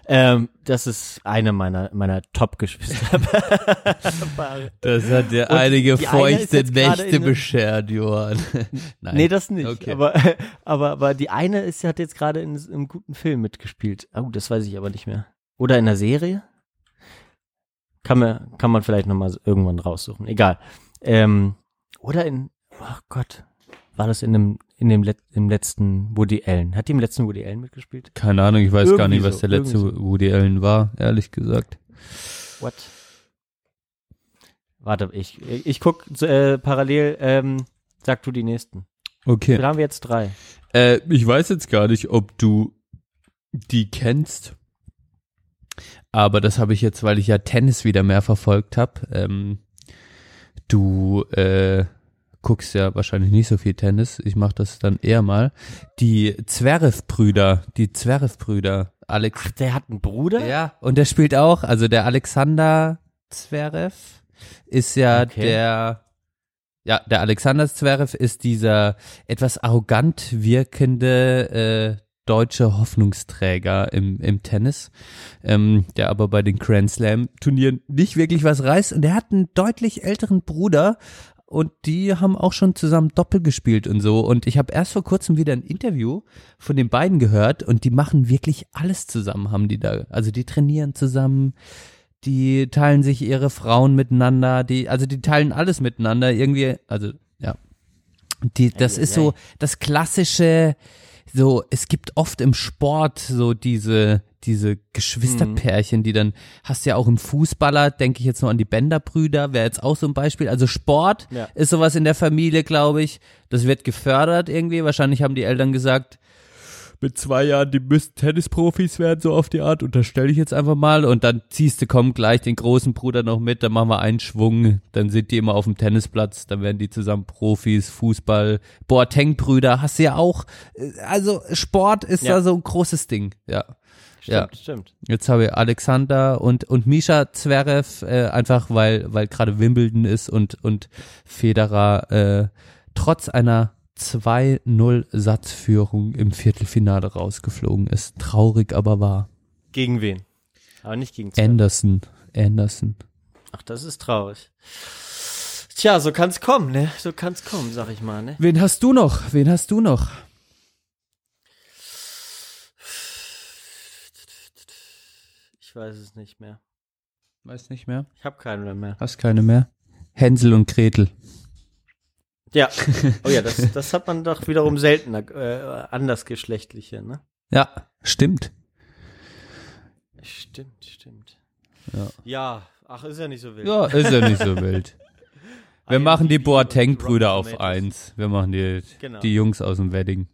Ähm, das ist eine meiner meiner Top-Geschwister. Das hat dir Und einige feuchte Nächte beschert, Johann. Nein. Nee, das nicht. Okay. Aber, aber, aber die eine ist, hat jetzt gerade in einem guten Film mitgespielt. Oh, das weiß ich aber nicht mehr. Oder in der Serie? Kann man, kann man vielleicht nochmal irgendwann raussuchen. Egal. Ähm, oder in, oh Gott, war das in dem, in dem Let im letzten Woody Allen? Hat die im letzten Woody Allen mitgespielt? Keine Ahnung, ich weiß gar Irgendwie nicht, was so, der letzte irgendwie Woody Allen war, ehrlich gesagt. What? Warte, ich, ich guck äh, parallel, ähm, sag du die nächsten. Okay. Da haben wir jetzt drei. Äh, ich weiß jetzt gar nicht, ob du die kennst. Aber das habe ich jetzt, weil ich ja Tennis wieder mehr verfolgt habe. Ähm, du äh, guckst ja wahrscheinlich nicht so viel Tennis. Ich mache das dann eher mal. Die Zverev-Brüder, die Zverev-Brüder, Alex. Ach, der hat einen Bruder? Ja, und der spielt auch, also der Alexander Zverev ist ja Okay. der, ja, der Alexander Zverev ist dieser etwas arrogant wirkende äh, deutsche Hoffnungsträger im, im Tennis, ähm, der aber bei den Grand Slam Turnieren nicht wirklich was reißt. Und der hat einen deutlich älteren Bruder, und die haben auch schon zusammen Doppel gespielt und so. Und ich habe erst vor kurzem wieder ein Interview von den beiden gehört und die machen wirklich alles zusammen, haben die da. Also die trainieren zusammen, die teilen sich ihre Frauen miteinander, die, also die teilen alles miteinander irgendwie, also ja. Die, das ist so das klassische, so, es gibt oft im Sport so diese, diese Geschwisterpärchen, die dann, hast du ja auch im Fußballer, denke ich jetzt nur an die Bänderbrüder, wäre jetzt auch so ein Beispiel. Also Sport Ja. ist sowas in der Familie, glaube ich. Das wird gefördert irgendwie. Wahrscheinlich haben die Eltern gesagt, mit zwei Jahren, die müssten Tennisprofis werden, so auf die Art, unterstelle ich jetzt einfach mal. Und dann ziehst du, komm, gleich den großen Bruder noch mit, dann machen wir einen Schwung, dann sind die immer auf dem Tennisplatz, dann werden die zusammen Profis, Fußball, Boateng-Brüder, hast du ja auch. Also Sport ist Ja. da so ein großes Ding, ja. Ja. Stimmt, stimmt. Jetzt habe ich Alexander und, und Misha Zverev, äh, einfach weil, weil gerade Wimbledon ist und, und Federer äh, trotz einer 2-0-Satzführung im Viertelfinale rausgeflogen ist. Traurig, aber wahr. Gegen wen? Aber nicht gegen Zwerg. Anderson, Anderson. Ach, das ist traurig. Tja, so kann's kommen, ne? So kann's kommen, sag ich mal, ne? Wen hast du noch? Wen hast du noch? Ich weiß es nicht mehr. Weiß nicht mehr. Ich habe keine mehr. Hast keine mehr? Hänsel und Gretel. Ja. Oh ja, das, das hat man doch wiederum seltener, äh, andersgeschlechtliche, ne? Ja, stimmt. Stimmt, stimmt. Ja. Ja, ach, ist ja nicht so wild. Ja, ist ja nicht so wild. Wir IMDb machen die Boateng-Brüder auf eins. Wir machen die, Genau. die Jungs aus dem Wedding.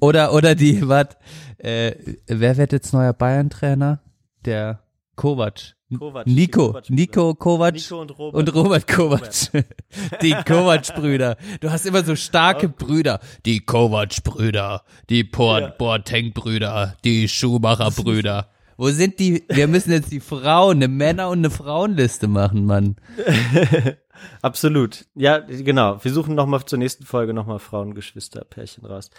Oder, oder die, wat, äh, wer wird jetzt neuer Bayern-Trainer? Der Kovac. Kovac, Nico, Kovac-Brüder. Nico Kovac. Nico und Robert. Und Robert Kovac. Die Kovac-Brüder. Du hast immer so starke Brüder. Die Kovac-Brüder. Die. Boateng-Brüder. Die Schumacher-Brüder. Wo sind die? Wir müssen jetzt die Frauen, eine Männer- und eine Frauenliste machen, Mann. Absolut. Ja, genau. Wir suchen nochmal zur nächsten Folge nochmal Frauengeschwister-Pärchen raus.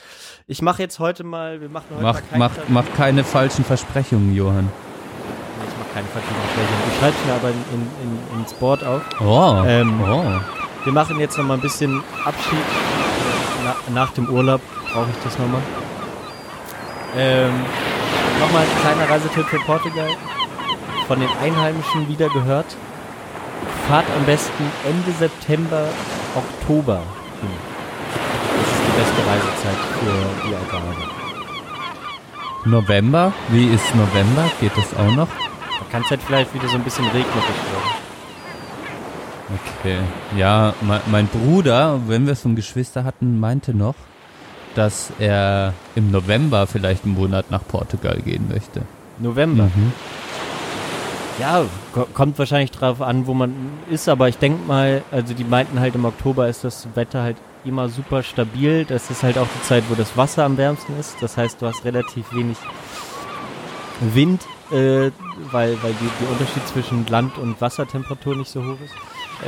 Ich mache jetzt heute mal, wir machen heute Mach, mal kein mach, mach keine falschen Versprechungen, Johann. Keine Versprechungen. Ich schreibe mir aber in, in, in, ins Board auf. Oh. Ähm, oh. Wir machen jetzt nochmal ein bisschen Abschied. Na, nach dem Urlaub brauche ich das nochmal. Ähm, nochmal ein kleiner Reisetipp für Portugal. Von den Einheimischen wieder gehört. Fahrt am besten Ende September, Oktober hin. Das ist die beste Reisezeit für die Algarve. November? Wie ist November? Geht das auch noch? Kann es halt vielleicht wieder so ein bisschen regnerisch werden. Okay. Ja, mein, mein Bruder, wenn wir es von Geschwister hatten, meinte noch, dass er im November vielleicht einen Monat nach Portugal gehen möchte. November. Mhm. Ja, ko- kommt wahrscheinlich drauf an, wo man ist, aber ich denke mal, also die meinten halt im Oktober ist das Wetter halt immer super stabil. Das ist halt auch die Zeit, wo das Wasser am wärmsten ist. Das heißt, du hast relativ wenig Wind, äh, weil, weil die, der Unterschied zwischen Land- und Wassertemperatur nicht so hoch ist.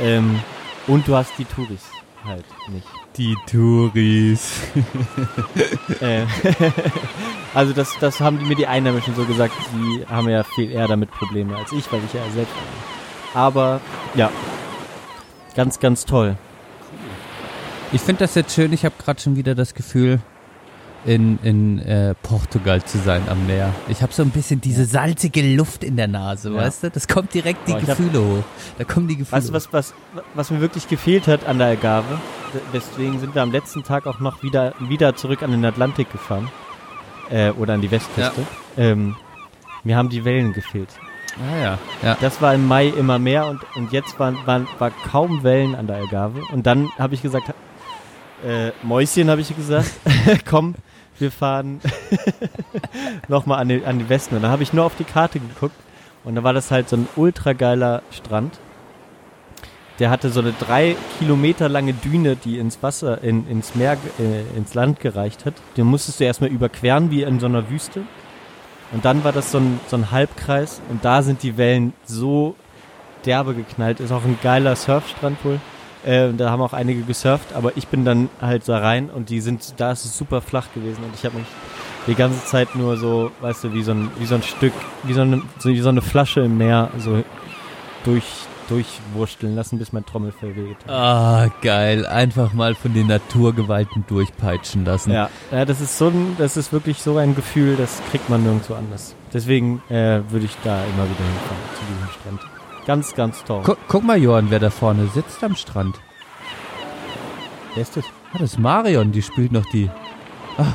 Ähm, und du hast die Touris halt nicht. Die Touris. Äh, also das, das haben die mir die Einheimischen so gesagt, die haben ja viel eher damit Probleme als ich, weil ich ja selbst bin. Aber ja, ganz, ganz toll. Ich finde das jetzt schön. Ich habe gerade schon wieder das Gefühl, in, in äh, Portugal zu sein am Meer. Ich habe so ein bisschen diese salzige Luft in der Nase, Ja. weißt du? Das kommt direkt die Boah, ich hab- Gefühle hoch. Da kommen die Gefühle Weißt du, was, was, was mir wirklich gefehlt hat an der Algarve? Deswegen sind wir am letzten Tag auch noch wieder, wieder zurück an den Atlantik gefahren. Äh, oder an die Westküste. Ähm, mir haben die Wellen gefehlt. Ah ja. ja. Das war im Mai immer mehr und, und jetzt waren, waren, war kaum Wellen an der Algarve. Und dann habe ich gesagt, äh, Mäuschen habe ich gesagt, komm, wir fahren nochmal an den, an den Westen. Und dann habe ich nur auf die Karte geguckt und da war das halt so ein ultra geiler Strand. Der hatte so eine drei Kilometer lange Düne, die ins Wasser, in, ins Meer, äh, ins Land gereicht hat. Den musstest du erstmal überqueren wie in so einer Wüste. Und dann war das so ein, so ein Halbkreis und da sind die Wellen so derbe geknallt. Ist auch ein geiler Surfstrand wohl. Äh, da haben auch einige gesurft, aber ich bin dann halt da rein und die sind, da ist es super flach gewesen und ich habe mich die ganze Zeit nur so, weißt du, wie so ein, wie so ein Stück, wie so eine, so, wie so eine Flasche im Meer so durch, durchwursteln lassen, bis mein Trommelfell weht. Ah, geil. Einfach mal von den Naturgewalten durchpeitschen lassen. Ja, ja, das ist so ein, das ist wirklich so ein Gefühl, das kriegt man nirgendwo anders. Deswegen äh, würde ich da immer wieder hinfahren, zu diesem Strand. Ganz, ganz toll. Gu guck mal, Johann, wer da vorne sitzt am Strand. Wer ist das? Ah, das ist Marion, die spielt noch die. Ah,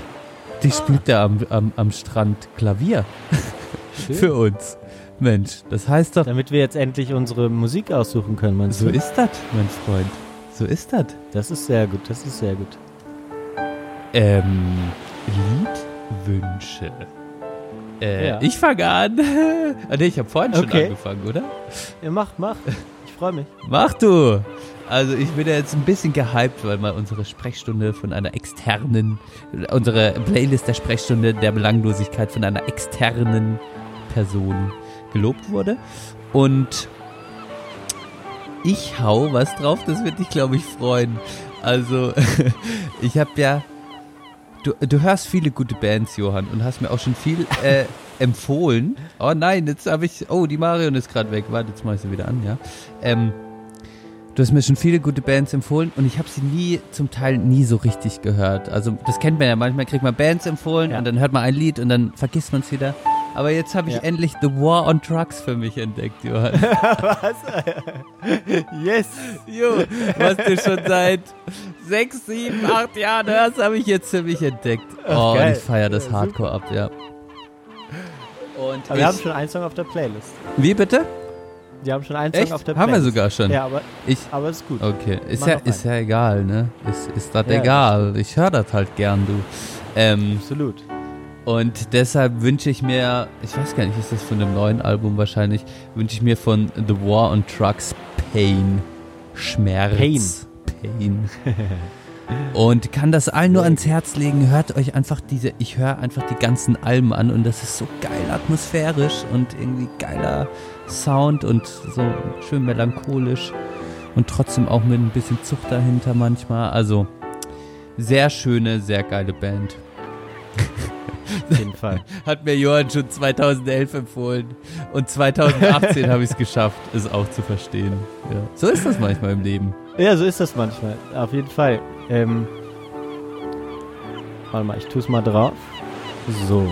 die spielt da am, am, am Strand Klavier. Für uns. Mensch, das heißt doch, Damit wir jetzt endlich unsere Musik aussuchen können, meinst so du? ist das, mein Freund. So ist das. Das ist sehr gut, das ist sehr gut. Ähm, Liedwünsche. Äh, Ja. ich fange an. ah, nee, ich habe vorhin schon Okay. angefangen, oder? Ja, mach, mach. Ich freue mich. Mach du! Also ich bin ja jetzt ein bisschen gehypt, weil mal unsere Sprechstunde von einer externen, unsere Playlist der Sprechstunde der Belanglosigkeit von einer externen Person gelobt wurde. Und ich hau was drauf, das wird dich, glaube ich, freuen. Also ich habe ja, du, du hörst viele gute Bands, Johann, und hast mir auch schon viel äh, empfohlen. Oh nein, jetzt habe ich, oh, die Marion ist gerade weg. Warte, jetzt mache ich sie wieder an, ja. Ähm, Du hast mir schon viele gute Bands empfohlen und ich habe sie nie, zum Teil nie so richtig gehört. Also das kennt man ja, manchmal kriegt man Bands empfohlen Ja. und dann hört man ein Lied und dann vergisst man es wieder. Aber jetzt habe ich Ja. endlich The War on Drugs für mich entdeckt, Johann. Yes! Jo, was du schon seit sechs, sieben, acht Jahren hörst, habe ich jetzt für mich entdeckt. Oh, und geil. ich feiere das. Hardcore ab, ja. Und Aber ich, wir haben schon einen Song auf der Playlist. wie bitte? Wir haben schon einen Song Echt? auf der Haben wir Playlist. sogar schon. Ja, aber, Ich, aber ist gut. Okay, ist Mach ja, ist ja egal, ne? Ist, ist das Ja, egal. Ich höre das halt gern, du. Ähm, Absolut. Und deshalb wünsche ich mir, ich weiß gar nicht, ist das von einem neuen Album wahrscheinlich, wünsche ich mir von The War on Trucks Pain. Schmerz. Pain. Pain. Und kann das allen nur ans Herz legen. Hört euch einfach diese, ich höre einfach die ganzen Alben an und das ist so geil atmosphärisch und irgendwie geiler Sound und so schön melancholisch und trotzdem auch mit ein bisschen Zucht dahinter manchmal. Also sehr schöne, sehr geile Band. Auf jeden Fall. Hat mir Johann schon 2011 empfohlen und 2018 habe ich es geschafft, es auch zu verstehen. Ja. So ist das manchmal im Leben. Ja, so ist das manchmal. Auf jeden Fall. Ähm, warte mal, ich tue es mal drauf. So.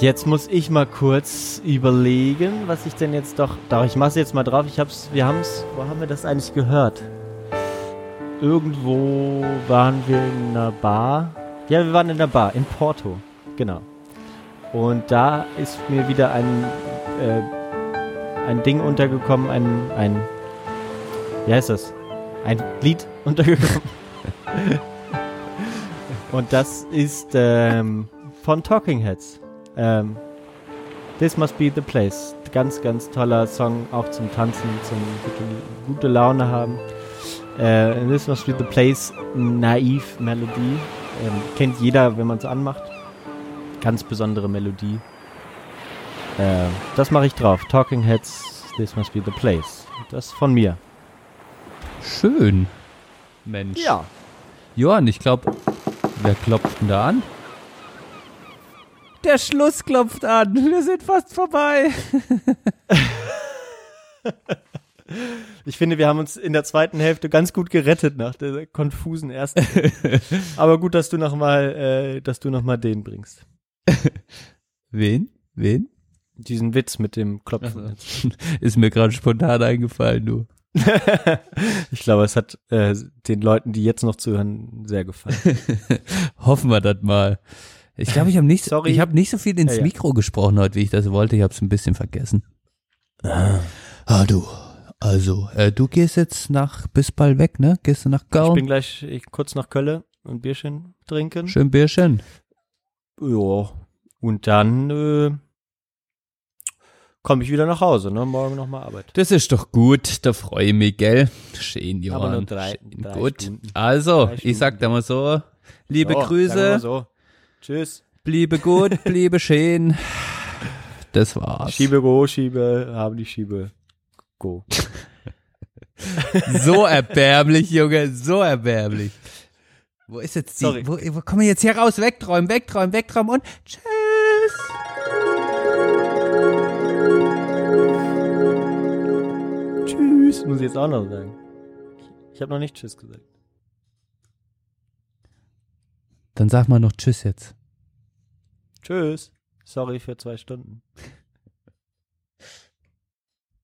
Jetzt muss ich mal kurz überlegen, was ich denn jetzt doch. Doch, ich mach's jetzt mal drauf. Ich hab's, wir haben's, wo haben wir das eigentlich gehört? Irgendwo waren wir in einer Bar. Ja, wir waren in der Bar, in Porto. Genau. Und da ist mir wieder ein, äh, ein Ding untergekommen, ein, ein, wie heißt das? Ein Lied untergekommen. Und das ist ähm, von Talking Heads. Ähm, This Must Be the Place. Ganz, ganz toller Song, auch zum Tanzen, zum gute, Laune haben. Äh, This Must Be the Place, naiv Melodie. Ähm, kennt jeder, wenn man es anmacht. Ganz besondere Melodie. Äh, das mache ich drauf. Talking Heads, This Must Be the Place. Das von mir. Schön. Mensch. Johann, ich glaube, wer klopft denn da an? Der Schluss klopft an. Wir sind fast vorbei. Ich finde, wir haben uns in der zweiten Hälfte ganz gut gerettet nach der konfusen ersten. Hälfte. Aber gut, dass du noch mal, äh, dass du noch mal den bringst. Wen? Wen? Diesen Witz mit dem Klopfen. Also, ist mir gerade spontan eingefallen, du. ich glaube, es hat äh, den Leuten, die jetzt noch zuhören, sehr gefallen. Hoffen wir das mal. Ich glaube, ich habe nicht, Sorry. ich habe nicht so viel ins Ja, ja. Mikro gesprochen heute, wie ich das wollte. Ich habe es ein bisschen vergessen. Ah, du. Also, äh, du gehst jetzt nach bis bald weg, ne? Gehst du nach Ich Gaun? bin gleich ich, kurz nach Kölle ein Bierchen trinken. Schön Bierchen. Ja. Und dann äh, komme ich wieder nach Hause, ne? Morgen noch mal Arbeit. Das ist doch gut, da freue ich mich, gell? Schön, Johann. Aber nur drei- drei gut. Stunden. Also, Drei ich sag da mal so, liebe So, Grüße, So. Tschüss. bliebe gut, bliebe schön. Das war's. Schiebe go, schiebe, haben die Schiebe go. So erbärmlich, Junge, so erbärmlich. Wo ist jetzt die? Sorry. Wo, wo kommen wir jetzt hier raus? Wegträumen, wegträumen, wegträumen und tschüss. Tschüss, muss ich jetzt auch noch sagen. Ich habe noch nicht Tschüss gesagt. Dann sag mal noch Tschüss jetzt. Tschüss. Sorry für zwei Stunden.